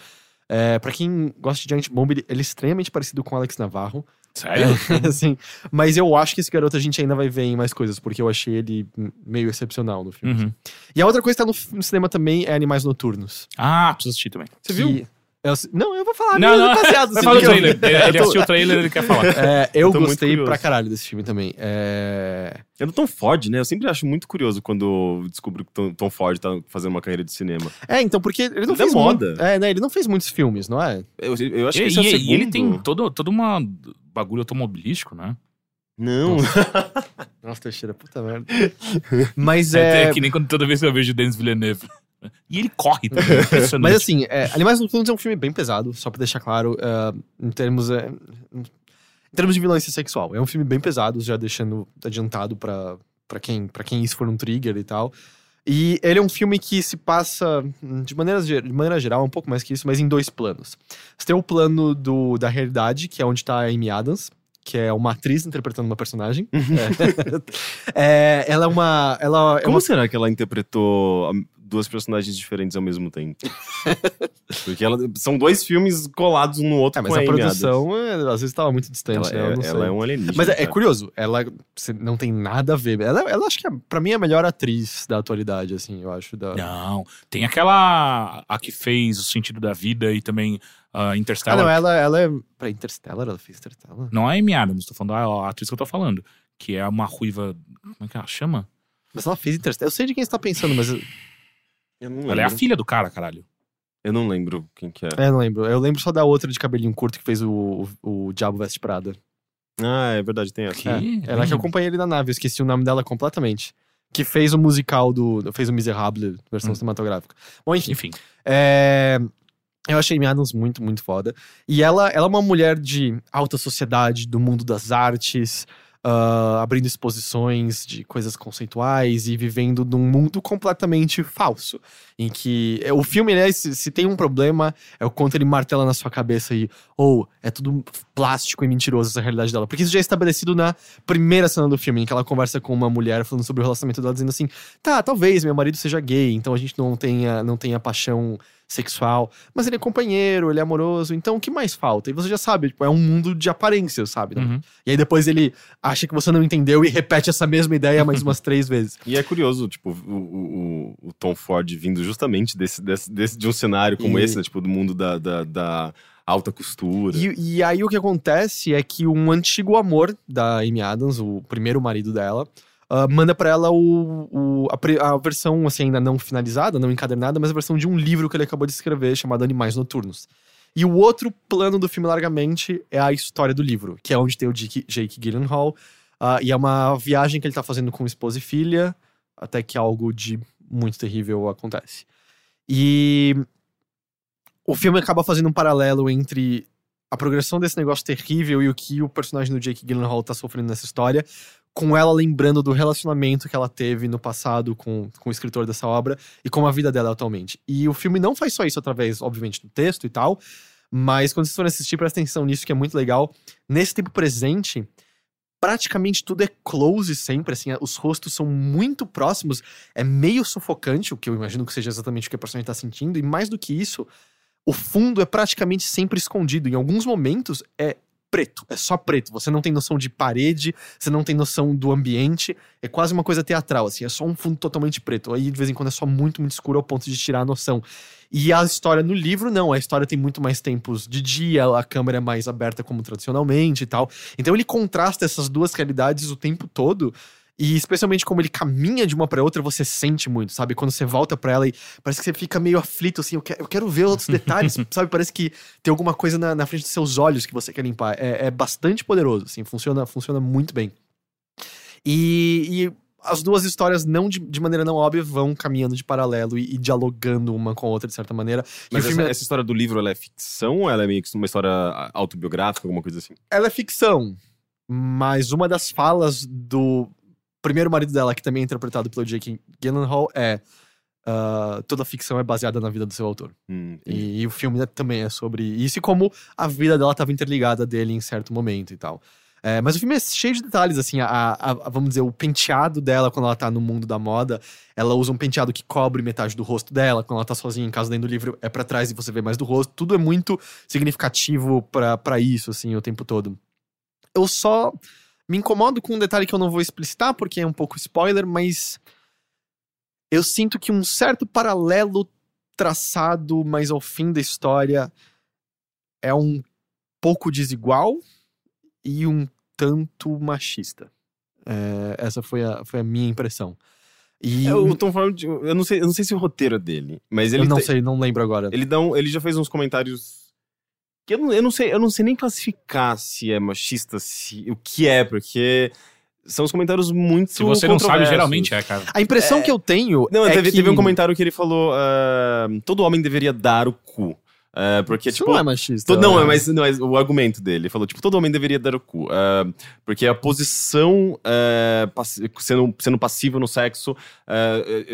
B: É, para quem gosta de Giant Bomb, ele, ele é extremamente parecido com o Alex Navarro.
C: Sério?
B: assim, mas eu acho que esse garoto a gente ainda vai ver em mais coisas, porque eu achei ele meio excepcional no filme.
C: Uhum.
B: E a outra coisa que tá no, no cinema também é Animais Noturnos.
C: Ah, preciso assistir também.
B: Você
A: viu?
B: Viu? não, eu vou falar.
C: Não,
B: mesmo
C: não,
B: baseado,
C: Vai
B: assim, porque eu-
C: trailer. Ele, ele
B: eu tô-
C: assistiu o trailer, ele quer falar.
B: É, eu
A: muito
B: gostei
A: curioso.
B: pra caralho desse filme também. É...
A: É do Tom Ford, né? Eu sempre acho muito curioso quando descubro que Tom, Tom Ford tá fazendo uma carreira de cinema.
B: é, então, porque ele não
A: Ele é
B: fez
A: moda.
B: muito- É, né? Ele não fez muitos filmes, não é?
A: Eu, eu acho
C: E,
A: que esse é o
C: e-
A: segundo.
C: e ele tem todo, todo uma bagulho automobilístico, né?
A: Não.
B: Nossa, Teixeira, puta merda. Mas
C: É,
B: é.
C: que nem quando toda vez que eu vejo o Denis Villeneuve. E ele corre também, impressionante.
B: Mas assim, é, Animais Noturnos é um filme bem pesado, só pra deixar claro, é, em termos. é, em termos de violência sexual. É um filme bem pesado, já deixando adiantado pra, pra, quem, pra quem isso for um trigger e tal. E ele é um filme que se passa, hum, de maneira, de maneira geral, um pouco mais que isso, mas em dois planos. Você tem o plano do, da realidade, que é onde tá a Amy Adams, que é uma atriz interpretando uma personagem. É, ela é uma. Ela é
A: Como
B: uma
A: será que ela interpretou duas personagens diferentes ao mesmo tempo? Porque ela- são dois filmes colados um no outro
B: É, mas
A: com
B: a
A: Adams.
B: produção, é, às vezes, tava muito distante,
A: Ela,
B: né? Eu
A: é,
B: não
A: ela é um alienígena.
B: Mas é, é curioso, ela não tem nada a ver. Ela, ela acho que é, pra mim, é a melhor atriz da atualidade, assim, eu acho. Da...
C: Não, tem aquela. A que fez o sentido da vida e também uh,
B: Ah,
C: Interstellar.
B: não, ela, ela é. Pra Interstellar, ela fez Interstellar?
C: Não é a Amy Adams, tô falando a, a atriz que eu tô falando. Que é uma ruiva. Como é que ela chama?
B: Mas ela fez Interstellar. Eu sei de quem você tá pensando, mas. eu-
A: Eu não lembro.
C: Ela é a filha do cara, caralho.
A: Eu não lembro quem que é.
B: É, não lembro. Eu lembro só da outra de cabelinho curto que fez o, o, o Diabo Veste Prada.
A: Ah, é verdade, tem essa.
C: Que-
B: É, ela que
C: Hum.
B: acompanha ele na nave, eu esqueci o nome dela completamente. Que fez o musical do. fez o Miserable, versão
C: Hum.
B: cinematográfica. Bom, enfim.
C: Enfim.
B: É, Eu achei Amy Adams muito, muito foda. E ela, ela é uma mulher de alta sociedade, do mundo das artes, ah, abrindo exposições de coisas conceituais e vivendo num mundo completamente falso. Em que é, o filme, né, se, se tem um problema, é o quanto ele martela na sua cabeça e, ou é tudo plástico e mentiroso essa realidade dela. Porque isso já é estabelecido na primeira cena do filme, em que ela conversa com uma mulher falando sobre o relacionamento dela, dizendo assim: tá, talvez meu marido seja gay, então a gente não tenha, não tenha paixão sexual, mas ele é companheiro, ele é amoroso, então o que mais falta? E você já sabe, tipo, é um mundo de aparências, sabe? né?
C: Uhum.
B: E aí depois ele acha que você não entendeu e repete essa mesma ideia mais umas três vezes.
A: E é curioso, tipo, o, o, o- Tom Ford vindo justamente desse, desse, desse- de um cenário como
B: E-
A: esse, né? Tipo, do mundo da, da, da alta costura.
B: E, e aí o que acontece é que um antigo amor da Amy Adams, o primeiro marido dela, ah, manda pra ela o, o- a, a versão, assim, ainda não finalizada, não encadernada, mas a versão de um livro que ele acabou de escrever chamado Animais Noturnos. E o outro plano do filme, largamente, é a história do livro, que é onde tem o Jake, Jake Gyllenhaal. ah, e é uma viagem que ele tá fazendo com esposa e filha, até que algo de muito terrível acontece. E o filme acaba fazendo um paralelo entre a progressão desse negócio terrível e o que o personagem do Jake Gyllenhaal tá sofrendo nessa história, com ela lembrando do relacionamento que ela teve no passado com, com o escritor dessa obra e com a vida dela atualmente. E o filme não faz só isso através, obviamente, do texto e tal, Mas quando vocês forem assistir, presta atenção nisso, que é muito legal. Nesse tempo presente, praticamente tudo é close sempre, assim, os rostos são muito próximos, é meio sufocante, o que eu imagino que seja exatamente o que a personagem tá sentindo, e mais do que isso, o fundo é praticamente sempre escondido. Em alguns momentos é preto, é só preto. Você não tem noção de parede, você não tem noção do ambiente, é quase uma coisa teatral, assim, é só um fundo totalmente preto. Aí de vez em quando é só muito, muito escuro ao ponto de tirar a noção. E a história no livro, não, a história tem muito mais tempos de dia, a câmera é mais aberta como tradicionalmente e tal. Então ele contrasta essas duas realidades o tempo todo. E especialmente como ele caminha de uma pra outra, você sente muito, sabe? Quando você volta pra ela e parece que você fica meio aflito, assim, eu quero, eu quero ver outros detalhes, sabe? Parece que tem alguma coisa na, na frente dos seus olhos que você quer limpar. É, é bastante poderoso, assim, funciona, funciona muito bem. E, e as duas histórias, não de, de maneira não óbvia, vão caminhando de paralelo e, e dialogando uma com a outra, de certa maneira.
A: Mas essa,
B: é-
A: essa história do livro, ela é ficção ou ela é meio que uma história autobiográfica, alguma coisa assim?
B: ela é ficção, mas uma das falas do primeiro marido dela, que também é interpretado pelo Jake Gyllenhaal, é ah, toda ficção é baseada na vida do seu autor.
A: Hum.
B: E, e o filme né, também é sobre isso e como a vida dela estava interligada dele em certo momento e tal. É, mas o filme é cheio de detalhes, assim, a, a- a- vamos dizer, o penteado dela quando ela tá no mundo da moda, ela usa um penteado que cobre metade do rosto dela, quando ela tá sozinha em casa dentro do livro, é pra trás e você vê mais do rosto, tudo é muito significativo pra isso, assim, o tempo todo. Eu só me incomodo com um detalhe que eu não vou explicitar, porque é um pouco spoiler, mas eu sinto que um certo paralelo traçado, mas ao fim da história é um pouco desigual e um tanto machista. É, essa foi a, foi a minha impressão. E
A: É, o Tom Ford, eu não sei, eu não sei se o roteiro é dele, mas ele
B: eu não sei, não lembro agora.
A: ele dá um- ele já fez uns comentários eu não, eu não sei, eu não sei nem classificar se é machista, se o que é, porque são os comentários muito
C: Se você não sabe, geralmente é, cara.
B: A impressão que eu tenho
A: Não,
B: é
A: teve,
B: que...
A: teve um comentário que ele falou: ah, todo homem deveria dar o cu. Ah, porque,
B: Isso
A: tipo.
B: não é machista.
A: Não, é mas, não, é o argumento dele. Ele falou, tipo, todo homem deveria dar o cu. ah, porque a posição ah, passi- sendo, sendo passivo no sexo,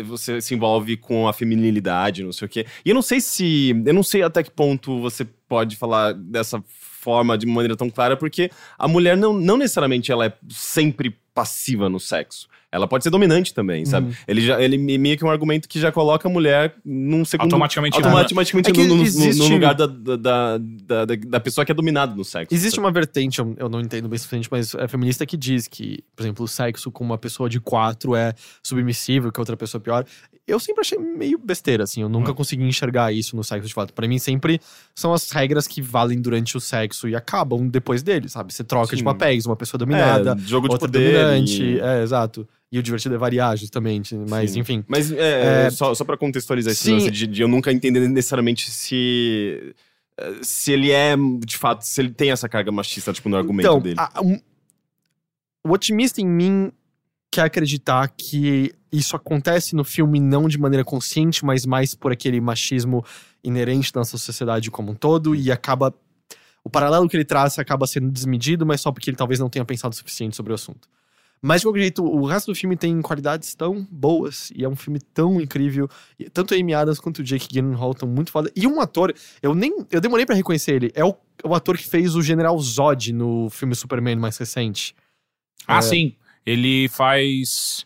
A: você se envolve com a feminilidade, não sei o quê. E eu não sei se. Eu não sei até que ponto você pode falar dessa forma de maneira tão clara, porque a mulher não, não necessariamente ela é sempre passiva no sexo. Ela pode ser dominante também, sabe?
B: Uhum.
A: Ele, já, ele meio que é um argumento que já coloca a mulher num segundo
C: Automaticamente.
A: automaticamente
B: É
A: no, no-
B: existe-
A: no lugar da, da, da, da, da pessoa que é dominada no sexo.
B: Existe uma vertente, eu, não entendo bem suficiente, mas é feminista que diz que, por exemplo, o sexo com uma pessoa de quatro é submissível, que a outra pessoa é pior. Eu sempre achei meio besteira, assim, eu
A: Hum.
B: nunca consegui enxergar isso no sexo de fato. Pra mim, sempre são as regras que valem durante o sexo e acabam depois dele, sabe? Você troca de
A: Sim.
B: papéis, uma pessoa dominada,
A: é, jogo de
B: outra
A: poder.
B: dominante.
A: e-
B: É, exato. E o divertido é variar, justamente. Mas,
A: Sim.
B: enfim.
A: Mas é,
B: É,
A: só, só pra contextualizar esse
B: sim.
A: lance de, de eu nunca entender necessariamente se. eh, Se ele é, de fato, se ele tem essa carga machista, tipo, no argumento
B: então,
A: dele.
B: a- um- o otimista em mim quer acreditar que isso acontece no filme não de maneira consciente, mas mais por aquele machismo inerente da nossa sociedade como um todo e acaba o paralelo que ele traça acaba sendo desmedido, mas só porque ele talvez não tenha pensado o suficiente sobre o assunto. Mas de qualquer jeito, o resto do filme tem qualidades tão boas e é um filme tão incrível. E tanto a Amy Adams quanto o Jake Gyllenhaal estão muito foda. E um ator, eu nem eu demorei pra reconhecer ele, é o, o ator que fez o General Zod no filme Superman mais recente.
C: Ah,
B: É.
C: sim. Ele faz.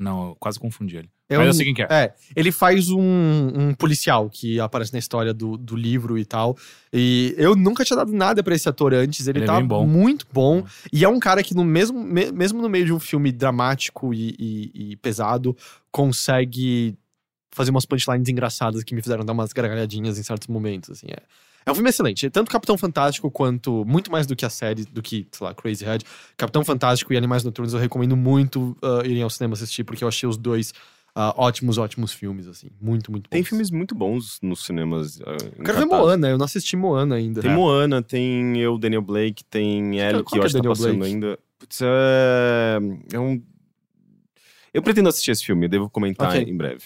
C: Não, eu quase confundi ele.
B: É
C: Mas
B: um-
C: eu sei quem que é.
B: É, ele faz um, um policial que aparece na história do, do livro e tal. E eu nunca tinha dado nada pra esse ator antes. Ele,
C: Ele é
B: tá
C: bem bom.
B: muito bom. E é um cara que, no mesmo, me- mesmo no meio de um filme dramático e, e- e pesado, consegue fazer umas punchlines engraçadas que me fizeram dar umas gargalhadinhas em certos momentos. Assim, é. É um filme excelente. Tanto Capitão Fantástico quanto. Muito mais do que a série, do que, sei lá, Crazy Head. Capitão Fantástico e Animais Noturnos eu recomendo muito uh, irem ao cinema assistir, porque eu achei os dois ah, ótimos, ótimos filmes, assim. Muito, muito bons.
A: Tem filmes muito bons nos cinemas. em
B: Eu quero ver. Moana, eu não assisti Moana ainda.
A: Tem
B: É.
A: Moana, tem eu, Daniel Blake, tem Ellie,
B: qual
A: que eu
B: que é
A: acho que tá
B: Daniel
A: passando
B: Blake?
A: ainda. Putz, é... é um. Eu pretendo assistir esse filme, devo comentar
B: Ok.
A: em breve.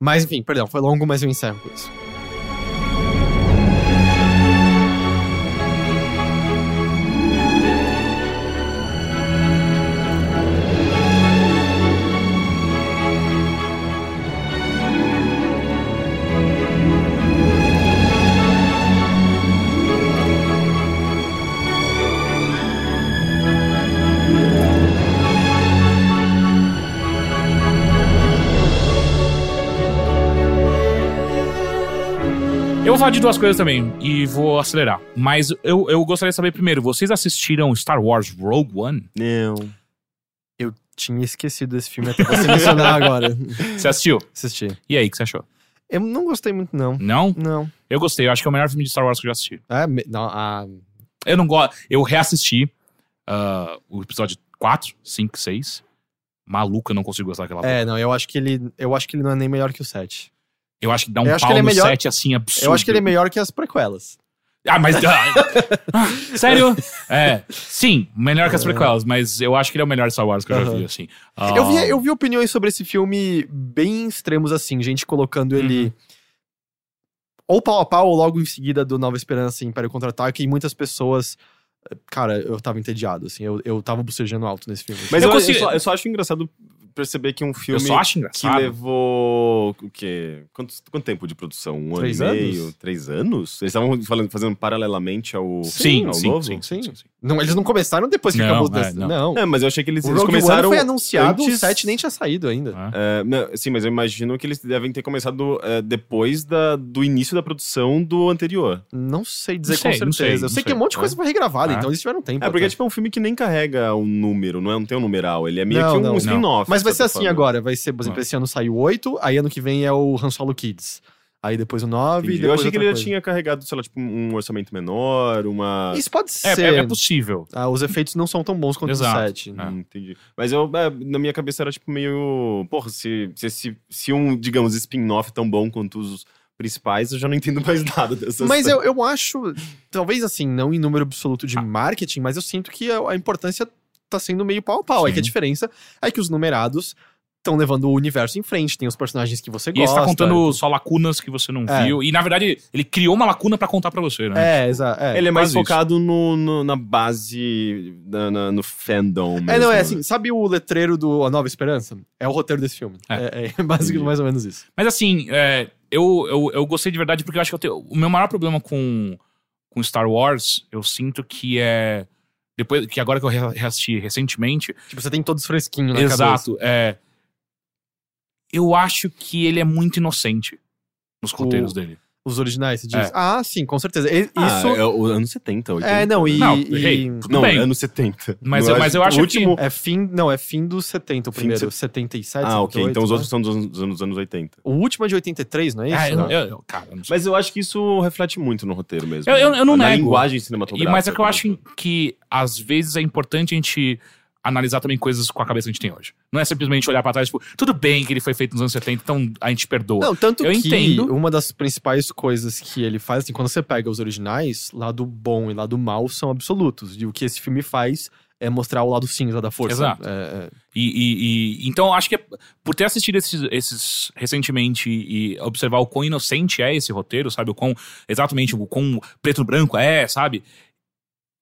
B: Mas enfim, perdão, foi longo, mas eu encerro com isso.
C: Falar de duas coisas também e vou acelerar. Mas eu, eu gostaria de saber primeiro, vocês assistiram Star Wars Rogue One?
A: Não.
B: Eu tinha esquecido desse filme até você mencionar agora.
C: Você assistiu?
B: Assisti.
C: E aí, o que você achou?
B: Eu não gostei muito, não.
C: Não?
B: Não.
C: Eu gostei, eu acho que é o melhor filme de Star Wars que eu já assisti.
B: É, não ah,
C: Eu não gosto. Eu reassisti ah, o episódio 4, 5, 6. Maluco, eu não consigo gostar daquela
B: é, não, eu acho que ele. Eu acho que ele não é nem melhor que o 7.
C: Eu acho que dá um
B: Eu
C: pau
B: é
C: no
B: melhor-
C: 7 assim absurdo.
B: Eu acho que ele é melhor que as prequelas.
C: Ah, mas. ah, sério? É. Sim, melhor que as prequelas, mas eu acho que ele é o melhor Star Wars que eu já vi, assim. Ah,
B: Eu, vi, eu vi opiniões sobre esse filme bem extremos, assim, gente colocando ele.
C: Uhum.
B: Ou pau a pau, ou logo em seguida do Nova Esperança e Império Contra-Ataque, e muitas pessoas. Cara, eu tava entediado, assim, eu, eu tava bocejando alto nesse filme.
A: Mas
C: Eu
A: eu, eu
C: consigo-
A: só, eu só acho engraçado perceber que um filme
C: Eu só acho
A: que
C: engraçado.
A: levou o quê? Quanto, quanto tempo de produção? Um
B: Três
A: ano e
B: anos?
A: meio? Três anos? Eles estavam falando, fazendo paralelamente ao,
C: Sim,
A: ao
C: sim,
A: novo?
C: sim, sim,
B: Sim.
C: sim.
B: Não, eles não começaram depois que
C: Não,
B: acabou o
C: é,
B: desse-
C: não.
B: não.
A: É, mas eu achei que eles,
B: O
A: eles
B: Rogue
A: começaram.
B: One foi anunciado,
A: antes-
B: o 7 nem tinha saído ainda.
C: Ah.
A: É, não, sim, mas eu imagino que eles devem ter começado é, depois da, do início da produção do anterior.
B: Não sei dizer
C: Não sei,
B: com certeza.
C: sei,
B: eu
C: não
B: sei que
C: sei.
B: um monte de coisa foi regravada, Então eles tiveram tempo.
A: É, porque
B: até.
A: tipo, é um filme que nem carrega um número, não, é, não tem um numeral. Ele é meio
B: Não,
A: que um spin-off.
B: Mas vai ser assim
A: forma.
B: agora. Vai ser, por exemplo,
C: Ah.
B: esse ano saiu o 8, aí ano que vem é o Han Solo Kids. Aí depois o 9 e
A: Entendi.
B: depois
A: Eu achei que ele já tinha carregado, sei lá, tipo, um orçamento menor, uma.
B: Isso pode
C: É,
B: ser.
C: é, é possível.
B: Ah, os efeitos não são tão bons quanto
C: Exato.
B: o 7.
C: Ah.
A: Hum, entendi. Mas eu, é, na minha cabeça era tipo meio. Porra, se, se, se, se um, digamos, spin-off tão bom quanto os principais, eu já não entendo mais nada dessa
B: Mas eu, eu acho, talvez assim, não em número absoluto
C: Ah.
B: de marketing, mas eu sinto que a, a importância tá sendo meio pau a pau. É
C: Sim.
B: que a diferença é que os numerados estão levando o universo em frente. Tem os personagens que você
C: E ele
B: gosta.
C: está contando só lacunas que você não
B: É.
C: viu. E, na verdade, ele criou uma lacuna pra contar pra você, né?
B: É, exato. É.
A: Ele é mais focado no, no- na base, na, na- no fandom.
B: É,
A: mesmo,
B: não, é
A: né?
B: assim, sabe o letreiro do A Nova Esperança? É o roteiro desse filme.
C: É.
B: É, é basicamente
A: Entendi.
B: mais ou menos isso.
C: Mas assim, é, eu, eu, eu gostei de verdade porque eu acho que eu tenho, o meu maior problema com, com Star Wars, eu sinto que é. Depois que agora que eu re- reassisti recentemente,
B: Tipo, você tem todos fresquinho na cabeça.
C: exato, é. Eu acho que ele é muito inocente nos roteiros dele.
B: Os originais, você diz.
C: É.
B: Ah, sim, com certeza. E-
A: Ah,
B: Isso.
A: é o anos 70, 80.
B: É, não, e.
C: Não,
B: e-
A: Não,
C: bem.
A: anos 70.
C: Mas eu- mas eu acho
A: o último...
B: É fim. Não, é fim dos 70 o
A: Fim
B: primeiro.
A: de
B: 77.
A: Ah, ok.
B: 78,
A: Então os
B: né?
A: outros são dos anos, dos anos- anos 80.
B: O último é de 83, não é isso?
C: Ah, eu, não- eu- eu- cara, eu não sei.
A: Mas eu acho que isso reflete muito no roteiro mesmo.
C: Eu- eu- eu não
A: Na
C: nego.
A: linguagem
C: E-
A: cinematográfica.
C: mas é que eu acho que às vezes é importante a gente analisar também coisas com a cabeça que a gente tem hoje. Não é simplesmente olhar pra trás, tipo, tudo bem que ele foi feito nos anos 70, então a gente perdoa.
B: Não, tanto
C: Eu
B: que
C: entendo.
B: uma das principais coisas que ele faz, assim, quando você pega os originais, lado bom e lado mal são absolutos. E o que esse filme faz é mostrar o lado cinza da força.
C: Exato.
B: É, é.
C: E, e- e- então acho que é- por ter assistido esses, esses recentemente e observar o quão inocente é esse roteiro, sabe? O quão exatamente o quão preto e branco é, sabe?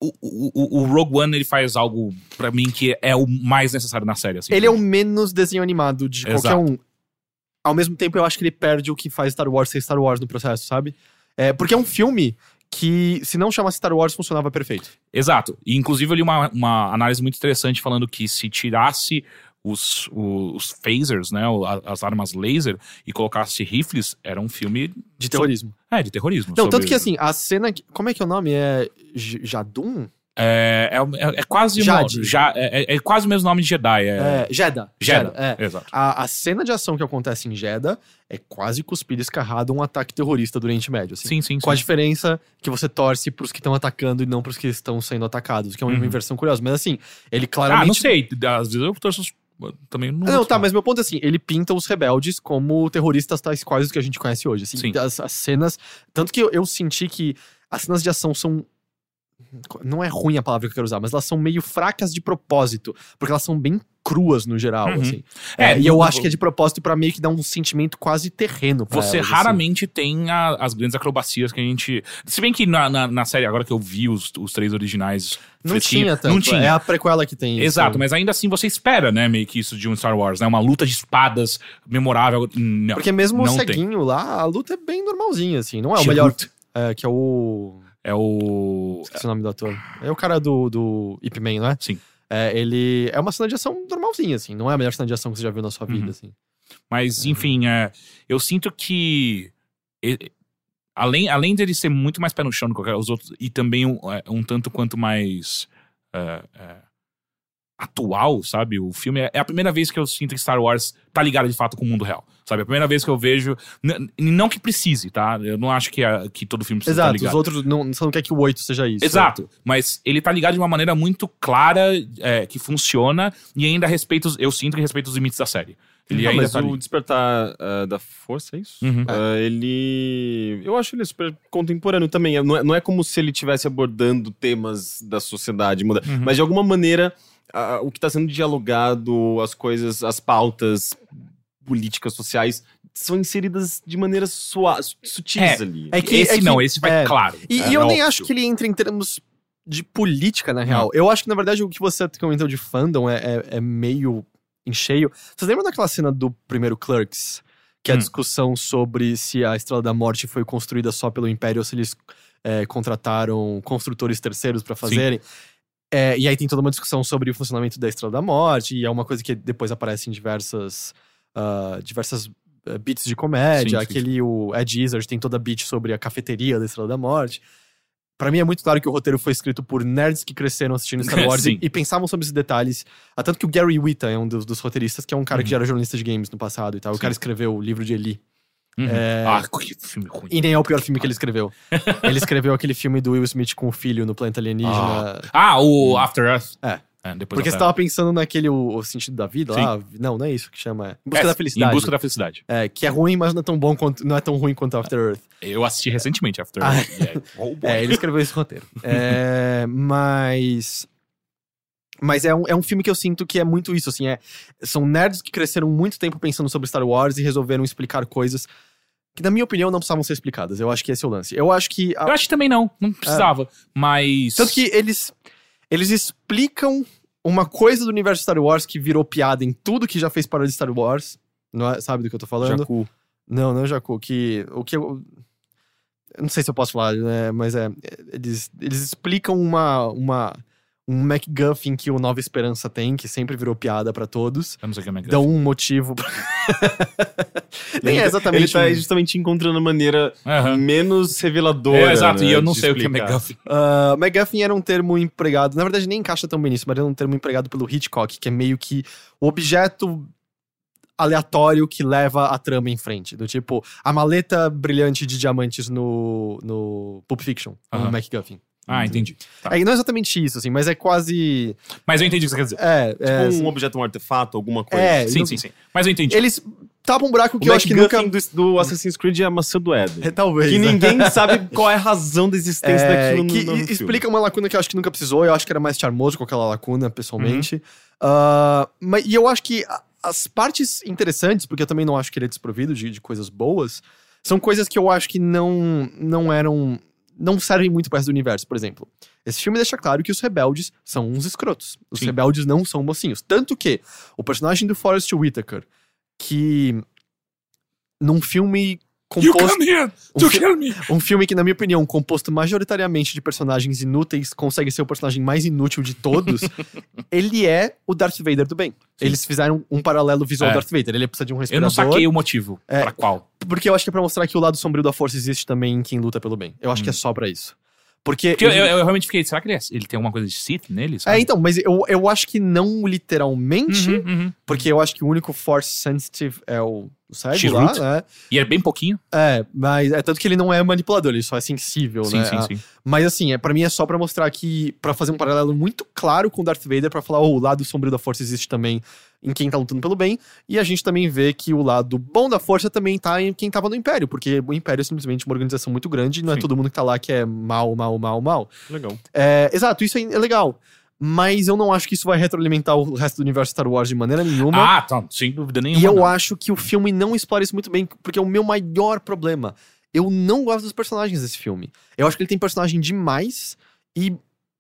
C: O, o, o- Rogue One ele faz algo pra mim que é o mais necessário na série. Assim,
B: Ele é o menos desenho animado de qualquer
C: Exato.
B: um. Ao mesmo tempo, eu acho que ele perde o que faz Star Wars ser Star Wars no processo, sabe? É, porque é um filme que, se não chamasse Star Wars, funcionava perfeito.
C: Exato. E inclusive eu li uma, uma análise muito interessante falando que se tirasse os, os, os phasers, né, a- as armas laser, e colocasse rifles, era um filme
B: De terrorismo.
C: é, de terrorismo.
B: Não,
C: sobre-
B: tanto que assim, a cena. Como é que é o nome? É. Jadum?
C: É, é, é- é quase uma-
B: Jade.
C: já, é, é- é quase o mesmo nome de Jedi. É,
B: É. Jeddah.
C: Jeddah.
B: É.
C: Exato.
B: A, a cena de ação que acontece em Jeddah é quase cuspido e escarrado um ataque terrorista do Oriente Médio. Assim.
C: Sim, sim,
B: Com a
C: sim.
B: diferença que você torce pros que estão atacando e não pros que estão sendo atacados, que é uma
C: Uhum.
B: inversão curiosa. Mas assim, ele
C: Ah,
B: claramente.
C: não sei. Às vezes eu torço também não.
B: Não, tá, mas meu ponto é assim, ele pinta os rebeldes como terroristas tais quais os que a gente conhece hoje. Assim,
C: Sim.
B: As, as cenas. Tanto que eu, eu senti que as cenas de ação são. Não é ruim a palavra que eu quero usar, mas elas são meio fracas de propósito. Porque elas são bem cruas no geral,
C: Uhum.
B: assim.
C: É,
B: É, e eu
C: no-
B: acho que é de propósito pra meio que dar um sentimento quase terreno pra
C: Você
B: elas, assim.
C: raramente tem a- as grandes acrobacias que a gente. Se bem que na, na, na série, agora que eu vi os, os três originais.
B: Não tinha tanto.
C: Não tinha.
B: É a prequela que tem isso.
C: Exato, mas ainda assim você espera, né, meio que isso de um Star Wars, né? Uma luta de espadas memorável. Não.
B: Porque mesmo o
C: não tem.
B: ceguinho lá, a luta é bem normalzinha, assim. Não é o melhor. É, que é o.
C: É o.
B: Esqueci o nome do ator. É o cara do, do Ip Man, não é?
C: Sim.
B: É, ele é uma cena de ação normalzinha, assim. Não é a melhor cena de ação que você já viu na sua vida,
C: Uhum.
B: assim.
C: Mas, enfim, é, eu sinto que. além, além dele ser muito mais pé no chão do que qualquer os outros, e também um, é, um tanto quanto mais é, é, atual, sabe? O filme é, é a primeira vez que eu sinto que Star Wars tá ligado de fato com o mundo real. Sabe? É a primeira vez que eu vejo. n- Não que precise, tá? Eu não acho que, a- que todo filme precisa estar
B: Exato,
C: ligado.
B: os outros não, você não quer que o 8 seja isso.
C: Exato, mas ele tá ligado de uma maneira muito clara, é, que funciona, e ainda respeita os, eu sinto que respeita os limites da série. Ele
A: Não,
C: ainda
A: mas
C: tá
A: o
C: ali.
A: Despertar ah, da Força, é isso?
C: Uhum.
A: Ah, ele. Eu acho ele super contemporâneo também. Não é, não é como se ele estivesse abordando temas da sociedade moderna,
C: Uhum.
A: mas de alguma maneira o que está sendo dialogado, as coisas, as pautas políticas sociais são inseridas de maneira sua, sutis
C: É,
A: ali.
B: É que-
C: esse
B: é que-
C: não, esse vai
B: é.
C: claro.
B: E,
C: É,
B: e eu
C: é
B: nem
C: óbvio.
B: acho que ele entra em termos de política, na real. Eu acho que, na verdade, o que você comentou de fandom é, é, é meio em cheio. Vocês lembram daquela cena do primeiro Clerks? Que é a
C: Hum.
B: discussão sobre se a Estrela da Morte foi construída só pelo Império ou se eles é, contrataram construtores terceiros pra fazerem. É, e aí tem toda uma discussão sobre o funcionamento da Estrela da Morte, e é uma coisa que depois aparece em diversas, ah, diversas eh, beats de comédia.
C: Sim, sim,
B: Aquele, o Ed Izzard tem toda a beat sobre a cafeteria da Estrela da Morte. Pra mim é muito claro que o roteiro foi escrito por nerds que cresceram assistindo Star Wars
C: Sim.
B: e, e pensavam sobre esses detalhes. Há tanto que o Gary Whitta é um dos, dos roteiristas, que é um cara que
C: Uhum.
B: já era jornalista de games no passado e tal. O
C: Sim.
B: cara escreveu o livro de Eli.
C: Uhum.
B: É,
C: Ah, que filme ruim.
B: E nem é o pior filme que ele escreveu. ele escreveu aquele filme do Will Smith com o filho no planeta alienígena.
C: Ah, o After Earth.
B: É.
C: depois
B: Porque você tava pensando naquele o, o sentido da vida
C: Sim.
B: lá. Não, não é isso que chama. É Em busca
C: É,
B: da felicidade.
C: Em busca da felicidade.
B: É, que é ruim, mas não é tão bom quanto. Não é tão ruim quanto After Earth.
C: Eu assisti recentemente After
B: Ah.
C: Earth. é- oh.
B: É, ele escreveu esse roteiro. É, mas. Mas é um, é um filme que eu sinto que é muito isso, assim, é, são nerds que cresceram muito tempo pensando sobre Star Wars e resolveram explicar coisas que, na minha opinião, não precisavam ser explicadas. Eu acho que esse é o lance. Eu acho que. a-
C: Eu acho que também não, não precisava. Mas.
B: Tanto que eles, eles explicam uma coisa do universo Star Wars que virou piada em tudo que já fez paródia de Star Wars. Não é- sabe do que eu tô falando?
A: Jakku.
B: Não, não Jacu, que o que eu eu não sei se eu posso falar, né, mas é eles, eles explicam uma uma um MacGuffin que o Nova Esperança tem, que sempre virou piada pra todos.
C: Eu não sei o que é McGuffin.
B: Dão um motivo. pra- Nem é
A: Ele-
B: exatamente.
A: Ele tá
B: um-
A: justamente encontrando a maneira
C: Aham.
A: menos reveladora.
C: É, exato,
A: né,
C: e eu não sei o que é
A: explicar.
C: McGuffin.
B: Ah, MacGuffin era um termo empregado, na verdade nem encaixa tão bem nisso, mas era um termo empregado pelo Hitchcock, que é meio que o objeto aleatório que leva a trama em frente. Do tipo, a maleta brilhante de diamantes no, no Pulp Fiction,
C: Aham.
B: no MacGuffin.
C: Ah, entendi. Tá.
B: É, não é exatamente isso, assim, mas é quase.
C: Mas eu entendi o que você quer dizer.
B: É, é,
A: Tipo um objeto, um artefato, alguma coisa.
B: É,
C: Sim,
B: não-
C: sim, sim. Mas eu entendi.
B: Eles tapam um buraco que
A: O
B: eu acho que nunca.
A: Do, do Assassin's Creed é a maçã do Éden.
B: É, talvez.
A: Que
B: né?
A: ninguém sabe qual é a razão da existência
B: É,
A: daquilo no,
B: que
A: no filme.
B: explica uma lacuna que eu acho que nunca precisou. Eu acho que era mais charmoso com aquela lacuna, pessoalmente.
A: Uhum.
B: Ah, mas, e eu acho que as partes interessantes, porque eu também não acho que ele é desprovido de, de coisas boas, são coisas que eu acho que não, não eram. Não servem muito para resto do universo. Por exemplo, esse filme deixa claro que os rebeldes são uns escrotos. Os
C: Sim.
B: rebeldes não são mocinhos. Tanto que o personagem do Forrest Whitaker, que num filme composto.
C: come here
B: um fi-
C: me.
B: Um filme que, na minha opinião, composto majoritariamente de personagens inúteis, consegue ser o personagem mais inútil de todos. ele é o Darth Vader do bem. Eles fizeram um paralelo visual
C: É.
B: ao Darth Vader. Ele precisa de um
C: Eu
B: respirador.
C: não saquei o motivo
B: É.
C: pra qual.
B: Porque eu acho que é pra mostrar que o lado sombrio da força existe também em quem luta pelo bem. Eu acho que é só pra isso. Porque.
C: Porque eu,
B: ele-
C: eu- eu realmente fiquei, será que ele, é- ele tem alguma coisa de Sith nele?
B: É,
C: sabe?
B: então, mas eu, eu acho que não literalmente,
C: Uhum, uhum.
B: porque eu acho que o único Force Sensitive é o, cego
C: X-Root.
B: lá, né?
C: E é bem pouquinho.
B: É, mas é tanto que ele não é manipulador, ele só é sensível,
C: Sim,
B: né?
C: sim,
B: A-
C: sim.
B: Mas assim, é, para mim é só pra mostrar que. Pra fazer um paralelo muito claro com o Darth Vader, pra falar, oh, o lado sombrio da força existe também em quem tá lutando pelo bem. E a gente também vê que o lado bom da força também tá em quem tava no Império, porque o Império é simplesmente uma organização muito grande não é
C: Sim.
B: todo mundo que tá lá que é mal, mal, mal, mal.
A: Legal.
B: É, exato, isso é, é legal. Mas eu não acho que isso vai retroalimentar o resto do universo Star Wars de maneira nenhuma.
C: Ah, tá. Sem dúvida nenhuma.
B: E eu
C: não.
B: acho que o filme não explora isso muito bem, porque é o meu maior problema. Eu não gosto dos personagens desse filme. Eu acho que ele tem personagem demais e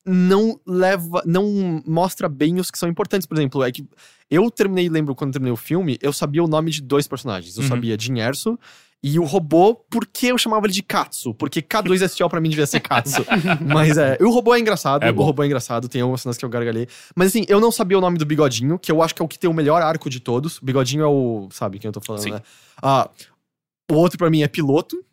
B: não leva, não mostra bem os que são importantes. Por exemplo, é que eu terminei, lembro quando terminei o filme, eu sabia o nome de dois personagens. Eu
C: Uhum.
B: sabia Jin Erso e o robô, porque eu chamava ele de Katsu? Porque K2SO pra mim devia ser Katsu. Mas é, o robô é engraçado,
C: É
B: o robô é engraçado, tem algumas cenas que eu gargalhei. Mas assim, eu não sabia o nome do Bigodinho, que eu acho que é o que tem o melhor arco de todos. O Bigodinho é o. Sabe quem eu tô falando,
C: Sim.
B: né? Ah, o outro pra mim é piloto.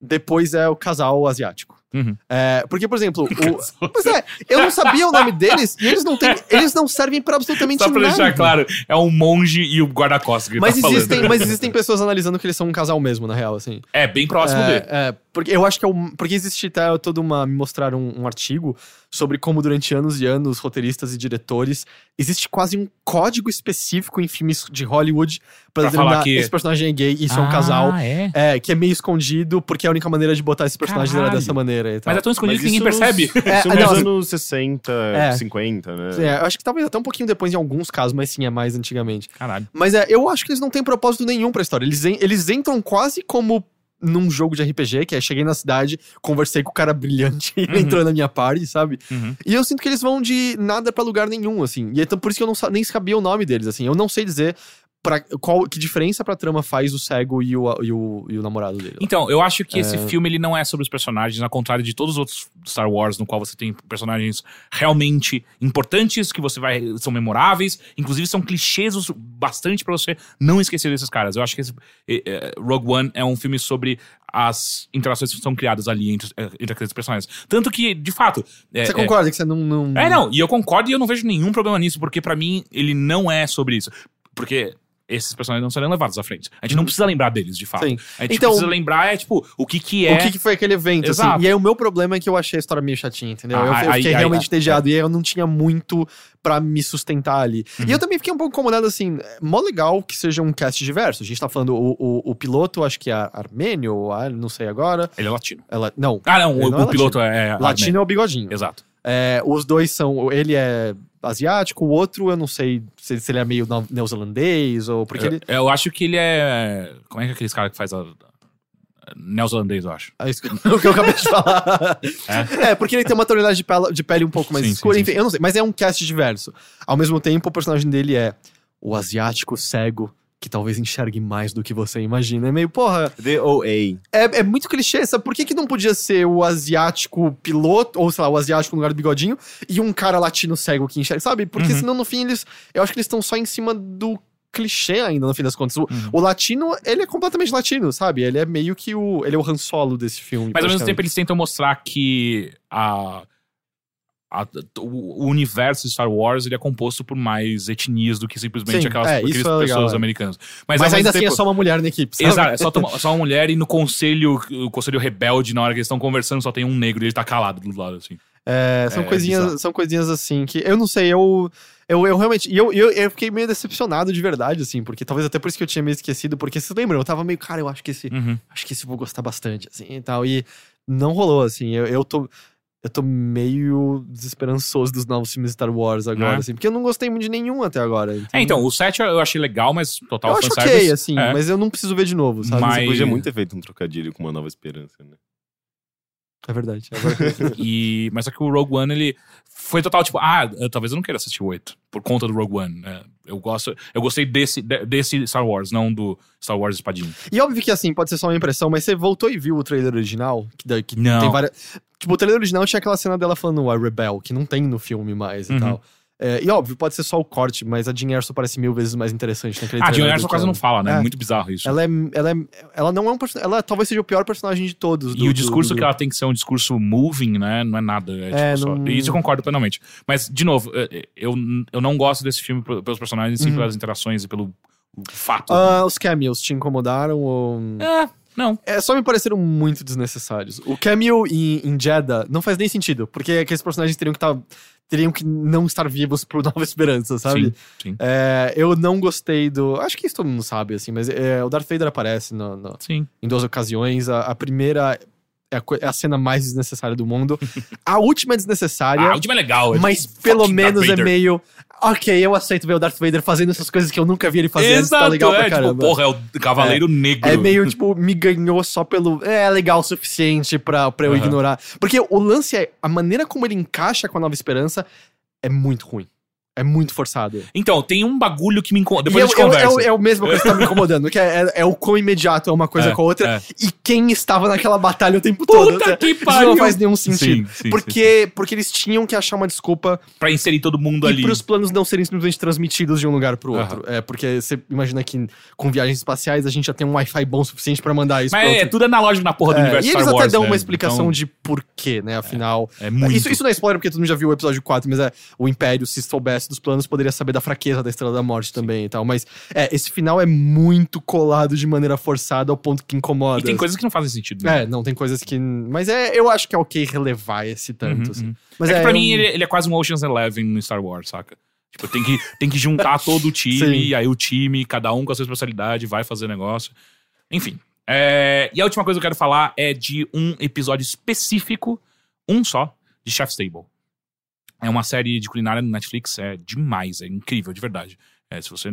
B: depois é o casal asiático.
C: Uhum.
B: É, porque, por exemplo, o, pois é, eu não sabia o nome deles e eles não têm, eles não servem pra absolutamente
C: Só pra
B: nada.
C: deixar claro, é o monge e o guarda-costas que ele
B: Mas
C: tá
B: existem,
C: falando.
B: mas existem pessoas analisando que eles são um casal mesmo, na real, assim.
C: É, bem próximo dele.
B: É, é, porque eu acho que é um, porque existe até toda uma me mostraram um, um artigo sobre como durante anos e anos roteiristas e diretores existe quase um código específico em filmes de Hollywood
C: falar
B: determinar
C: que-
B: esse personagem é gay e isso é um casal.
C: é?
B: É, que é meio escondido porque a única maneira de botar esse personagem era
C: Caralho.
B: dessa maneira e tal.
C: Mas é tão escondido que ninguém
A: isso
C: percebe.
A: Nos,
B: É,
A: isso nos anos 60,
B: É.
A: 50, né?
B: É, eu acho que talvez até um pouquinho depois em alguns casos, mas sim, é mais antigamente.
C: Caralho.
B: Mas é, eu acho que eles não têm propósito nenhum pra história. Eles, eles entram quase como num jogo de RPG, que é cheguei na cidade, conversei com o cara brilhante e ele entrou na minha party, sabe?
C: Uhum.
B: E eu sinto que eles vão de nada pra lugar nenhum, assim. E então por isso que eu não nem sabia o nome deles, assim. Eu não sei dizer pra, qual, que diferença pra trama faz o cego e o, e o, e o namorado dele. lá.
C: Então, eu acho que
B: É.
C: esse filme ele não é sobre os personagens, ao contrário de todos os outros Star Wars, no qual você tem personagens realmente importantes, que você vai. são memoráveis, inclusive são clichês bastante pra você não esquecer desses caras. Eu acho que esse, eh, Rogue One é um filme sobre as interações que são criadas ali entre, eh, entre aqueles personagens. Tanto que, de fato. é-
B: Você
C: é-
B: concorda que você não. não...
C: É, não, e eu concordo e eu não vejo nenhum problema nisso, porque pra mim ele não é sobre isso. Porque esses personagens não serão levados à frente. A gente não precisa lembrar deles, de fato.
B: Sim.
C: A gente
B: Então-
C: precisa lembrar, é tipo, o que que é.
B: O que, que foi aquele evento, assim.
C: Exato.
B: E aí o meu problema é que eu achei a história meio chatinha, entendeu? eu,
C: Ah,
B: eu
C: aí-
B: fiquei
C: aí-
B: realmente entediado e aí eu não tinha muito pra me sustentar ali.
C: Uhum.
B: E eu também fiquei um pouco incomodado, assim, é mó legal que seja um cast diverso. A gente tá falando o, o, o piloto, acho que é armênio, não sei agora.
C: Ele é latino.
B: Ela, não,
C: Ah, não, o,
B: não é
C: o piloto é. é
B: latino é o bigodinho.
C: Exato.
B: É, os dois são. Ele é asiático, o outro eu não sei se, se ele é meio neo- neozelandês ou. Porque
C: eu,
B: ele.
C: eu acho que ele é. Como é que é aqueles caras que faz a. Neozelandês, eu acho.
B: É isso que o que eu acabei de falar. É? porque ele tem uma tonalidade de pele, de pele um pouco mais
C: Sim,
B: escura.
C: sim,
B: Enfim, eu não sei. Mas é um cast diverso. Ao mesmo tempo, o personagem dele é o asiático cego que talvez enxergue mais do que você imagina. É meio, porra,
A: The OA.
B: é, é muito clichê, sabe? Por que, que não podia ser o asiático piloto, ou sei lá, o asiático no lugar do bigodinho, e um cara latino cego que enxerga, sabe? Porque
C: Uhum.
B: senão no fim eles. Eu acho que eles estão só em cima do clichê ainda, no fim das contas. O,
C: Uhum.
B: o latino, ele é completamente latino, sabe? Ele é meio que o. Ele é o Han Solo desse filme.
C: Mas ao mesmo tempo eles tentam mostrar que a. a- o universo de Star Wars ele é composto por mais etnias do que simplesmente
B: Sim,
C: aquelas
B: é,
C: aquelas
B: é legal,
C: pessoas
B: é.
C: americanas.
B: Mas,
C: mesmo
B: ainda assim é só uma mulher na equipe, sabe?
C: Exato, é só, só uma mulher e no conselho, o conselho rebelde, na hora que eles estão conversando, só tem um negro e ele tá calado do lado, assim.
B: É, são,
C: É,
B: coisinhas,
C: bizarro.
B: são coisinhas assim que. Eu não sei, eu. Eu, eu realmente. e Eu, eu, eu fiquei meio decepcionado de verdade, assim, porque talvez até por isso que eu tinha meio esquecido, porque vocês lembram? Eu tava meio, cara, eu acho que esse.
C: Uhum.
B: Acho que esse eu vou gostar bastante, assim e tal. E não rolou, assim. Eu, eu tô. Eu tô meio desesperançoso dos novos filmes de Star Wars agora,
C: É?
B: assim, porque eu não gostei muito de nenhum até agora.
C: É, então, o 7 eu achei legal, mas total
B: Eu acho ok, assim,
C: É.
B: mas eu não preciso ver de novo, sabe?
C: Mas-
A: Você podia muito ter feito um trocadilho com uma nova esperança, né?
B: É verdade.
C: E, mas só que o Rogue One, ele foi total, tipo, ah, eu- talvez eu não queira assistir o 8, por conta do Rogue One. É, eu, gosto, eu gostei desse, de- desse Star Wars, não do Star Wars Espadinho.
B: E óbvio que assim, pode ser só uma impressão, mas você voltou e viu o trailer original? Que, da- que
C: Não.
B: tem várias. Tipo, o trailer original tinha aquela cena dela falando a Rebel, que não tem no filme mais e
C: Uhum.
B: tal. É, e óbvio, pode ser só o corte, mas a Jean Erso parece mil vezes mais interessante naquele
C: Ah. John
B: do
C: Erso
B: que
C: quase não fala, né?
B: É.
C: Muito bizarro isso.
B: Ela é, ela é. Ela não é um personagem. Ela talvez seja o pior personagem de todos. do-
C: e o
B: do-
C: discurso
B: do
C: que
B: grupo.
C: ela tem que ser um discurso moving, né? Não é nada. É,
B: É,
C: tipo, só-
B: não-
C: E isso eu concordo plenamente. Mas, de novo, eu, eu não gosto desse filme pe- pelos personagens, sim
B: Uhum.
C: pelas interações e pelo fato.
B: Ah, os cameos te incomodaram ou.
C: É, não.
B: É, só me pareceram muito desnecessários. O cameo em, em Jeddah não faz nem sentido, porque aqueles personagens teriam que estar. Teriam que não estar vivos por Nova Esperança, sabe?
C: Sim, sim.
B: É, eu não gostei do. Acho que isso todo mundo sabe, assim, mas é, o Darth Vader aparece no- no-
C: Sim.
B: em duas ocasiões. A, a primeira é a, é a cena mais desnecessária do mundo. A última é desnecessária,
C: Ah, a última é legal. é
B: mas
C: tipo,
B: pelo menos é meio. Ok, eu aceito ver o Darth Vader fazendo essas coisas que eu nunca vi ele fazendo.
C: Exato,
B: tá legal
C: é,
B: pra
C: tipo,
B: caramba.
C: porra, é o Cavaleiro Negro.
B: É meio, tipo, me ganhou só pelo. É legal o suficiente pra, pra eu
C: Aham.
B: ignorar. Porque o lance é. A maneira como ele encaixa com a Nova Esperança é muito ruim. É muito forçado.
C: Então, tem um bagulho que me incomoda.
B: E
C: Depois
B: é,
C: a gente
B: é,
C: conversa.
B: é, é o mesmo coisa que tá me incomodando, que é, é, é o quão imediato é uma coisa
C: É,
B: com a outra
C: é.
B: e quem estava naquela batalha o tempo todo.
C: Puta que
B: Isso
C: pariu!
B: não faz nenhum sentido.
C: Sim, sim,
B: porque, porque eles tinham que achar uma desculpa
C: Pra inserir todo mundo
B: e
C: ali.
B: para os planos não serem simplesmente transmitidos de um lugar pro outro. É, porque você imagina que com viagens espaciais a gente já tem um Wi-Fi bom o suficiente pra mandar isso
C: Mas é,
B: outro.
C: tudo analógico na porra do
B: É,
C: universo
B: e
C: Star
B: eles até
C: Wars,
B: dão
C: né?
B: uma explicação
C: Então,
B: de porquê, né? Afinal.
C: É muito.
B: Isso, isso não é spoiler porque todo mundo já viu o episódio 4, mas é o Império, se soubesse dos planos, poderia saber da fraqueza da Estrela da Morte também e tal. Mas é, esse final é muito colado de maneira forçada ao ponto que incomoda.
C: E tem coisas que não fazem sentido. né?
B: É, não, tem coisas que. Mas é, eu acho que é ok relevar esse tanto.
C: Uhum,
B: assim.
C: uhum.
B: Mas
C: é que pra
B: eu-
C: mim ele, ele é quase um Ocean's Eleven no Star Wars, saca? Tipo, tem que, tem que juntar todo o time,
B: Sim.
C: e aí o time, cada um com a sua especialidade, vai fazer negócio. Enfim. É, e a última coisa que eu quero falar é de um episódio específico, um só, de Chef's Table. É uma série de culinária no Netflix, é demais, é incrível, de verdade. É, se você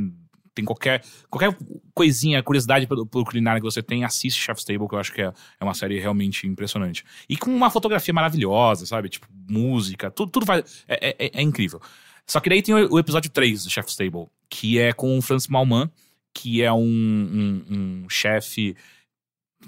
C: tem qualquer, qualquer coisinha, curiosidade pelo, pelo culinária que você tem, assiste Chef's Table, que eu acho que é, é uma série realmente impressionante. E com uma fotografia maravilhosa, sabe? Tipo, música, tudo, tudo faz. É, é- é incrível. Só que daí tem o, o episódio 3 do Chef's Table, que é com o Francis Malman, que é um, um, um chefe,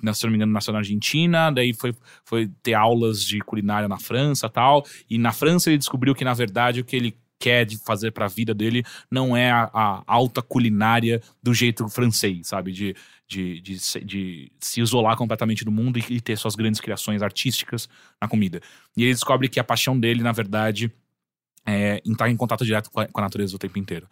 C: né, se não me engano, nasceu na Argentina, daí foi, foi ter aulas de culinária na França tal. E na França ele descobriu que, na verdade, o que ele quer de fazer pra vida dele não é a, a alta culinária do jeito francês, sabe? De, de, de, se- de se isolar completamente do mundo e, e ter suas grandes criações artísticas na comida. E ele descobre que a paixão dele, na verdade, é estar em contato direto com a, com a natureza o tempo inteiro.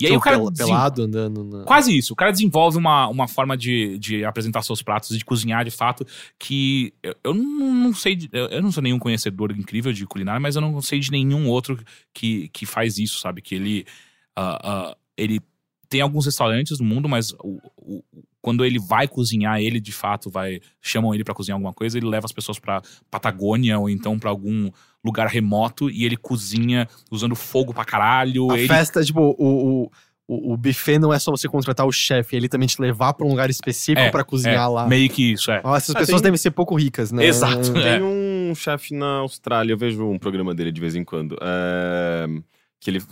C: E aí o cara
B: pelado andando na.
C: Quase isso. O cara desenvolve uma, uma forma de, de apresentar seus pratos, de cozinhar de fato, que eu, eu não, sei. de- eu, não sou nenhum conhecedor incrível de culinária, mas eu não sei de nenhum outro que, que faz isso, sabe? Que ele. ah, ah, ele tem alguns restaurantes no mundo, mas o, o- quando ele vai cozinhar, ele de fato vai. Chamam ele pra cozinhar alguma coisa, ele leva as pessoas pra Patagônia ou então pra algum lugar remoto e ele cozinha usando fogo pra caralho.
B: A
C: ele
B: festa, tipo, o, o, o, o buffet não é só você contratar o chefe, ele também te levar pra um lugar específico
C: É,
B: pra cozinhar
C: é,
B: lá.
C: Meio que isso, é.
B: Nossa, essas
A: Ah,
B: pessoas
A: tem-
B: devem ser pouco ricas, né?
C: Exato. É.
A: Tem um chefe na Austrália, eu vejo um programa dele de vez em quando. é, que ele,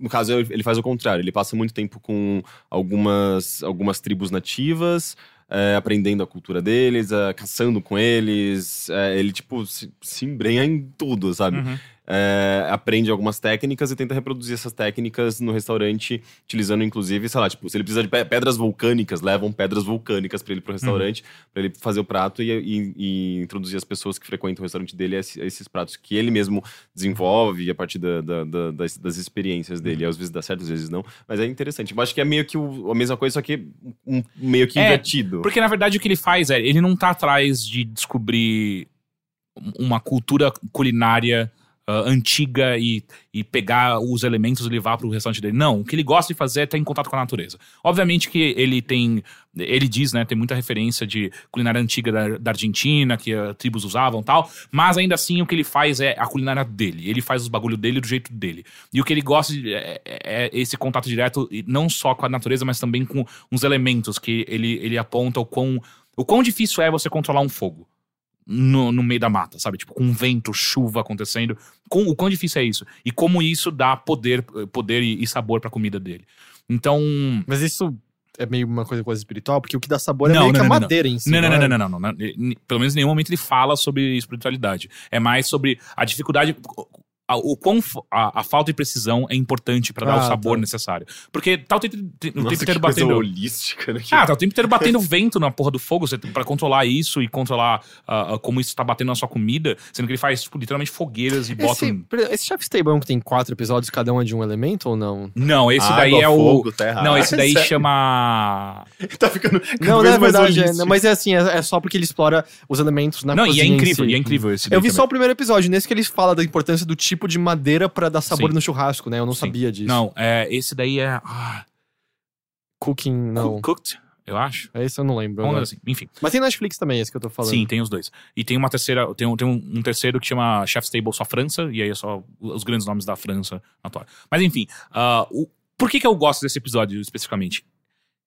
A: no caso, ele faz o contrário. Ele passa muito tempo com algumas, algumas tribos nativas, é, aprendendo a cultura deles, é, caçando com eles. é, ele, tipo, se, se embrenha em tudo, sabe?
C: Uhum.
A: É, aprende algumas técnicas e tenta reproduzir essas técnicas no restaurante, utilizando inclusive, sei lá, tipo, se ele precisa de pe- pedras vulcânicas, levam pedras vulcânicas pra ele pro restaurante, pra ele fazer o prato e, e- e introduzir as pessoas que frequentam o restaurante dele a, esse- a esses pratos que ele mesmo desenvolve a partir da- da- da- das, das experiências dele. Às vezes dá certo, às vezes não, mas é interessante. Eu acho que é meio que o- a mesma coisa, só que um- meio que
C: É,
A: invertido.
C: Porque na verdade o que ele faz é, ele não tá atrás de descobrir uma cultura culinária ah, antiga e, e pegar os elementos e levar pro restaurante dele. Não, o que ele gosta de fazer é estar em contato com a natureza. Obviamente que ele tem, ele diz, né, tem muita referência de culinária antiga da, da Argentina, que ah, tribos usavam tal, mas ainda assim o que ele faz é a culinária dele. Ele faz os bagulho dele do jeito dele. E o que ele gosta de- é, é esse contato direto, não só com a natureza, mas também com uns elementos que ele, ele aponta o quão, o quão difícil é você controlar um fogo no, no meio da mata, sabe? Tipo, com vento, chuva acontecendo. Com, o quão difícil é isso? E como isso dá poder, poder e, e sabor pra comida dele. Então.
B: Mas isso é meio uma coisa, coisa espiritual, porque o que dá sabor é
C: Não,
B: meio
C: não,
B: que a
C: não, não.
B: madeira em si.
C: Não, não,
B: é?
C: não, não, não, não, Pelo menos em nenhum momento ele fala sobre espiritualidade. É mais sobre a dificuldade. A, o quão f- a, a falta de precisão é importante pra dar o
B: Ah,
C: sabor
B: tá.
C: necessário. Porque tá o tempo, o tempo
A: Nossa,
C: inteiro
A: que coisa
C: batendo.
A: holística, né?
C: Ah, tá o tempo inteiro batendo vento na porra do fogo você, pra controlar isso e controlar ah, ah, como isso tá batendo na sua comida, sendo que ele faz, tipo, literalmente fogueiras e bota
B: Esse,
C: um...
B: esse Chef's Table é um que tem quatro episódios, cada um é de um elemento ou não?
C: Não, esse
A: Água,
C: daí é o...
A: fogo, terra.
C: Não, esse daí chama...
A: tá ficando
B: Não, não é verdade, é-
A: holístico.
B: mas é assim, é, é só porque ele explora os elementos na
C: Não, e é incrível,
B: si.
C: e é incrível esse daí
B: Eu vi só
C: também.
B: o primeiro episódio, nesse que eles falam da importância do tipo de madeira pra dar sabor
C: Sim.
B: no churrasco, né? Eu não
C: Sim.
B: sabia disso.
C: Não, é, esse daí é... Ah,
B: Cooking, não.
C: Cooked, eu acho.
B: É Esse eu não lembro.
C: Coisa assim. Enfim,
B: Mas tem Netflix também, esse que eu tô falando.
C: sim, tem os dois. E tem uma terceira, tem um, tem um, terceiro que chama Chef's Table só França, e aí é só os grandes nomes da França atual. Mas enfim, ah, o, por que que eu gosto desse episódio especificamente?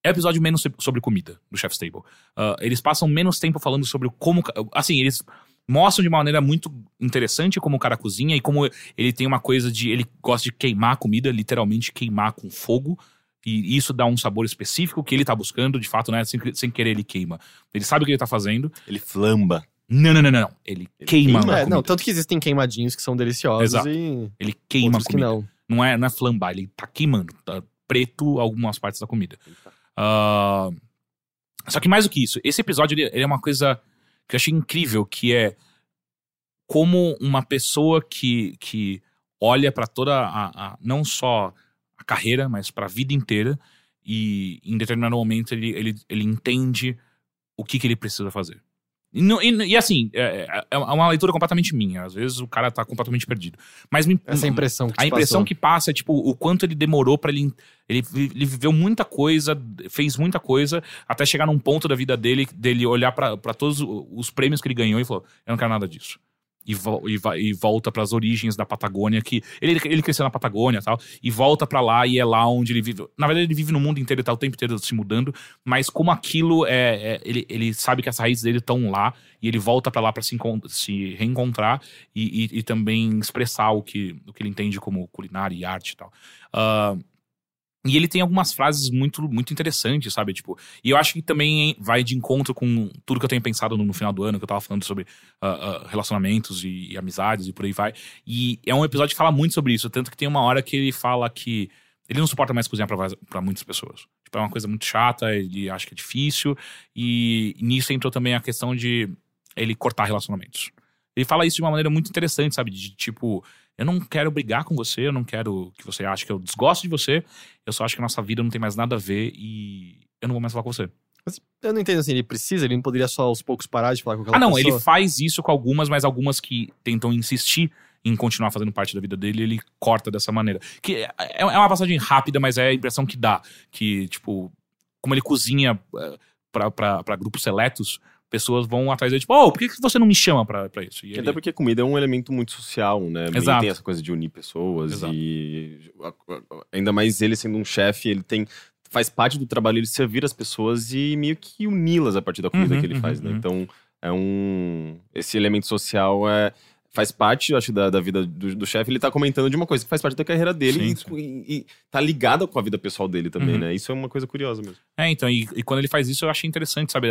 C: É o episódio menos so- sobre comida do Chef's Table. Ah, eles passam menos tempo falando sobre como. Assim, eles mostram de uma maneira muito interessante como o cara cozinha e como ele tem uma coisa de. Ele gosta de queimar a comida, literalmente queimar com fogo. E isso dá um sabor específico que ele tá buscando, de fato, né? Sem, sem querer ele queima. Ele sabe o que ele tá fazendo.
A: Ele flamba.
C: Não, não, não, não. não. Ele, queima.
A: queima
B: É,
C: comida.
B: não, tanto que existem queimadinhos que são deliciosos
C: Exato.
B: e
C: Ele queima a
B: outros que
C: comida.
B: não.
C: Não é, não é flambar, ele tá queimando. Tá preto algumas partes da comida. Ah, só que mais do que isso, esse episódio ele, ele é uma coisa que eu achei incrível, que é como uma pessoa que, que olha pra toda a, a- não só a carreira, mas pra vida inteira e em determinado momento ele, ele, ele entende o que, que ele precisa fazer. E, e- e assim, é, é- é uma leitura completamente minha. Às vezes o cara tá completamente perdido. Mas me,
B: Essa é a impressão que
C: a impressão
B: passou.
C: que passa é, tipo, o quanto ele demorou pra ele. Ele, ele viveu muita coisa, fez muita coisa, até chegar num ponto da vida dele, dele olhar pra pra todos os prêmios que ele ganhou e falou: Eu não quero nada disso. E, vo- e, e volta pras origens da Patagônia, que ele, ele cresceu na Patagônia tal, e volta pra lá e é lá onde ele vive. Na verdade, ele vive no mundo inteiro, ele tá o tempo inteiro se mudando, mas como aquilo é. é- ele, ele sabe que as raízes dele estão lá, e ele volta pra lá pra se, se reencontrar e, e- e também expressar o que, o que ele entende como culinária e arte e tal. Ah, e ele tem algumas frases muito, muito interessantes, sabe? Tipo, e eu acho que também vai de encontro com tudo que eu tenho pensado no, no final do ano, que eu tava falando sobre ah, ah, relacionamentos e, e amizades e por aí vai. E é um episódio que fala muito sobre isso, tanto que tem uma hora que ele fala que ele não suporta mais cozinhar pra muitas pessoas. Tipo, é uma coisa muito chata, ele acha que é difícil, e nisso entrou também a questão de ele cortar relacionamentos. Ele fala isso de uma maneira muito interessante, sabe? De tipo, eu não quero brigar com você, eu não quero que você ache que eu desgosto de você, eu só acho que a nossa vida não tem mais nada a ver e eu não vou mais falar com você.
B: Mas eu não entendo assim, ele precisa, ele não poderia só aos poucos parar de falar com aquela
C: Ah, não,
B: pessoa?
C: ele faz isso com algumas, mas algumas que tentam insistir em continuar fazendo parte da vida dele, ele corta dessa maneira. Que é, é uma passagem rápida, mas é a impressão que dá. Que, tipo, como ele cozinha eh, pra grupos seletos, pessoas vão atrás dele, tipo, oh, por que você não me chama pra, pra isso? E ele-
A: Até porque a comida é um elemento muito social, né?
C: Exato.
A: Tem essa coisa de unir pessoas
C: Exato.
A: e ainda mais ele sendo um chefe, ele tem faz parte do trabalho ele servir as pessoas e meio que uni-las a partir da comida
C: Uhum,
A: que ele
C: uhum,
A: faz, né?
C: uhum.
A: Então é um esse elemento social é faz parte, eu acho, da, da vida do, do chefe. Ele tá comentando de uma coisa que faz parte da carreira dele
C: Sim,
A: e, e- e tá ligada com a vida pessoal dele também,
C: Uhum.
A: né? Isso é uma coisa curiosa mesmo.
C: É, então, e, e quando ele faz isso, eu achei interessante, sabe?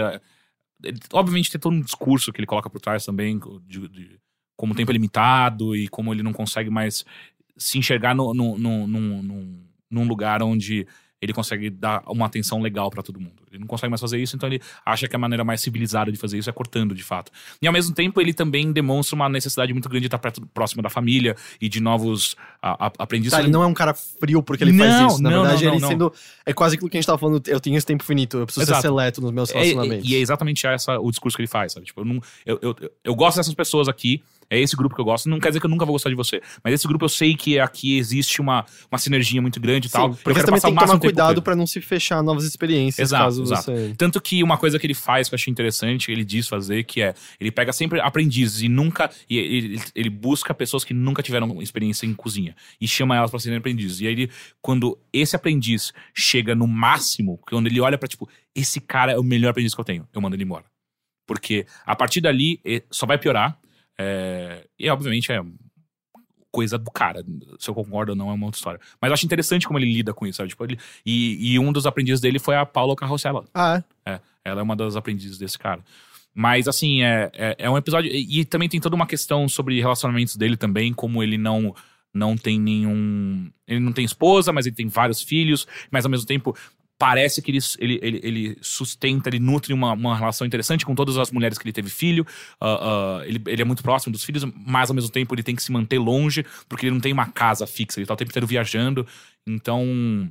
C: Obviamente tem todo um discurso que ele coloca por trás também, de, de como o tempo é limitado e como ele não consegue mais se enxergar no, no, no, num- num lugar onde ele consegue dar uma atenção legal pra todo mundo. Ele não consegue mais fazer isso, então ele acha que a maneira mais civilizada de fazer isso é cortando, de fato. E ao mesmo tempo, ele também demonstra uma necessidade muito grande de estar perto, próximo da família e de novos a- a- aprendizes.
B: Tá, ele não é um cara frio porque ele
C: Não,
B: faz isso. Na
C: não,
B: verdade,
C: não,
B: ele sendo. É quase aquilo que a gente tava falando. Eu tenho esse tempo finito, eu preciso
C: Exato.
B: ser seleto nos meus
C: É,
B: relacionamentos.
C: e é exatamente essa o discurso que ele faz, sabe? Tipo, eu, não, eu, eu- eu gosto dessas pessoas aqui, é esse grupo que eu gosto. Não quer dizer que eu nunca vou gostar de você, mas esse grupo eu sei que aqui existe uma, uma sinergia muito grande e
B: Sim,
C: tal.
B: porque você também tem que tomar cuidado pra não se fechar a novas experiências,
C: Exato,
B: caso
C: exato.
B: você.
C: Tanto que uma coisa que ele faz que eu achei interessante, ele diz fazer, que é ele pega sempre aprendizes e nunca. E ele, ele busca pessoas que nunca tiveram experiência em cozinha e chama elas pra serem aprendizes. E aí, ele, quando esse aprendiz chega no máximo, quando ele olha pra tipo, esse cara é o melhor aprendiz que eu tenho, eu mando ele embora. Porque a partir dali só vai piorar. É, e obviamente é coisa do cara. Se eu concordo ou não é uma outra história. Mas eu acho interessante como ele lida com isso, sabe? Tipo, ele, e, e um dos aprendizes dele foi a Paula Carrossela.
B: Ah, é.
C: É, ela é uma das aprendizes desse cara. Mas, assim, é, é, é um episódio. E, e também tem toda uma questão sobre relacionamentos dele também, como ele não. Não tem nenhum. Ele não tem esposa, mas ele tem vários filhos, mas ao mesmo tempo parece que ele, ele, ele, ele sustenta, ele nutre uma, uma relação interessante com todas as mulheres que ele teve filho. Ah, ah, ele, ele é muito próximo dos filhos, mas ao mesmo tempo ele tem que se manter longe, porque ele não tem uma casa fixa, ele tá o tempo inteiro viajando. Então,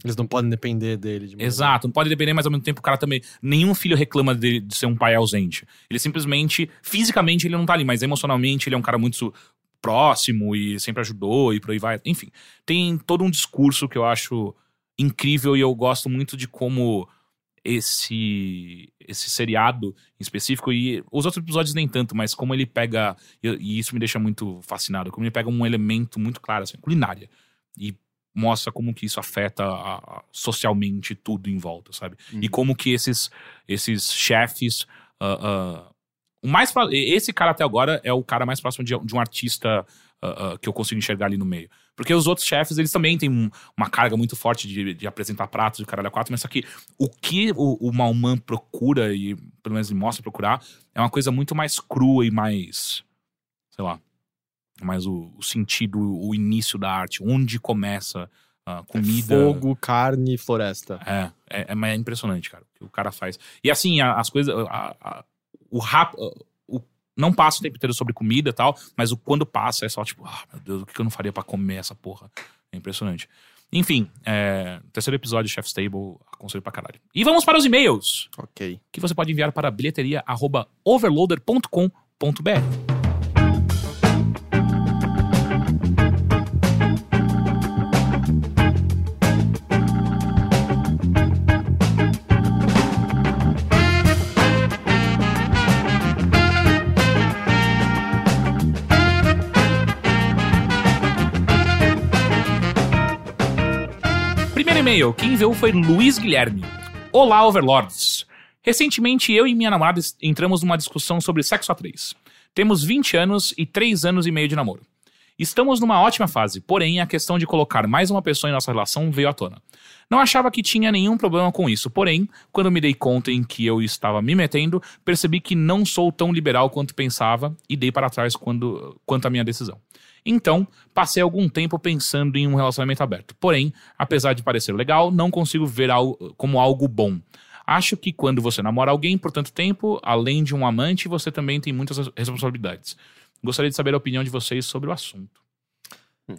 B: Eles não podem depender dele. De
C: Exato, não pode depender, mas ao mesmo tempo o cara também. Nenhum filho reclama de, de ser um pai ausente. Ele simplesmente, fisicamente, ele não tá ali, mas emocionalmente ele é um cara muito próximo e sempre ajudou e por aí vai. Enfim, tem todo um discurso que eu acho incrível e eu gosto muito de como esse esse seriado em específico e os outros episódios nem tanto, mas como ele pega e, isso me deixa muito fascinado, como ele pega um elemento muito claro assim, culinária e mostra como que isso afeta a- a- socialmente tudo em volta, sabe? E como que esses esses chefes ah, ah, O mais esse cara até agora é o cara mais próximo de, de um artista ah, que eu consigo enxergar ali no meio. Porque os outros chefes, eles também têm um- uma carga muito forte de, de apresentar pratos e o caralho a quatro, mas só que o que o, o Malman procura, e pelo menos ele mostra procurar, é uma coisa muito mais crua e mais. sei lá. Mais o, o sentido, o início da arte, onde começa a comida.
B: Fogo, carne, floresta.
C: É, é, é, é impressionante, cara, o que o cara faz. E assim, a- as coisas. a- a- o rap. Não passa o tempo inteiro sobre comida e tal, mas o quando passa é só tipo, ah, meu Deus, o que eu não faria pra comer essa porra? É impressionante. Enfim, é, terceiro episódio de Chef's Table, aconselho pra caralho. E vamos para os e-mails,
B: Ok.
C: que você pode enviar para bilheteria.overloader.com.br. e-mail, quem enviou foi Luiz Guilherme. Olá, Overlords. Recentemente, eu e minha namorada entramos numa discussão sobre sexo a três. Temos 20 anos e 3 anos e meio de namoro. Estamos numa ótima fase, porém a questão de colocar mais uma pessoa em nossa relação veio à tona. Não achava que tinha nenhum problema com isso, porém, quando me dei conta em que eu estava me metendo, percebi que não sou tão liberal quanto pensava e dei para trás quando, quanto à minha decisão. Então, passei algum tempo pensando em um relacionamento aberto. Porém, apesar de parecer legal, não consigo ver algo, como algo bom. Acho que quando você namora alguém por tanto tempo, além de um amante, você também tem muitas res- responsabilidades. Gostaria de saber a opinião de vocês sobre o assunto.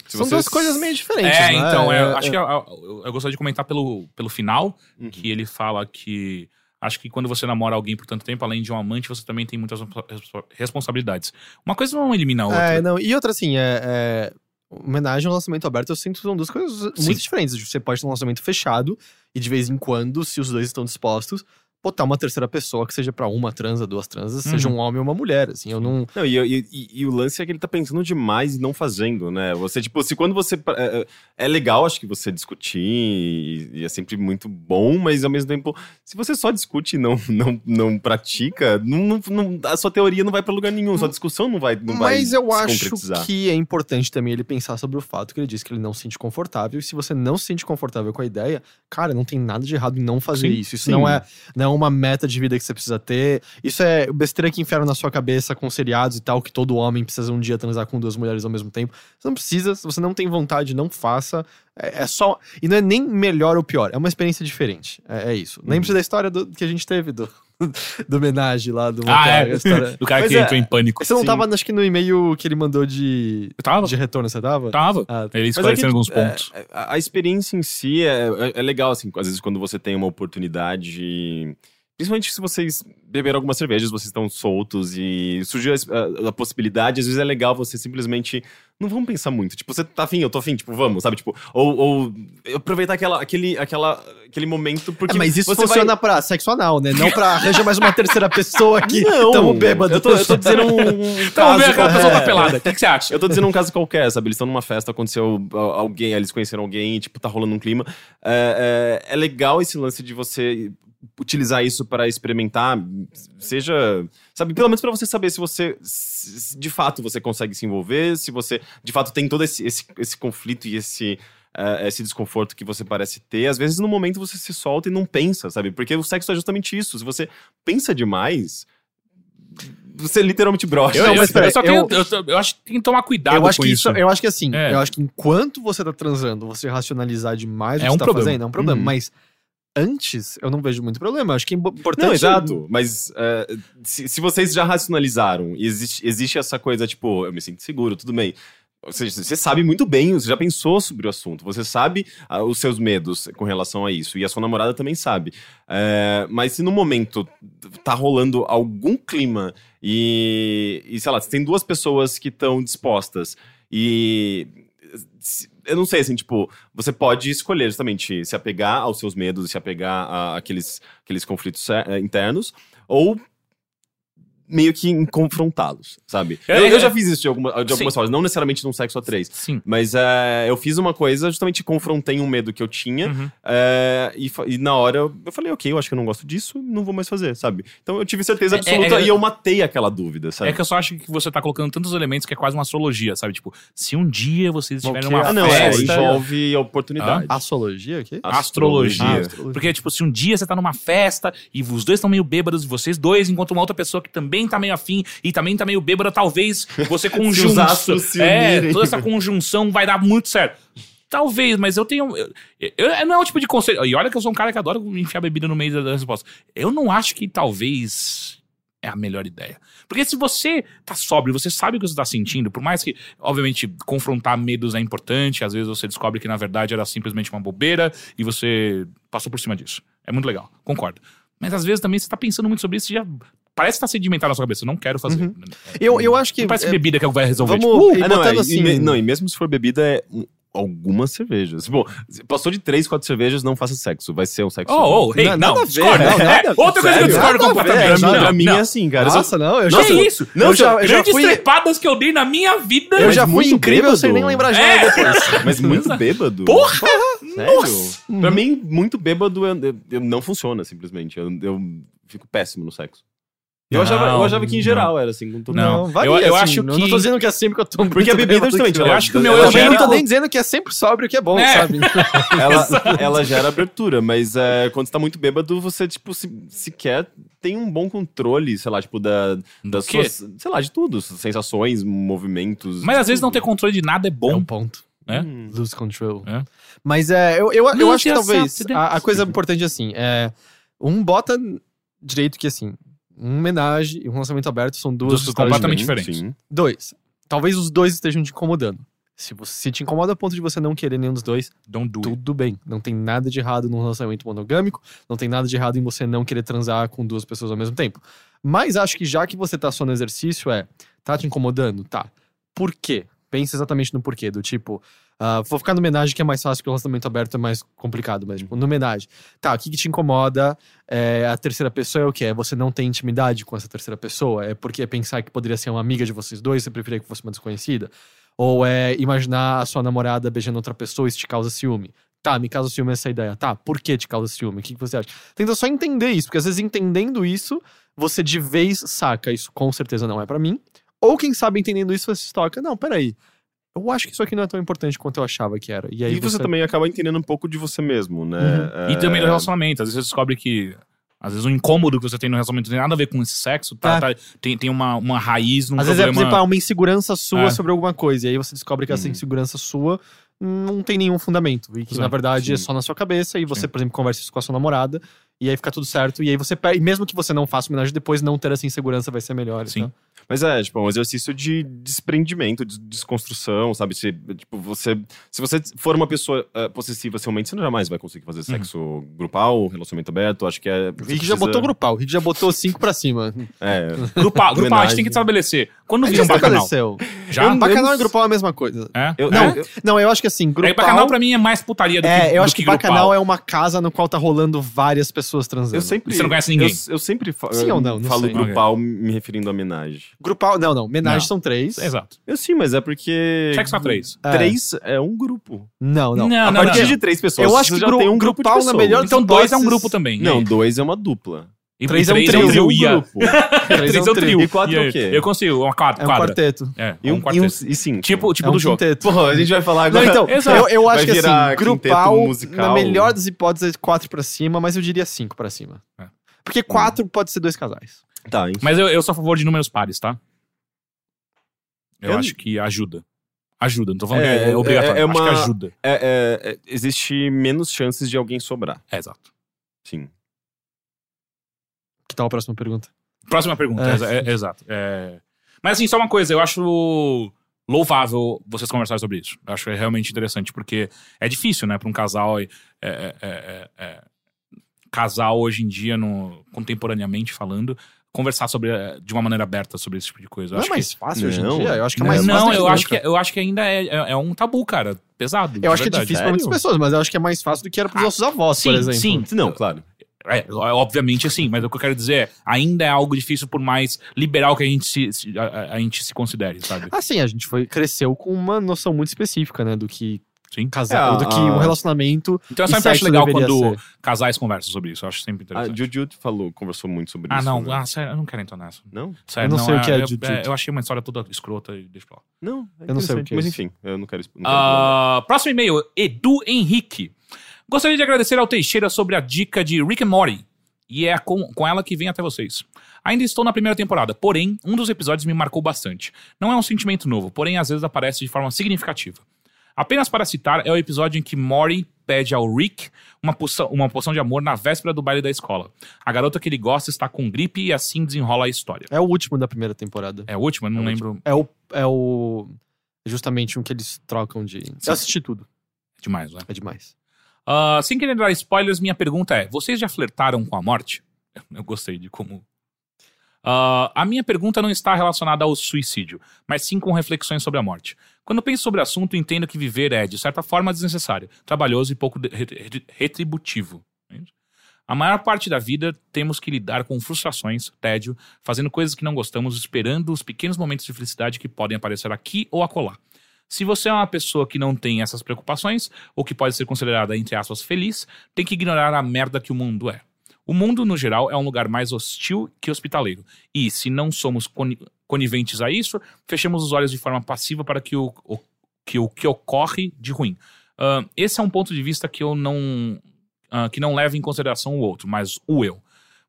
A: Se
B: São
A: vocês-
B: duas coisas meio diferentes,
C: É,
B: né?
C: então, eu
B: É,
C: acho
B: é-
C: que eu, eu- eu gostaria de comentar pelo, pelo final,
A: Uhum.
C: que ele fala que. Acho que quando você namora alguém por tanto tempo, além de um amante, você também tem muitas respo- responsabilidades. Uma coisa não elimina a outra.
B: É, não, e outra assim, é, é, homenagem ao relacionamento aberto, eu sinto que são duas coisas
C: Sim.
B: muito diferentes. Você pode ter um relacionamento fechado e de vez em quando, se os dois estão dispostos, botar uma terceira pessoa que seja pra uma transa, duas transas, seja
C: Uhum.
B: um homem ou uma mulher, assim, eu não...
A: Não, e, e- e- e o lance é que ele tá pensando demais e não fazendo, né? Você, tipo, se quando você. É, é- é legal, acho que você discutir, e, é sempre muito bom, mas ao mesmo tempo, se você só discute e não, não, não pratica, não, não- a sua teoria não vai pra lugar nenhum, sua discussão não vai. Não vai
B: Mas eu
A: se
B: acho que é importante também ele pensar sobre o fato que ele disse que ele não se sente confortável. E se você não se sente confortável com a ideia, cara, não tem nada de errado em não fazer
C: Sim,
B: isso. Isso
A: sim.
B: não é, não uma meta de vida que você precisa ter. Isso é besteira que enfiaram na sua cabeça com seriados e tal, que todo homem precisa um dia transar com duas mulheres ao mesmo tempo. Você não precisa, se você não tem vontade, não faça. É, é só. E não é nem melhor ou pior, é uma experiência diferente. É, é isso. Lembre-se da história do- que a gente teve do, do homenagem lá do
C: Ah, é. Do cara que
A: é-
C: entrou em pânico.
B: você não
A: Sim.
B: tava, acho que no e-mail que ele mandou de,
C: Eu tava?
B: de retorno, você tava?
C: Tava.
B: Ah,
C: Ele
A: Mas é
C: esclarecendo alguns
A: é,
C: pontos.
A: é, a, a experiência em si é, é- é legal, assim, às vezes quando você tem uma oportunidade. Principalmente se vocês beberam algumas cervejas, vocês estão soltos e surgiu a, a- a possibilidade, às vezes é legal você simplesmente. Não vamos pensar muito. Tipo, você tá afim, eu tô afim, tipo, vamos, sabe? Tipo, ou, ou aproveitar aquela, aquele, aquela, aquele momento, porque.
B: É, mas isso
A: você
B: funciona
A: vai...
B: pra sexo anal, né? Não pra arranjar mais uma terceira pessoa aqui.
A: Não,
B: Tamo bêbado.
A: Eu tô, eu tô dizendo um, um
C: Então,
A: caso.
C: vê aquela pessoa
A: é.
C: tá pelada. O que, que você acha?
A: Eu tô dizendo um caso qualquer, sabe? Eles estão numa festa, aconteceu alguém, eles conheceram alguém tipo, tá rolando um clima. É, é, é legal esse lance de você utilizar isso para experimentar, seja, sabe, pelo menos para você saber se você, se de fato, você consegue se envolver, se você, de fato, tem todo esse, esse, esse conflito e esse, é, esse desconforto que você parece ter. Às vezes, no momento, você se solta e não pensa, sabe? Porque o sexo é justamente isso. Se você pensa demais, você literalmente brocha.
C: Eu, eu-
B: mas peraí,
C: eu só
B: eu-
C: tenho, eu, eu acho que tem que tomar cuidado
B: eu acho
C: com
B: que
C: isso.
B: eu acho que assim,
C: É.
B: eu acho que enquanto você tá transando, você racionalizar demais o
C: É
B: que
C: um
B: tá
C: problema.
B: fazendo, é um problema.
C: Uhum.
B: Mas antes, eu não vejo muito problema. Acho que é importante.
A: Não, exato. Mas é, se, se vocês já racionalizaram e existe, existe essa coisa, tipo, eu me sinto seguro, tudo bem. Ou seja, você sabe muito bem, você já pensou sobre o assunto, você sabe ah, os seus medos com relação a isso, e a sua namorada também sabe. É, mas se no momento tá rolando algum clima e, e sei lá, se tem duas pessoas que estão dispostas e. Eu não sei, assim, tipo, você pode escolher justamente se apegar aos seus medos, se apegar àqueles, aqueles conflitos eh, internos, ou meio que em confrontá-los, sabe?
C: É,
A: eu, eu
C: é.
A: já fiz isso de, alguma, de algumas formas, não necessariamente num sexo a três.
C: Sim.
A: Mas é, eu fiz uma coisa, justamente confrontei um medo que eu tinha.
C: Uhum.
A: é, e, e na hora eu, eu falei, ok, eu acho que eu não gosto disso, não vou mais fazer, sabe? Então eu tive certeza
C: É-
A: absoluta
C: é-
A: e eu matei aquela dúvida, sabe?
C: É que eu só acho que você tá colocando tantos elementos que é quase uma astrologia, sabe? Tipo, se um dia vocês estiverem
B: Ok.
C: numa
A: ah, não, é,
C: festa.
A: envolve oportunidade.
B: Astrologia aqui?
C: Astrologia.
B: Ah, astrologia.
C: Porque, tipo, se um dia você tá numa festa e os dois estão meio bêbados, vocês dois encontram uma outra pessoa que também tá meio afim e também tá meio bêbada, talvez você
A: se
C: é, toda essa conjunção vai dar muito certo. Talvez, mas eu tenho. Eu, eu- não é o tipo de conselho. E olha que eu sou um cara que adora enfiar bebida no meio da, da resposta. Eu não acho que talvez é a melhor ideia. Porque se você tá sóbrio, você sabe o que você tá sentindo, por mais que, obviamente, confrontar medos é importante, às vezes você descobre que na verdade era simplesmente uma bobeira e você passou por cima disso. É muito legal, concordo. Mas às vezes também você tá pensando muito sobre isso e já parece estar sedimentado na sua cabeça. Eu não quero fazer.
B: Eu, eu acho que.
C: Não parece
B: é,
C: bebida que vai resolver.
B: vamos
C: tipo,
B: ir
A: Ah, não,
B: botando
A: é,
B: assim.
A: e, me- não, e mesmo se for bebida, é um- algumas cervejas. Bom, passou de três, quatro cervejas, não faça sexo. Vai ser um sexo.
C: Oh, oh, hey,
B: Não,
C: não, discorda.
B: não, nada-
C: É, outra coisa que eu discordo completamente.
A: pra mim,
C: Não,
A: pra mim
C: não.
A: é assim, cara.
B: Nossa, não, eu
C: Que
B: já.
C: Nossa, isso?
B: Não,
C: eu
B: já- eu já
C: grandes
B: fui-
C: trepadas que eu dei na minha vida.
B: Eu já fui
A: muito
B: incrível sem nem lembrar de
C: É.
B: nada depois.
A: Mas muito bêbado.
C: Porra!
A: Sério?
C: Nossa!
A: Pra mim, muito bêbado eu- eu- eu não funciona, simplesmente. Eu fico péssimo no sexo. Eu,
C: Não,
A: achava, eu achava que em
C: não.
A: geral era assim, com todo
C: Não.
A: mundo.
B: varia,
C: eu- eu
B: assim,
C: acho
B: não-
C: que-
B: Não tô dizendo que é sempre que eu tô
A: Porque a bebida,
B: bêbado
A: justamente,
C: eu acho que o meu eu gera-
B: não tô nem dizendo que é sempre sóbrio que é bom,
C: É.
B: sabe?
A: ela, ela gera abertura, mas é, quando você tá muito bêbado, você, tipo, se, sequer tem um bom controle, sei lá, tipo, da, das suas. Sei lá, de tudo. Sensações, movimentos.
C: Mas às
A: de
C: vezes não ter
A: tudo.
C: controle de nada é
B: É um
C: bom.
B: ponto.
C: É?
B: Lose control.
C: É.
B: Mas é, eu, eu, eu acho que talvez a, a coisa importante assim é. Um bota direito que assim, um homenagem e um lançamento aberto são duas histórias
C: completamente
B: diferentes.
C: diferentes.
A: Sim.
B: Dois. Talvez os dois estejam te incomodando. Se você se te incomoda a ponto de você não querer nenhum dos dois,
C: Don't do it.
B: tudo bem. Não tem nada de errado num relacionamento monogâmico, não tem nada de errado em você não querer transar com duas pessoas ao mesmo tempo. Mas acho que já que você tá só no exercício, é. Tá te incomodando? Tá. Por quê? Pensa exatamente no porquê. Do tipo, ah, vou ficar no homenagem que é mais fácil, que o relacionamento aberto é mais complicado, mas, tipo, no homenagem. Tá, o que, que te incomoda? É, a terceira pessoa é o quê? É você não ter intimidade com essa terceira pessoa? É porque pensar que poderia ser uma amiga de vocês dois, você preferia que fosse uma desconhecida? Ou é imaginar a sua namorada beijando outra pessoa e isso te causa ciúme? Tá, me causa ciúme essa ideia. Tá, por que te causa ciúme? O que, que você acha? Tenta só entender isso, porque às vezes entendendo isso, você de vez saca, isso com certeza não é pra mim. Ou quem sabe entendendo isso, você se toca, não, peraí. Eu acho que isso aqui não é tão importante quanto eu achava que era. E aí
A: E você também acaba entendendo um pouco de você mesmo, né?
C: E também do
A: É,
C: relacionamento. Às vezes você descobre que. Às vezes o incômodo que você tem no relacionamento não tem nada a ver com esse sexo, tá?
B: É.
C: tá- tem, tem uma, uma raiz num
B: Às vezes é, por
C: problema.
B: exemplo, uma insegurança sua
C: É.
B: sobre alguma coisa. E aí você descobre que essa
A: Uhum.
B: insegurança sua não tem nenhum fundamento. E que,
C: Sim,
B: na verdade, é
A: sim.
B: só na sua cabeça. E você,
C: Sim.
B: por exemplo, conversa isso com a sua namorada. E aí fica tudo certo. E aí você perde. Mesmo que você não faça homenagem depois, não ter essa insegurança vai ser melhor.
C: Sim.
B: então.
A: Mas é, tipo, um exercício de desprendimento, de desconstrução, sabe? Se, tipo, você, se você for uma pessoa eh, possessiva realmente, você jamais vai conseguir fazer sexo grupal, relacionamento aberto. Acho que é.
B: O Rick já botou grupal. O Rick já botou cinco pra cima.
A: É.
C: Grupal, grupal, a gente tem que estabelecer. Quando
B: A
C: vira um bacanal? Já?
A: Eu-
B: Bacanal e grupal é a mesma coisa.
C: É?
A: Eu,
B: Não,
A: eu-
B: não, eu acho que assim, grupal.
C: É, bacanal pra mim é mais putaria do que
B: É, eu
C: do
B: acho que,
C: grupal.
B: bacanal é uma casa no qual tá rolando várias pessoas transando.
A: eu sempre.
C: Você não conhece ninguém?
A: Eu, eu sempre fa-
B: Sim ou não? Não
A: falo
B: sei.
A: grupal me referindo à homenagem.
B: Grupal, não, não. Menagem
C: Não.
B: são três.
C: Exato.
A: Eu sim, mas é porque.
C: Sexo a três.
B: É.
A: Três é um grupo.
B: Não, não.
C: Não,
A: a
C: não,
A: partir
C: não.
A: de três pessoas.
B: Eu acho que
A: já tem um
B: grupal, na melhor-
C: Então
B: Então,
C: dois é um grupo também. e
A: Não,
C: aí?
A: dois é uma dupla.
C: E
B: três é um trio.
C: trio.
A: um
C: e
A: grupo.
C: Três é um trio.
A: E quatro é o quê?
C: Eu consigo, uma quadra.
B: É um quarteto.
C: É,
A: E
C: um
A: um, e, um,
C: quarteto.
A: e cinco.
C: Tipo, tipo
B: é um
C: do jogo.
A: Porra, a gente vai falar
B: Não,
A: agora.
B: então, eu, eu acho que assim, grupal,
A: musical.
B: na melhor das hipóteses, é quatro pra cima, mas eu diria cinco pra cima.
C: É.
B: Porque quatro pode ser dois casais.
A: Tá, enfim.
C: Mas eu, eu sou a favor de números pares, tá? Eu
A: Eu-
C: acho que ajuda. Ajuda, não tô falando
A: É,
C: que é,
A: é-
C: obrigatório.
A: é
C: Acho que
A: uma-
C: ajuda.
A: É, é, é, existe menos chances de alguém sobrar.
C: É, exato.
A: Sim.
B: Que tal a próxima pergunta?
C: Próxima pergunta,
B: É.
C: é, exato. É... Mas assim, só uma coisa, eu acho louvável vocês conversarem sobre isso. Eu acho realmente interessante, porque é difícil, né, pra um casal. é, é, é, é, é, casal hoje em dia, no, contemporaneamente falando, conversar sobre, é, de uma maneira aberta sobre esse tipo de coisa. Eu
B: Não é mais fácil hoje em
A: Não.
B: dia? Eu acho que é
C: que...
B: mais
C: Não,
B: fácil.
C: eu
B: que
C: acho que, eu acho que ainda é, é, é um tabu, cara. Pesado.
B: Eu acho que é
C: verdade.
B: difícil pra muitas
A: Sério?
B: pessoas, mas eu acho que é mais fácil do que era pros
C: Ah,
B: nossos avós,
C: sim,
B: por exemplo.
C: sim.
A: Não, claro.
C: É, obviamente assim, mas o que eu quero dizer é, ainda é algo difícil por mais liberal que a gente se, se- a, a- a gente se considere, sabe?
B: Assim, a gente foi, cresceu com uma noção muito específica, né? Do que
C: Sim.
B: casal,
A: É,
B: do que
A: a-
B: um relacionamento.
C: Então eu sempre acho legal quando
B: ser.
C: casais conversam sobre isso. Eu acho sempre
A: A
C: interessante.
A: Juju falou, conversou muito sobre
C: ah,
A: isso.
C: não.
A: né?
C: Ah, sério, eu não quero entrar nessa.
A: Não?
C: Sério,
B: Eu não sei o que é
C: eu,
B: Jujutsu.
C: eu achei uma história toda escrota e deixa pra lá.
A: Não, é
B: Eu não sei o que é
A: Mas enfim, eu não quero... Não quero
C: Ah, próximo e-mail, Edu Henrique. Gostaria de agradecer ao Teixeira sobre a dica de Rick and Morty. E é com, com ela que vem até vocês. Ainda estou na primeira temporada, porém, um dos episódios me marcou bastante. Não é um sentimento novo, porém às vezes aparece de forma significativa. Apenas para citar, é o episódio em que Morty pede ao Rick uma poção, uma poção de amor na véspera do baile da escola. A garota que ele gosta está com gripe e assim desenrola a história.
B: É o último da primeira temporada.
C: É o último? Eu não lembro
B: É o. É o. Justamente um que eles trocam de. Eu assisti tudo.
C: demais, né?
B: É demais.
C: Ah, sem querer dar spoilers, minha pergunta é: vocês já flertaram com a morte? Eu gostei de como. Ah, a minha pergunta não está relacionada ao suicídio, mas sim com reflexões sobre a morte. Quando penso sobre o assunto, entendo que viver é, de certa forma, desnecessário, trabalhoso e pouco retributivo. A maior parte da vida temos que lidar com frustrações, tédio, fazendo coisas que não gostamos, esperando os pequenos momentos de felicidade que podem aparecer aqui ou acolá. Se você é uma pessoa que não tem essas preocupações, ou que pode ser considerada, entre aspas, feliz, tem que ignorar a merda que o mundo é. O mundo, no geral, é um lugar mais hostil que hospitaleiro. E, se não somos coni- coniventes a isso, fechamos os olhos de forma passiva para que o, o- que, o que ocorre de ruim. Ah, esse é um ponto de vista que eu não. ah, que não leva em consideração o outro, mas o eu.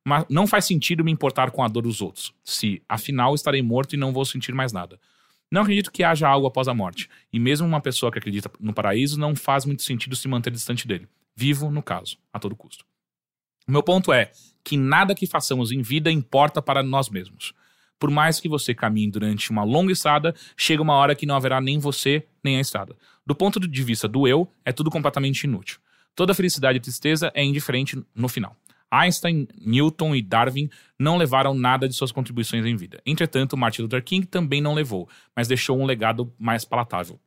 C: Mas não faz sentido me importar com a dor dos outros, se, afinal, estarei morto e não vou sentir mais nada. Não acredito que haja algo após a morte. E mesmo uma pessoa que acredita no paraíso não faz muito sentido se manter distante dele. Vivo, no caso, a todo custo. O meu ponto é que nada que façamos em vida importa para nós mesmos. Por mais que você caminhe durante uma longa estrada, chega uma hora que não haverá nem você, nem a estrada. Do ponto de vista do eu, é tudo completamente inútil. Toda felicidade e tristeza é indiferente no final. Einstein, Newton e Darwin não levaram nada de suas contribuições em vida. Entretanto, Martin Luther King também não levou, mas deixou um legado mais palatável.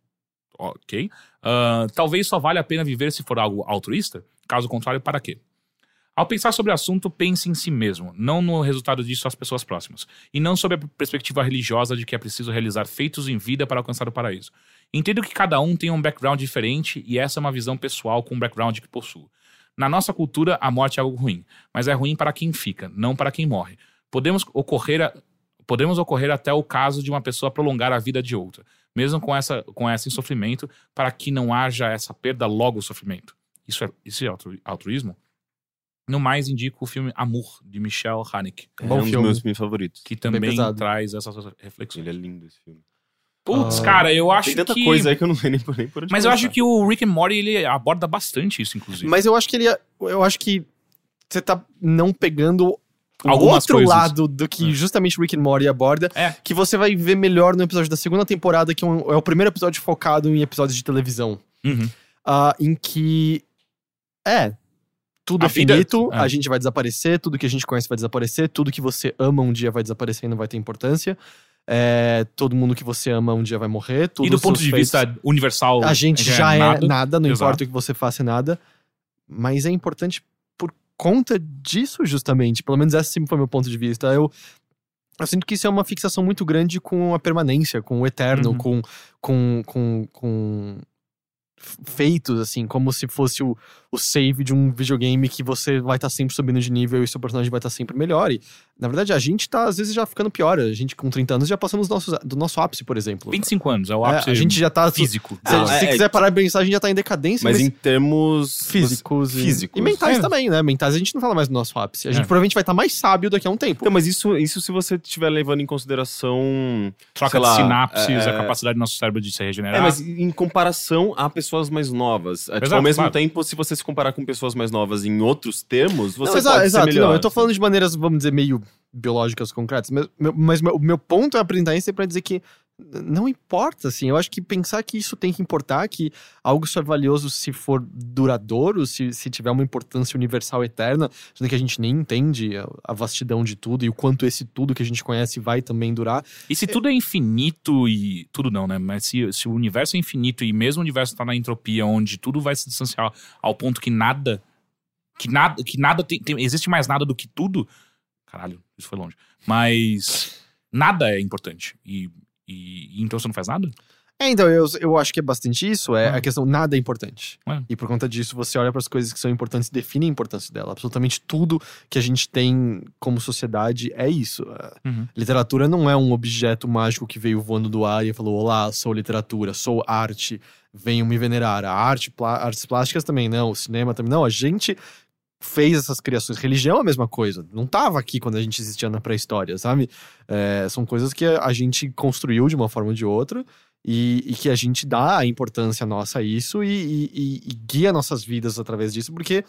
C: Ok? Ah, talvez só valha a pena viver se for algo altruísta? Caso contrário, para quê? Ao pensar sobre o assunto, pense em si mesmo, não no resultado disso às pessoas próximas, e não sob a perspectiva religiosa de que é preciso realizar feitos em vida para alcançar o paraíso. Entendo que cada um tem um background diferente e essa é uma visão pessoal com o background que possuo. Na nossa cultura, a morte é algo ruim, mas é ruim para quem fica, não para quem morre. Podemos ocorrer, a- podemos ocorrer até o caso de uma pessoa prolongar a vida de outra, mesmo com essa, com essa em sofrimento, para que não haja essa perda logo o sofrimento. Isso é, isso é altru- altruísmo? No mais, indico o filme Amour, de Michel Haneke,
A: É
B: Bom
A: um dos
B: filme.
A: meus filmes favoritos.
C: que também traz essas reflexões.
A: Ele é lindo esse filme.
C: Putz,
B: Ah,
C: cara, eu acho
A: Tem tanta
C: que...
A: coisa aí que eu não sei nem por, nem por onde
C: Mas eu
A: começar.
C: acho que o Rick and Morty, ele aborda bastante isso, inclusive.
B: Mas eu acho que ele. é- Eu acho que você tá não pegando o
C: Algumas
B: outro
C: coisas.
B: lado do que
C: É.
B: justamente Rick and Morty aborda,
C: É.
B: que você vai ver melhor no episódio da segunda temporada, que é é o primeiro episódio focado em episódios de televisão.
C: Uhum.
B: ah, em que. É. Tudo
C: A
B: é
C: vida-
B: finito,
C: é.
B: a gente vai desaparecer, tudo que a gente conhece vai desaparecer, tudo que você ama um dia vai desaparecer e não vai ter importância. É, todo mundo que você ama um dia vai morrer.
C: E do ponto de
B: feitos-
C: vista universal,
B: A gente já é nada, não
C: Exato.
B: importa o que você faça, é nada. Mas é importante por conta disso, justamente. Pelo menos esse sempre foi meu ponto de vista. Eu, eu sinto que isso é uma fixação muito grande com a permanência, com o eterno,
C: Uhum.
B: com, com, com, com feitos, assim, como se fosse o, o save de um videogame que você vai estar sempre subindo de nível e seu personagem vai estar sempre melhor. E, na verdade, a gente tá, às vezes, já ficando pior. A gente, com 30 anos, já passamos do nosso, do nosso ápice, por exemplo.
C: 25 anos, é o
B: É,
C: ápice
B: a gente já tá.
C: físico.
B: Se,
A: Ah,
B: se
A: é,
B: quiser parar de pensar, a gente já tá em decadência,
A: Mas
B: mas,
A: em termos...
B: físicos, e-
A: físicos.
B: E, mentais
C: É.
B: também, né? Mentais a gente não fala mais do nosso ápice. A gente
C: É.
B: provavelmente vai estar mais sábio daqui a um tempo.
A: Então, mas isso, isso se você estiver levando em consideração...
C: Troca de
A: lá,
C: sinapses,
A: é-
C: a capacidade do nosso cérebro de se regenerar.
A: É, mas em comparação a pessoas mais novas. É, tipo, ao mesmo
C: claro.
A: tempo, se você se comparar com pessoas mais novas em outros termos, você
B: não, exa-
A: pode
B: exato,
A: ser melhor.
B: não, eu tô falando de maneiras, vamos dizer, meio biológicas concretas, mas, meu- mas meu- o meu ponto é apresentar isso pra dizer que não importa, assim, eu acho que pensar que isso tem que importar, que algo só é valioso se for duradouro, se, se tiver uma importância universal eterna, sendo que a gente nem entende a, a vastidão de tudo e o quanto esse tudo que a gente conhece vai também durar.
C: E se tudo é infinito e. Tudo não, né? Mas se, se o universo é infinito e mesmo o universo tá na entropia, onde tudo vai se distanciar ao ponto que nada que nada, que nada tem, tem- existe mais nada do que tudo. Caralho, isso foi longe. Mas nada é importante. E, e- e então você não faz nada?
B: É, então, eu, eu acho que é bastante isso. É
C: Ah.
B: a questão, nada é importante.
C: É.
B: E por conta disso, você olha para as coisas que são importantes e define a importância dela. Absolutamente tudo que a gente tem como sociedade é isso. É,
C: Uhum.
B: Literatura não é um objeto mágico que veio voando do ar e falou: Olá, sou literatura, sou arte, venham me venerar. A arte, plá- artes plásticas também não, o cinema também não. A gente fez essas criações. Religião é a mesma coisa. Não tava aqui quando a gente existia na pré-história, sabe? É, são coisas que a gente construiu de uma forma ou de outra. E, e que a gente dá a importância nossa a isso e- e- e guia nossas vidas através disso, porque,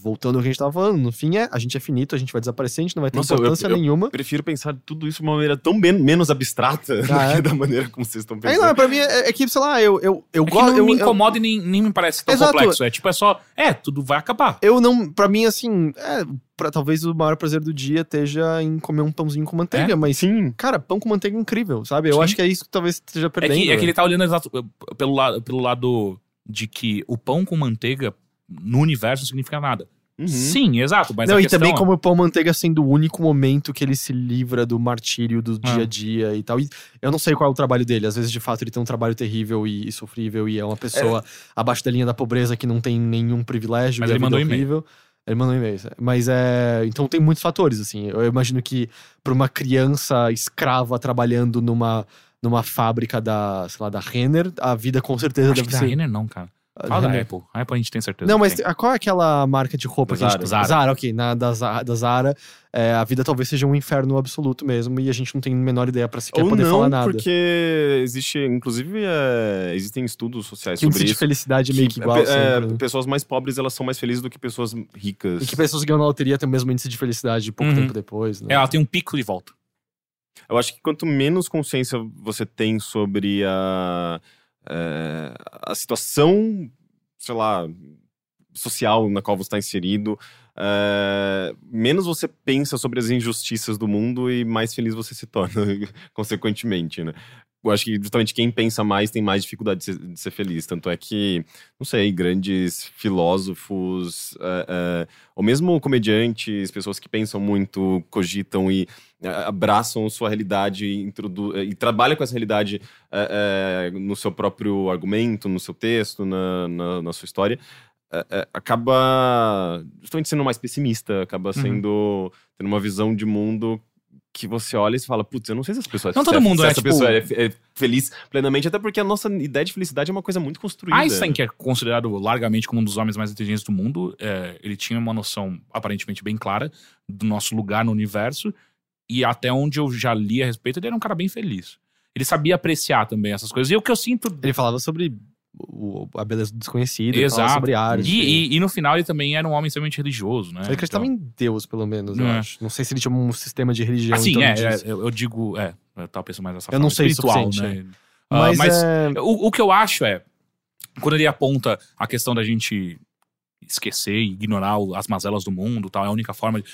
B: voltando ao que a gente tava falando, no fim é a gente é finito, a gente vai desaparecer, a gente não vai ter
A: Nossa, eu-
B: importância
A: eu-
B: nenhuma.
A: Prefiro pensar tudo isso de uma maneira tão men- menos abstrata
B: Ah,
A: do
B: é?
A: que da maneira como vocês estão
B: Aí
A: pensando.
B: não, pra mim é, é que, sei lá, eu, eu, eu
C: É
B: gosto.
C: não
B: eu,
C: me
B: eu-
C: incomoda e nem, nem me parece tão
B: Exato.
C: complexo. É tipo, é só. É, tudo vai acabar.
B: Eu não, pra mim, assim, é, pra, talvez o maior prazer do dia esteja em comer um pãozinho com manteiga, mas,
A: Sim.
B: cara, pão com manteiga é incrível, sabe? Eu
C: Sim.
B: acho que é isso que talvez esteja
C: É
B: perdendo.
C: que, é que
B: né?
C: ele tá olhando exato pelo lado, pelo lado de que o pão com manteiga no universo não significa nada.
A: Uhum.
C: Sim, exato. Mas
B: não, e também
C: é-
B: como o pão manteiga sendo o único momento que ele se livra do martírio do
C: Ah.
B: dia a dia e tal. E eu não sei qual é o trabalho dele. Às vezes, de fato, ele tem um trabalho terrível e, e sofrível e é uma pessoa abaixo da linha da pobreza que não tem nenhum privilégio.
C: Mas ele mandou
B: é
C: e-mail.
B: Ele mandou um e-mail. Mas é. Então tem muitos fatores, assim. Eu imagino que pra uma criança escrava trabalhando numa, numa fábrica da, sei lá, da Renner, a vida com certeza
C: Acho que
B: deve
C: da
B: ser.
C: Renner não, cara.
B: A
C: Fala da. Apple. A Apple a gente tem certeza.
B: Não, mas a- qual é aquela marca de roupa que a gente
C: Zara.
B: Zara, ok. Na, da, Za- da Zara, é, a vida talvez seja um inferno absoluto mesmo e a gente não tem a menor ideia pra sequer
A: Ou
B: poder
A: não,
B: falar nada.
A: porque existe, inclusive, é, existem estudos sociais
B: Que o índice
A: sobre
B: de
A: isso.
B: felicidade é meio que igual.
A: é,
B: sempre, né?
A: pessoas mais pobres elas são mais felizes do que pessoas ricas.
B: E que pessoas que ganham na loteria têm o mesmo índice de felicidade pouco
C: Uhum.
B: tempo depois, né?
C: É, ela tem um pico de volta.
A: Eu acho que quanto menos consciência você tem sobre a, é, a situação, sei lá, social na qual você está inserido, é, menos você pensa sobre as injustiças do mundo e mais feliz você se torna, consequentemente, né? Eu acho que justamente quem pensa mais tem mais dificuldade de ser, de ser feliz. Tanto é que, não sei, grandes filósofos, é, é, ou mesmo comediantes, pessoas que pensam muito, cogitam e é, abraçam sua realidade e, e trabalham com essa realidade no seu próprio argumento, no seu texto, na, na, na sua história, acaba justamente sendo mais pessimista, acaba sendo tendo uma visão de mundo que você olha e você fala, putz, eu não sei se essa pessoa
C: Não
A: se
C: todo mundo
A: se
C: é,
A: essa
C: tipo-
A: pessoa é, é feliz plenamente, até porque a nossa ideia de felicidade é uma coisa muito construída.
C: Einstein, que é considerado largamente como um dos homens mais inteligentes do mundo, é, ele tinha uma noção aparentemente bem clara do nosso lugar no universo. E até onde eu já li a respeito, ele era um cara bem feliz. Ele sabia apreciar também essas coisas. E o que eu sinto.
B: Ele falava sobre o- a beleza do desconhecido, ele falava
C: Exato.
B: sobre arte.
C: E, e- e no final ele também era um homem extremamente religioso, né?
B: Ele acreditava
C: Então-
B: em Deus, pelo menos, eu
C: É.
B: acho. Não sei se ele tinha um sistema de religião.
C: Assim,
B: torno
C: é, é, eu, eu digo, é, eu tava pensando mais nessa
B: Eu
C: forma
B: não sei o
C: espiritual, né? Ah,
B: Mas,
C: mas
B: é...
C: o, o que eu acho é, quando ele aponta a questão da gente esquecer e ignorar o- as mazelas do mundo, tal, é a única forma. de-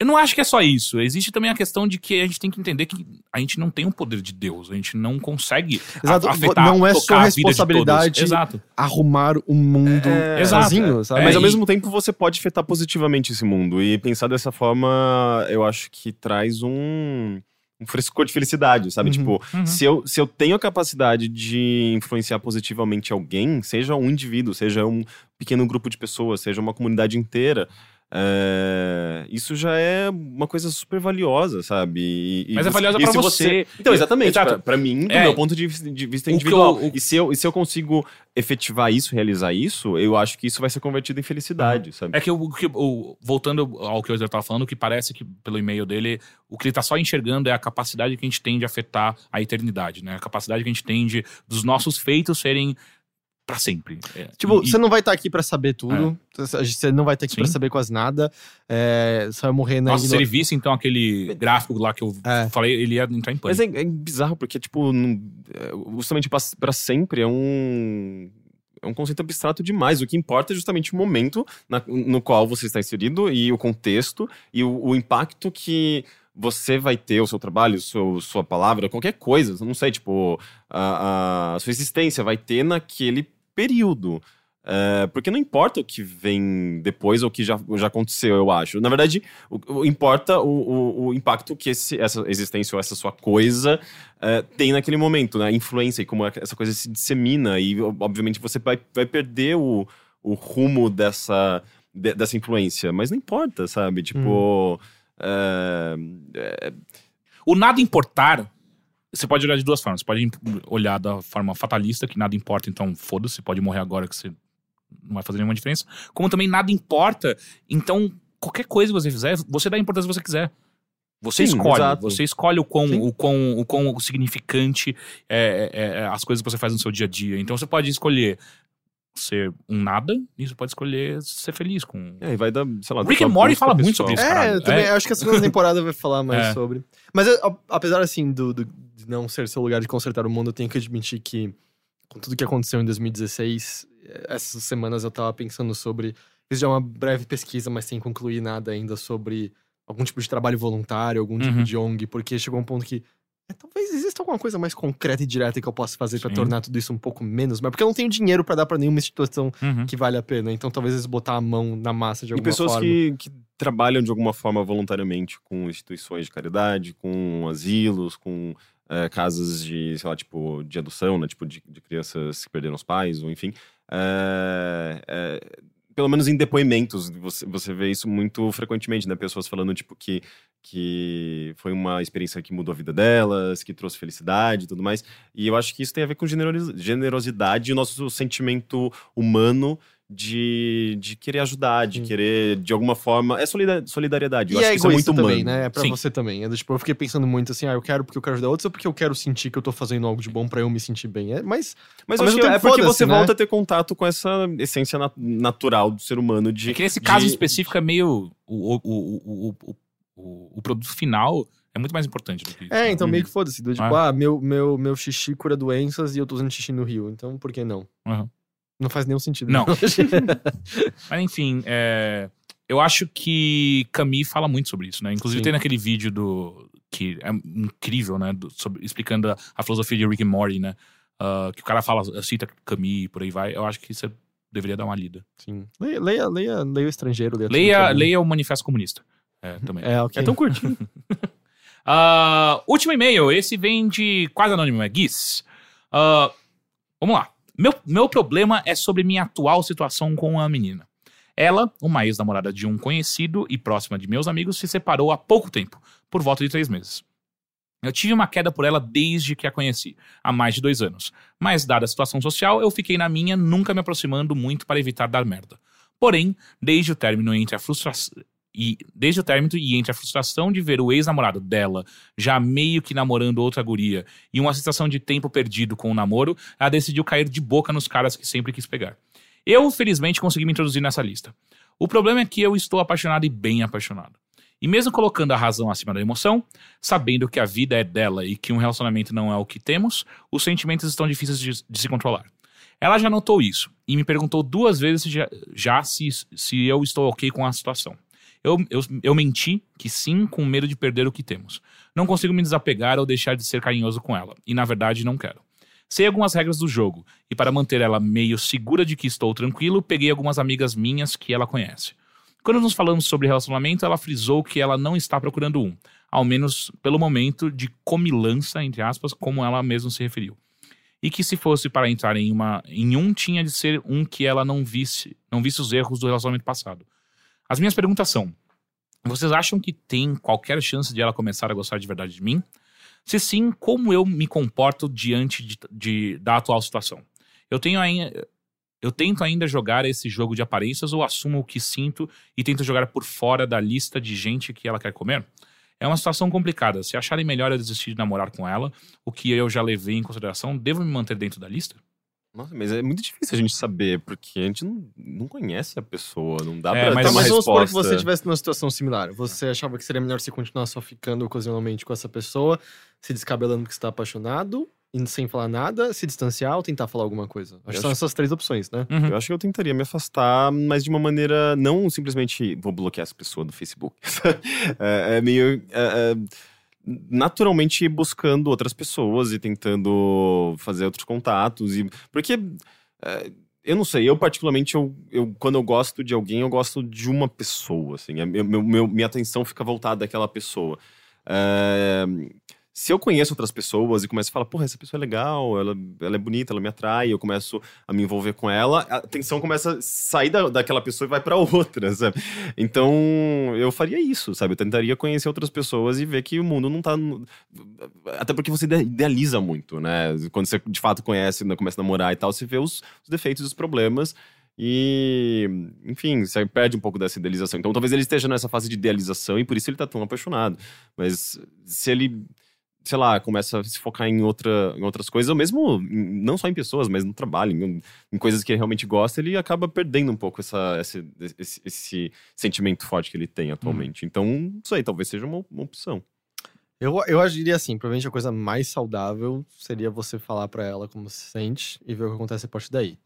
C: Eu não acho que é só isso. Existe também a questão de que a gente tem que entender que a gente não tem o poder de Deus. A gente não consegue
B: Exato,
C: a- afetar,
B: não é
C: tocar
B: sua
C: a vida de todos.
B: responsabilidade
C: Exato.
B: arrumar o mundo
A: É,
C: exato,
B: sozinho,
C: é.
B: sabe?
A: Mas
C: É,
A: ao
C: e-
A: mesmo tempo você pode afetar positivamente esse mundo. E pensar dessa forma, eu acho que traz um, um frescor de felicidade, sabe?
B: Uhum.
A: Tipo,
C: Uhum.
A: se, eu, se eu tenho a capacidade de influenciar positivamente alguém, seja um indivíduo, seja um pequeno grupo de pessoas, seja uma comunidade inteira. É, isso já é uma coisa super valiosa, sabe? E- e
C: Mas é
A: você-
C: valiosa pra
A: se
C: você.
A: Então, exatamente. Pra mim, do
C: É.
A: meu ponto de, vis- de vista individual.
C: eu- o-
A: E, se eu, e se eu consigo efetivar isso, realizar isso, eu acho que isso vai ser convertido em felicidade, sabe?
C: É que, o, que- o- voltando ao que o Euler tava falando, o que parece que, pelo e-mail dele, o que ele tá só enxergando é a capacidade que a gente tem de afetar a eternidade, né? A capacidade que a gente tem de, dos nossos feitos serem pra sempre. É,
B: Tipo,
C: e-
B: você não vai estar aqui pra saber tudo. Você não vai estar aqui pra
C: Sim.
B: saber quase nada. É, você vai morrer na
C: Nossa, se
B: igno-
C: ele visse, então, aquele gráfico lá que eu
B: É.
C: falei, ele ia entrar em
A: Mas
C: pânico.
A: é, é bizarro, porque, tipo, não- é, justamente pra, pra sempre é um. É um conceito abstrato demais. O que importa é justamente o momento na- no qual você está inserido e o contexto e o, o impacto que você vai ter, o seu trabalho, o seu, sua palavra, qualquer coisa, não sei, tipo, a, a sua existência vai ter naquele período. É, porque não importa o que vem depois ou o que já, já aconteceu, eu acho. Na verdade, o, o- importa o, o, o impacto que esse, essa existência ou essa sua coisa é, tem naquele momento, né? A influência e como essa coisa se dissemina. E, obviamente, você vai, vai perder o, o rumo dessa, de- dessa influência. Mas não importa, sabe? Tipo. é, é,
C: O nada importar, você pode olhar de duas formas. Você pode olhar da forma fatalista, que nada importa, então foda-se, pode morrer agora que você não vai fazer nenhuma diferença. Como também nada importa, então qualquer coisa que você fizer, você dá a importância que você quiser. Você
A: Sim,
C: escolhe,
A: exato.
C: você escolhe o quão,
B: Sim.
C: o quão, o quão significante é, é, é as coisas que você faz no seu dia a dia. Então você pode escolher ser um nada, e você pode escolher ser feliz com.
A: é, e vai dar, sei lá.
C: Rick and Morty fala muito sobre isso.
B: É, eu também
C: É.
B: acho que a segunda temporada vai falar mais
C: É.
B: sobre. Mas eu, a- apesar assim do, do- de não ser seu lugar de consertar o mundo, eu tenho que admitir que com tudo que aconteceu em 2016, eh, essas semanas eu tava pensando sobre. Fiz já uma breve pesquisa, mas sem concluir nada ainda sobre algum tipo de trabalho voluntário, algum tipo
C: Uhum.
B: de ONG, porque chegou um ponto que. É, talvez exista alguma coisa mais concreta e direta que eu possa fazer pra
C: Sim.
B: tornar tudo isso um pouco menos, mas porque eu não tenho dinheiro pra dar pra nenhuma instituição
C: Uhum.
B: que vale a pena. Então talvez eles botar a mão na massa de
A: E
B: alguma
A: pessoas
B: forma.
A: que, que trabalham de alguma forma voluntariamente com instituições de caridade, com asilos, com é, casas de, sei lá, tipo, de adoção, né? Tipo, de, de crianças que perderam os pais, ou enfim. É, é, pelo menos em depoimentos, você, você vê isso muito frequentemente, né? Pessoas falando, tipo, que, que foi uma experiência que mudou a vida delas, que trouxe felicidade e tudo mais. E eu acho que isso tem a ver com generosi- generosidade e o nosso sentimento humano de, de querer ajudar, de
B: Sim.
A: querer, de alguma forma. É solida- solidariedade. Eu
B: E
A: acho
B: é
A: que isso é muito
B: egoísta
A: humano.
B: também, né? É pra
C: Sim.
B: você também. É tipo, eu fiquei pensando muito assim, ah, eu quero porque eu quero ajudar outros ou porque eu quero sentir que eu tô fazendo algo de bom pra eu me sentir bem. É, mas
A: Mas eu acho que é porque você
B: né?
A: volta a ter contato com essa essência nat- natural do ser humano de.
C: É que nesse
A: de-
C: caso específico é meio. O, o, o, o, o, o, produto final é muito mais importante do que isso.
B: É,
C: né?
B: então
A: Uhum.
B: meio que foda-se. do Tipo, ah, meu, meu, meu xixi cura doenças e eu tô usando xixi no rio. Então por que não?
C: Uhum.
B: Não faz nenhum sentido.
C: Não. Mas enfim, é, eu acho que Camille fala muito sobre isso, né? Inclusive
B: Sim.
C: tem naquele vídeo do. que é incrível, né? do- sobre- explicando a, a filosofia de Rick and Morty, né? Ah, que o cara fala, cita Camille e por aí vai. Eu acho que você deveria dar uma lida.
B: Sim. Leia, leia, leia, leia o estrangeiro. Leia,
C: Leia,
B: é
C: leia o Manifesto Comunista. É, também.
B: É, ok.
A: É tão curtinho.
C: Ah, último e-mail, esse vem de quase anônimo, é Guiz. Ah, vamos lá. Meu, meu problema é sobre minha atual situação com a menina. Ela, uma ex-namorada de um conhecido e próxima de meus amigos, se separou há pouco tempo, por volta de três meses. Eu tive uma queda por ela desde que a conheci, há mais de dois anos. Mas, dada a situação social, eu fiquei na minha, nunca me aproximando muito para evitar dar merda. Porém, desde o término entre a frustração. E desde o término e entre a frustração de ver o ex-namorado dela já meio que namorando outra guria e uma sensação de tempo perdido com o namoro, ela decidiu cair de boca nos caras que sempre quis pegar. Eu, felizmente, consegui me introduzir nessa lista. O problema é que eu estou apaixonado e bem apaixonado. E mesmo colocando a razão acima da emoção, sabendo que a vida é dela e que um relacionamento não é o que temos, os sentimentos estão difíceis de, de se controlar. Ela já notou isso e me perguntou duas vezes já, já se, se eu estou ok com a situação. Eu, eu, eu menti que sim, com medo de perder o que temos. Não consigo me desapegar ou deixar de ser carinhoso com ela, e na verdade não quero. Sei algumas regras do jogo, e para manter ela meio segura de que estou tranquilo, peguei algumas amigas minhas que ela conhece. Quando nos falamos sobre relacionamento, ela frisou que ela não está procurando um, ao menos pelo momento de comilança, entre aspas, como ela mesma se referiu. E que se fosse para entrar em, uma, em um, tinha de ser um que ela não visse, não visse os erros do relacionamento passado. As minhas perguntas são: vocês acham que tem qualquer chance de ela começar a gostar de verdade de mim? Se sim, como eu me comporto diante de, de- da atual situação? Eu tenho ainda. Eu tento ainda jogar esse jogo de aparências ou assumo o que sinto e tento jogar por fora da lista de gente que ela quer comer? É uma situação complicada. Se acharem melhor eu desistir de namorar com ela, o que eu já levei em consideração, devo me manter dentro da lista?
A: Nossa, mas é muito difícil a gente saber, porque a gente não, não conhece a pessoa, não dá
C: É,
A: pra
C: mas-
A: ter uma
B: mas vamos supor que você estivesse numa situação similar. Você achava que seria melhor você continuar só ficando ocasionalmente com essa pessoa, se descabelando porque você tá apaixonado, e sem falar nada, se distanciar ou tentar falar alguma coisa? Acho que são essas três opções, né?
C: Uhum.
A: Eu acho que eu tentaria me afastar, mas de uma maneira não simplesmente vou bloquear essa pessoa do Facebook. é, é meio é, é, naturalmente buscando outras pessoas e tentando fazer outros contatos e porque é, Eu não sei, eu particularmente, eu, eu, quando eu gosto de alguém, eu gosto de uma pessoa, assim. É, meu, meu- minha atenção fica voltada àquela pessoa. É, se eu conheço outras pessoas e começo a falar, porra, essa pessoa é legal, ela, ela é bonita, ela me atrai, eu começo a me envolver com ela, a atenção começa a sair da, daquela pessoa e vai pra outra, sabe? Então, eu faria isso, sabe? Eu tentaria conhecer outras pessoas e ver que o mundo não tá. Até porque você ide- idealiza muito, né? Quando você de fato conhece, né, começa a namorar e tal, você vê os, os defeitos os problemas. E, enfim, você perde um pouco dessa idealização. Então, talvez ele esteja nessa fase de idealização e por isso ele tá tão apaixonado. Mas se ele, sei lá, começa a se focar em, outra, em outras coisas, ou mesmo não só em pessoas, mas no trabalho, em, em coisas que ele realmente gosta, ele acaba perdendo um pouco essa, esse, esse, esse sentimento forte que ele tem atualmente. Então, não sei, talvez seja uma, uma opção.
B: Eu, eu agiria assim, provavelmente a coisa mais saudável seria você falar pra ela como se sente e ver o que acontece a partir daí.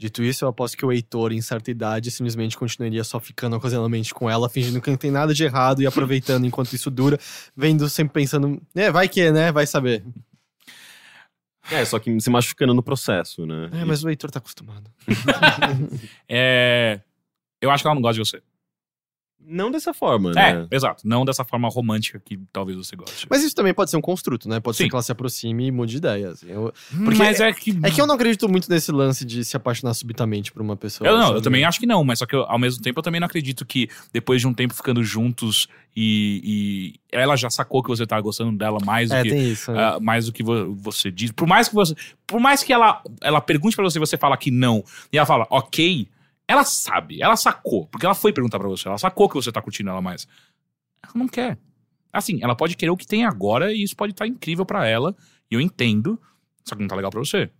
B: Dito isso, eu aposto que o Heitor, em certa idade, simplesmente continuaria só ficando ocasionalmente com ela, fingindo que não tem nada de errado e aproveitando enquanto isso dura, vendo, sempre pensando, é, vai que, né? Vai saber.
A: É, só que se machucando no processo, né?
B: É, mas o Heitor tá acostumado.
C: É, eu acho que ela não gosta de você.
A: Não dessa forma,
C: É,
A: né?
C: exato. Não dessa forma romântica que talvez você goste.
B: Mas isso também pode ser um construto, né? Pode ser
C: Sim.
B: que ela se aproxime e mude de ideia. assim. Eu- porque
C: Mas é que.
B: é que eu não acredito muito nesse lance de se apaixonar subitamente por uma pessoa.
C: Eu não, eu
B: sabe?
C: também acho que não, mas só que eu, ao mesmo tempo eu também não acredito que depois de um tempo ficando juntos e, e ela já sacou que você tá gostando dela mais do
B: É,
C: que
B: tem isso. né?
C: ah, mais do que vo- você diz. Por mais que você, por mais que ela ela pergunte pra você, e você fala que não, e ela fala OK, ela sabe, ela sacou, porque ela foi perguntar pra você, ela sacou que você tá curtindo ela mais. Ela não quer. Assim, ela pode querer o que tem agora e isso pode estar incrível pra ela, e eu entendo, só que não tá legal pra você.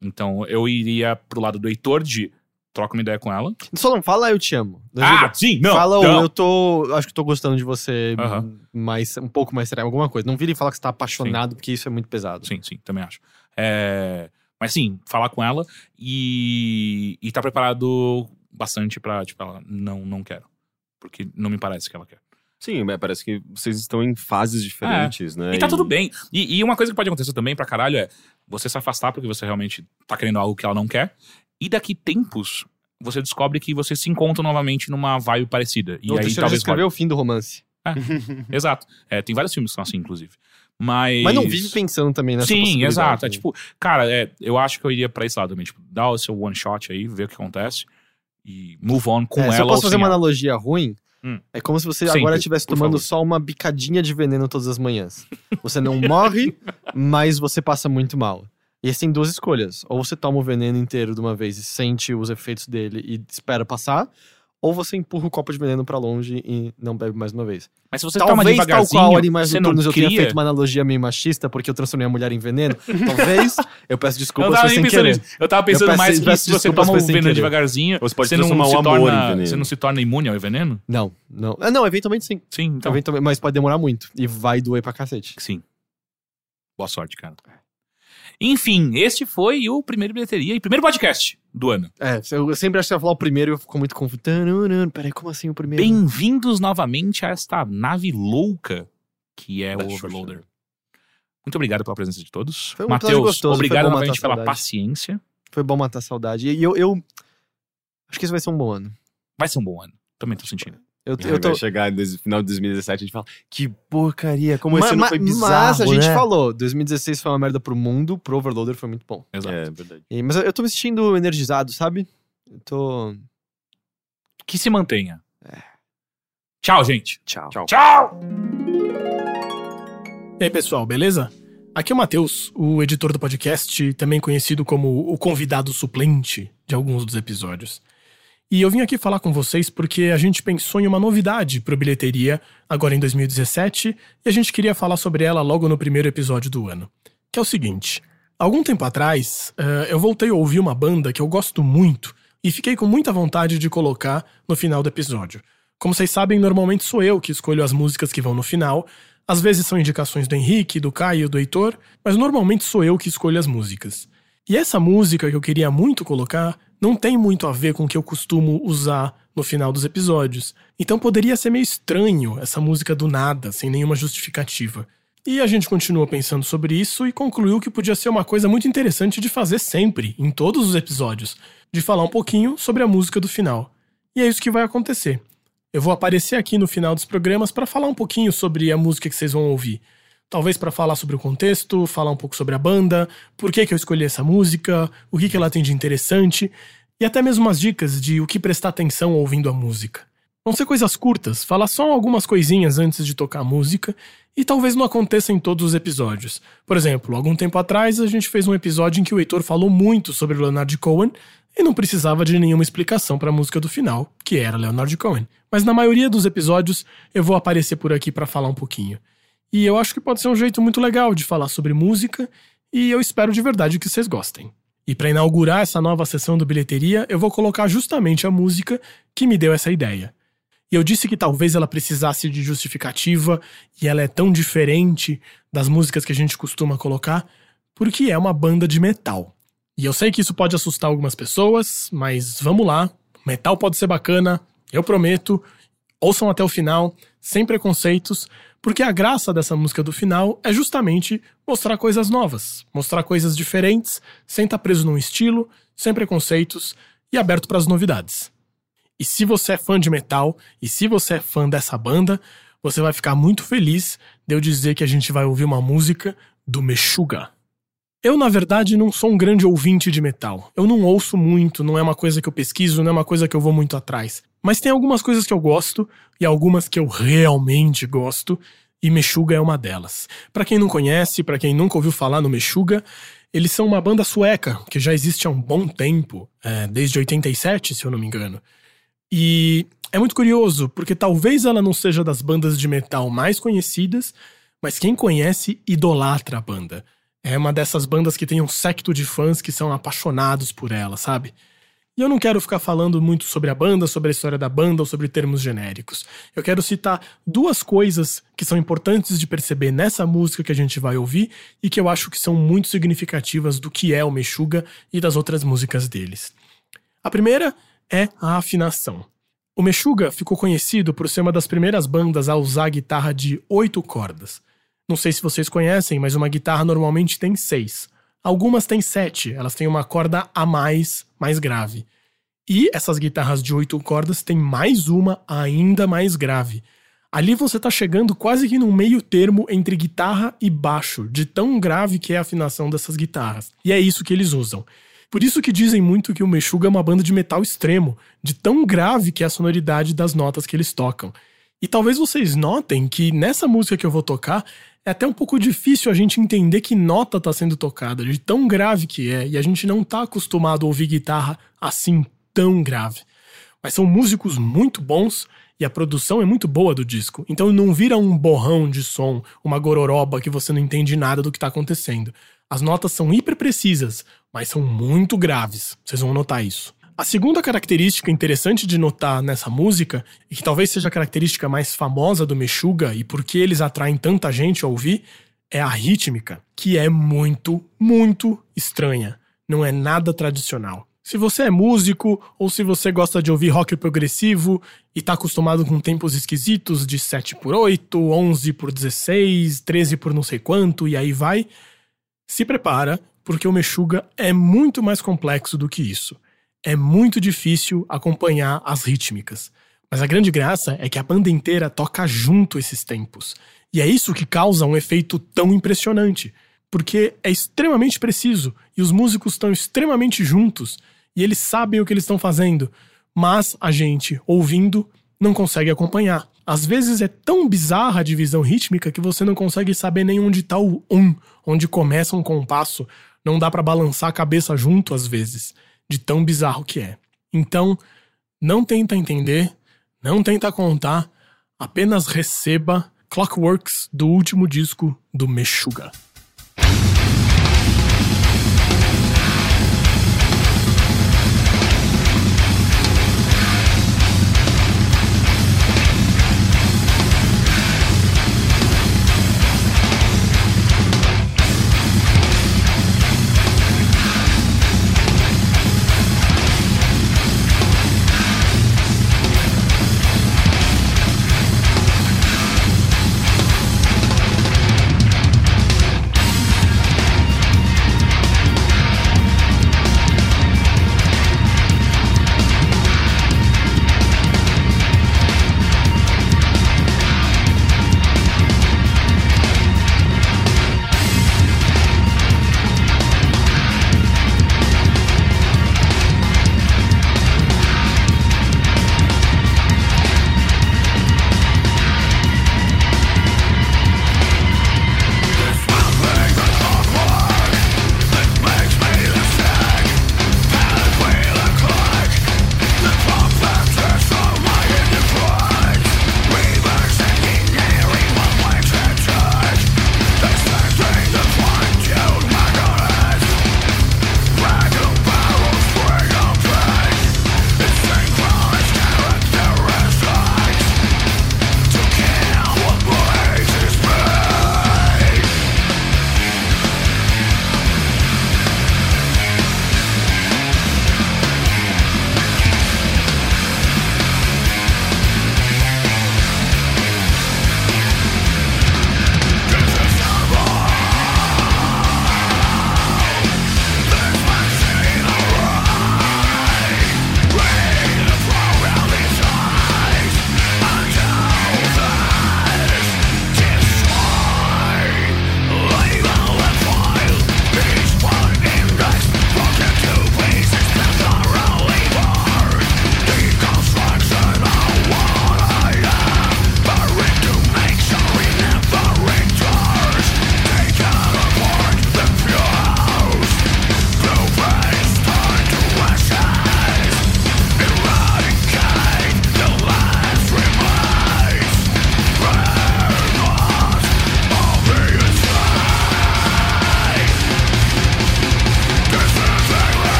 C: Então, eu iria pro lado do Heitor de troca uma ideia com ela.
B: Só não fala eu te amo.
C: Ah, sim, não.
B: fala
C: não.
B: eu tô. Acho que tô gostando de você
C: Aham.
B: mais, um pouco mais sério, alguma coisa. Não vira e fala que você tá apaixonado, porque isso é muito pesado.
C: Sim, sim, também acho. É, Mas sim, falar com ela e, e tá preparado bastante pra, tipo, ela, não, não quero. Porque não me parece que ela quer.
A: Sim, mas parece que vocês estão em fases diferentes, né?
C: E tá tudo bem. E, e uma coisa que pode acontecer também pra caralho é você se afastar porque você realmente tá querendo algo que ela não quer. E daqui tempos, você descobre que você se encontra novamente numa vibe parecida. E
B: o
C: aí talvez.
B: escreveu o fim do romance.
C: Exato. É, tem vários filmes que são assim, inclusive. Mas.
B: Mas não vive pensando também nessa
C: Sim, exato. É
B: né?
C: tipo, cara, é, eu acho que eu iria pra esse lado também. Tipo, dá o seu one shot aí, ver o que acontece. E move on com
B: É,
C: ela.
B: se eu posso fazer uma
C: ela.
B: analogia ruim,
C: Hum.
B: é como se você
C: Sempre,
B: agora estivesse tomando
C: favor.
B: só uma bicadinha de veneno todas as manhãs. Você não morre, mas você passa muito mal. E tem duas escolhas. Ou você toma o veneno inteiro de uma vez e sente os efeitos dele e espera passar, ou você empurra o copo de veneno pra longe e não bebe mais uma vez.
C: Mas se você toma
B: Talvez, tal
C: devagarzinho,
B: qual Animais Noturnos, eu tenha feito uma analogia meio machista, porque eu transformei a mulher em veneno. Talvez, eu peço
C: Eu
B: desculpas,
C: tava
B: foi
C: nem
B: sem
C: pensando
B: querer.
C: nisso. Eu tava pensando
B: peço-
C: mais que se você toma o veneno
B: querer.
C: devagarzinho,
A: Você pode
C: você não, se torna,
A: veneno.
C: você não se torna imune ao veneno?
B: Não, não. Ah, não, eventualmente sim.
C: Sim, então.
B: Eventualmente, mas pode demorar muito. E vai doer pra cacete.
C: Sim. Boa sorte, cara. Enfim, este foi o primeiro bilheteria e primeiro podcast do ano.
B: É, eu sempre acho que você vai falar o primeiro e eu fico muito confuso. Peraí, como assim o primeiro?
C: Bem-vindos novamente a esta nave louca que é
A: Da
C: o
A: Xuxa.
C: Overloader. Muito obrigado pela presença de todos.
B: Foi um
C: Matheus, obrigado
B: bom matar
C: novamente pela
B: saudade.
C: paciência.
B: Foi bom matar a saudade. E eu, eu acho que esse vai ser um bom ano.
C: Vai ser um bom ano. Também tô sentindo.
B: Eu, eu tô...
A: Vai chegar no final de 2017 e a gente fala, que porcaria, como esse ano foi bizarro,
B: mas a gente
A: né?
B: falou, 2016 foi uma merda pro mundo, pro Overloader foi muito bom.
C: Exato.
A: É, verdade.
B: E- mas eu, eu tô me sentindo energizado, sabe? Eu tô...
C: Que se mantenha.
B: É.
C: Tchau, gente.
B: Tchau.
A: Tchau.
C: Tchau!
E: E aí, pessoal, beleza? Aqui é o Matheus, o editor do podcast, também conhecido como o convidado suplente de alguns dos episódios. E eu vim aqui falar com vocês porque a gente pensou em uma novidade pro Bilheteria agora em 2017 e a gente queria falar sobre ela logo no primeiro episódio do ano. Que é o seguinte: algum tempo atrás, eh, eu voltei a ouvir uma banda que eu gosto muito e fiquei com muita vontade de colocar no final do episódio. Como vocês sabem, normalmente sou eu que escolho as músicas que vão no final, às vezes são indicações do Henrique, do Caio, do Heitor, mas normalmente sou eu que escolho as músicas. E essa música que eu queria muito colocar não tem muito a ver com o que eu costumo usar no final dos episódios. Então poderia ser meio estranho essa música do nada, sem nenhuma justificativa. E a gente continuou pensando sobre isso e concluiu que podia ser uma coisa muito interessante de fazer sempre, em todos os episódios. de falar um pouquinho sobre a música do final. E é isso que vai acontecer. Eu vou aparecer aqui no final dos programas para falar um pouquinho sobre a música que vocês vão ouvir. Talvez para falar sobre o contexto, falar um pouco sobre a banda, por que, que eu escolhi essa música, o que, que ela tem de interessante, e até mesmo umas dicas de o que prestar atenção ouvindo a música. Vão ser coisas curtas, falar só algumas coisinhas antes de tocar a música, e talvez não aconteça em todos os episódios. Por exemplo, algum tempo atrás a gente fez um episódio em que o Heitor falou muito sobre Leonard Cohen e não precisava de nenhuma explicação para a música do final, que era Leonard Cohen. Mas na maioria dos episódios eu vou aparecer por aqui para falar um pouquinho. E eu acho que pode ser um jeito muito legal de falar sobre música, e eu espero de verdade que vocês gostem. E para inaugurar essa nova sessão do bilheteria, eu vou colocar justamente a música que me deu essa ideia. E eu disse que talvez ela precisasse de justificativa, e ela é tão diferente das músicas que a gente costuma colocar, porque é uma banda de metal. E eu sei que isso pode assustar algumas pessoas, mas vamos lá. Metal pode ser bacana, eu prometo. Ouçam até o final, sem preconceitos, porque a graça dessa música do final é justamente mostrar coisas novas, mostrar coisas diferentes, sem estar preso num estilo, sem preconceitos e aberto para as novidades. E se você é fã de metal, e se você é fã dessa banda, você vai ficar muito feliz de eu dizer que a gente vai ouvir uma música do Meshuggah. Eu, na verdade, não sou um grande ouvinte de metal. Eu não ouço muito, não é uma coisa que eu pesquiso, não é uma coisa que eu vou muito atrás. Mas tem algumas coisas que eu gosto e algumas que eu realmente gosto, e Meshuggah é uma delas. Para quem não conhece, para quem nunca ouviu falar no Meshuggah, eles são uma banda sueca que já existe há um bom tempo, é, desde 87, se eu não me engano. E é muito curioso, porque talvez ela não seja das bandas de metal mais conhecidas, mas quem conhece idolatra a banda. É uma dessas bandas que tem um secto de fãs que são apaixonados por ela, sabe? E eu não quero ficar falando muito sobre a banda, sobre a história da banda ou sobre termos genéricos. Eu quero citar duas coisas que são importantes de perceber nessa música que a gente vai ouvir e que eu acho que são muito significativas do que é o Meshuggah e das outras músicas deles. A primeira é a afinação. O Meshuggah ficou conhecido por ser uma das primeiras bandas a usar guitarra de oito cordas. Não sei se vocês conhecem, mas uma guitarra normalmente tem seis. Algumas têm sete, elas têm uma corda a mais, mais grave. E essas guitarras de oito cordas têm mais uma ainda mais grave. Ali você está chegando quase que num meio termo entre guitarra e baixo, de tão grave que é a afinação dessas guitarras. E é isso que eles usam. Por isso que dizem muito que o Meshuggah é uma banda de metal extremo, de tão grave que é a sonoridade das notas que eles tocam. E talvez vocês notem que nessa música que eu vou tocar, é até um pouco difícil a gente entender que nota está sendo tocada, de tão grave que é, e a gente não está acostumado a ouvir guitarra assim tão grave. Mas são músicos muito bons e a produção é muito boa do disco, então não vira um borrão de som, uma gororoba que você não entende nada do que está acontecendo. As notas são hiper precisas, mas são muito graves, vocês vão notar isso. A segunda característica interessante de notar nessa música, e que talvez seja a característica mais famosa do Meshuggah e por que eles atraem tanta gente a ouvir, é a rítmica, que é muito, muito estranha. Não é nada tradicional. Se você é músico ou se você gosta de ouvir rock progressivo e tá acostumado com tempos esquisitos de 7 por 8, 11 por 16, 13 por não sei quanto e aí vai, se prepara, porque o Meshuggah é muito mais complexo do que isso é muito difícil acompanhar as rítmicas. Mas a grande graça é que a banda inteira toca junto esses tempos. E é isso que causa um efeito tão impressionante. Porque é extremamente preciso e os músicos estão extremamente juntos e eles sabem o que eles estão fazendo. Mas a gente, ouvindo, não consegue acompanhar. Às vezes é tão bizarra a divisão rítmica que você não consegue saber nem onde está o um, onde começa um compasso. Não dá para balançar a cabeça junto às vezes de tão bizarro que é. Então, não tenta entender, não tenta contar, apenas receba Clockworks do último disco do Meshuggah.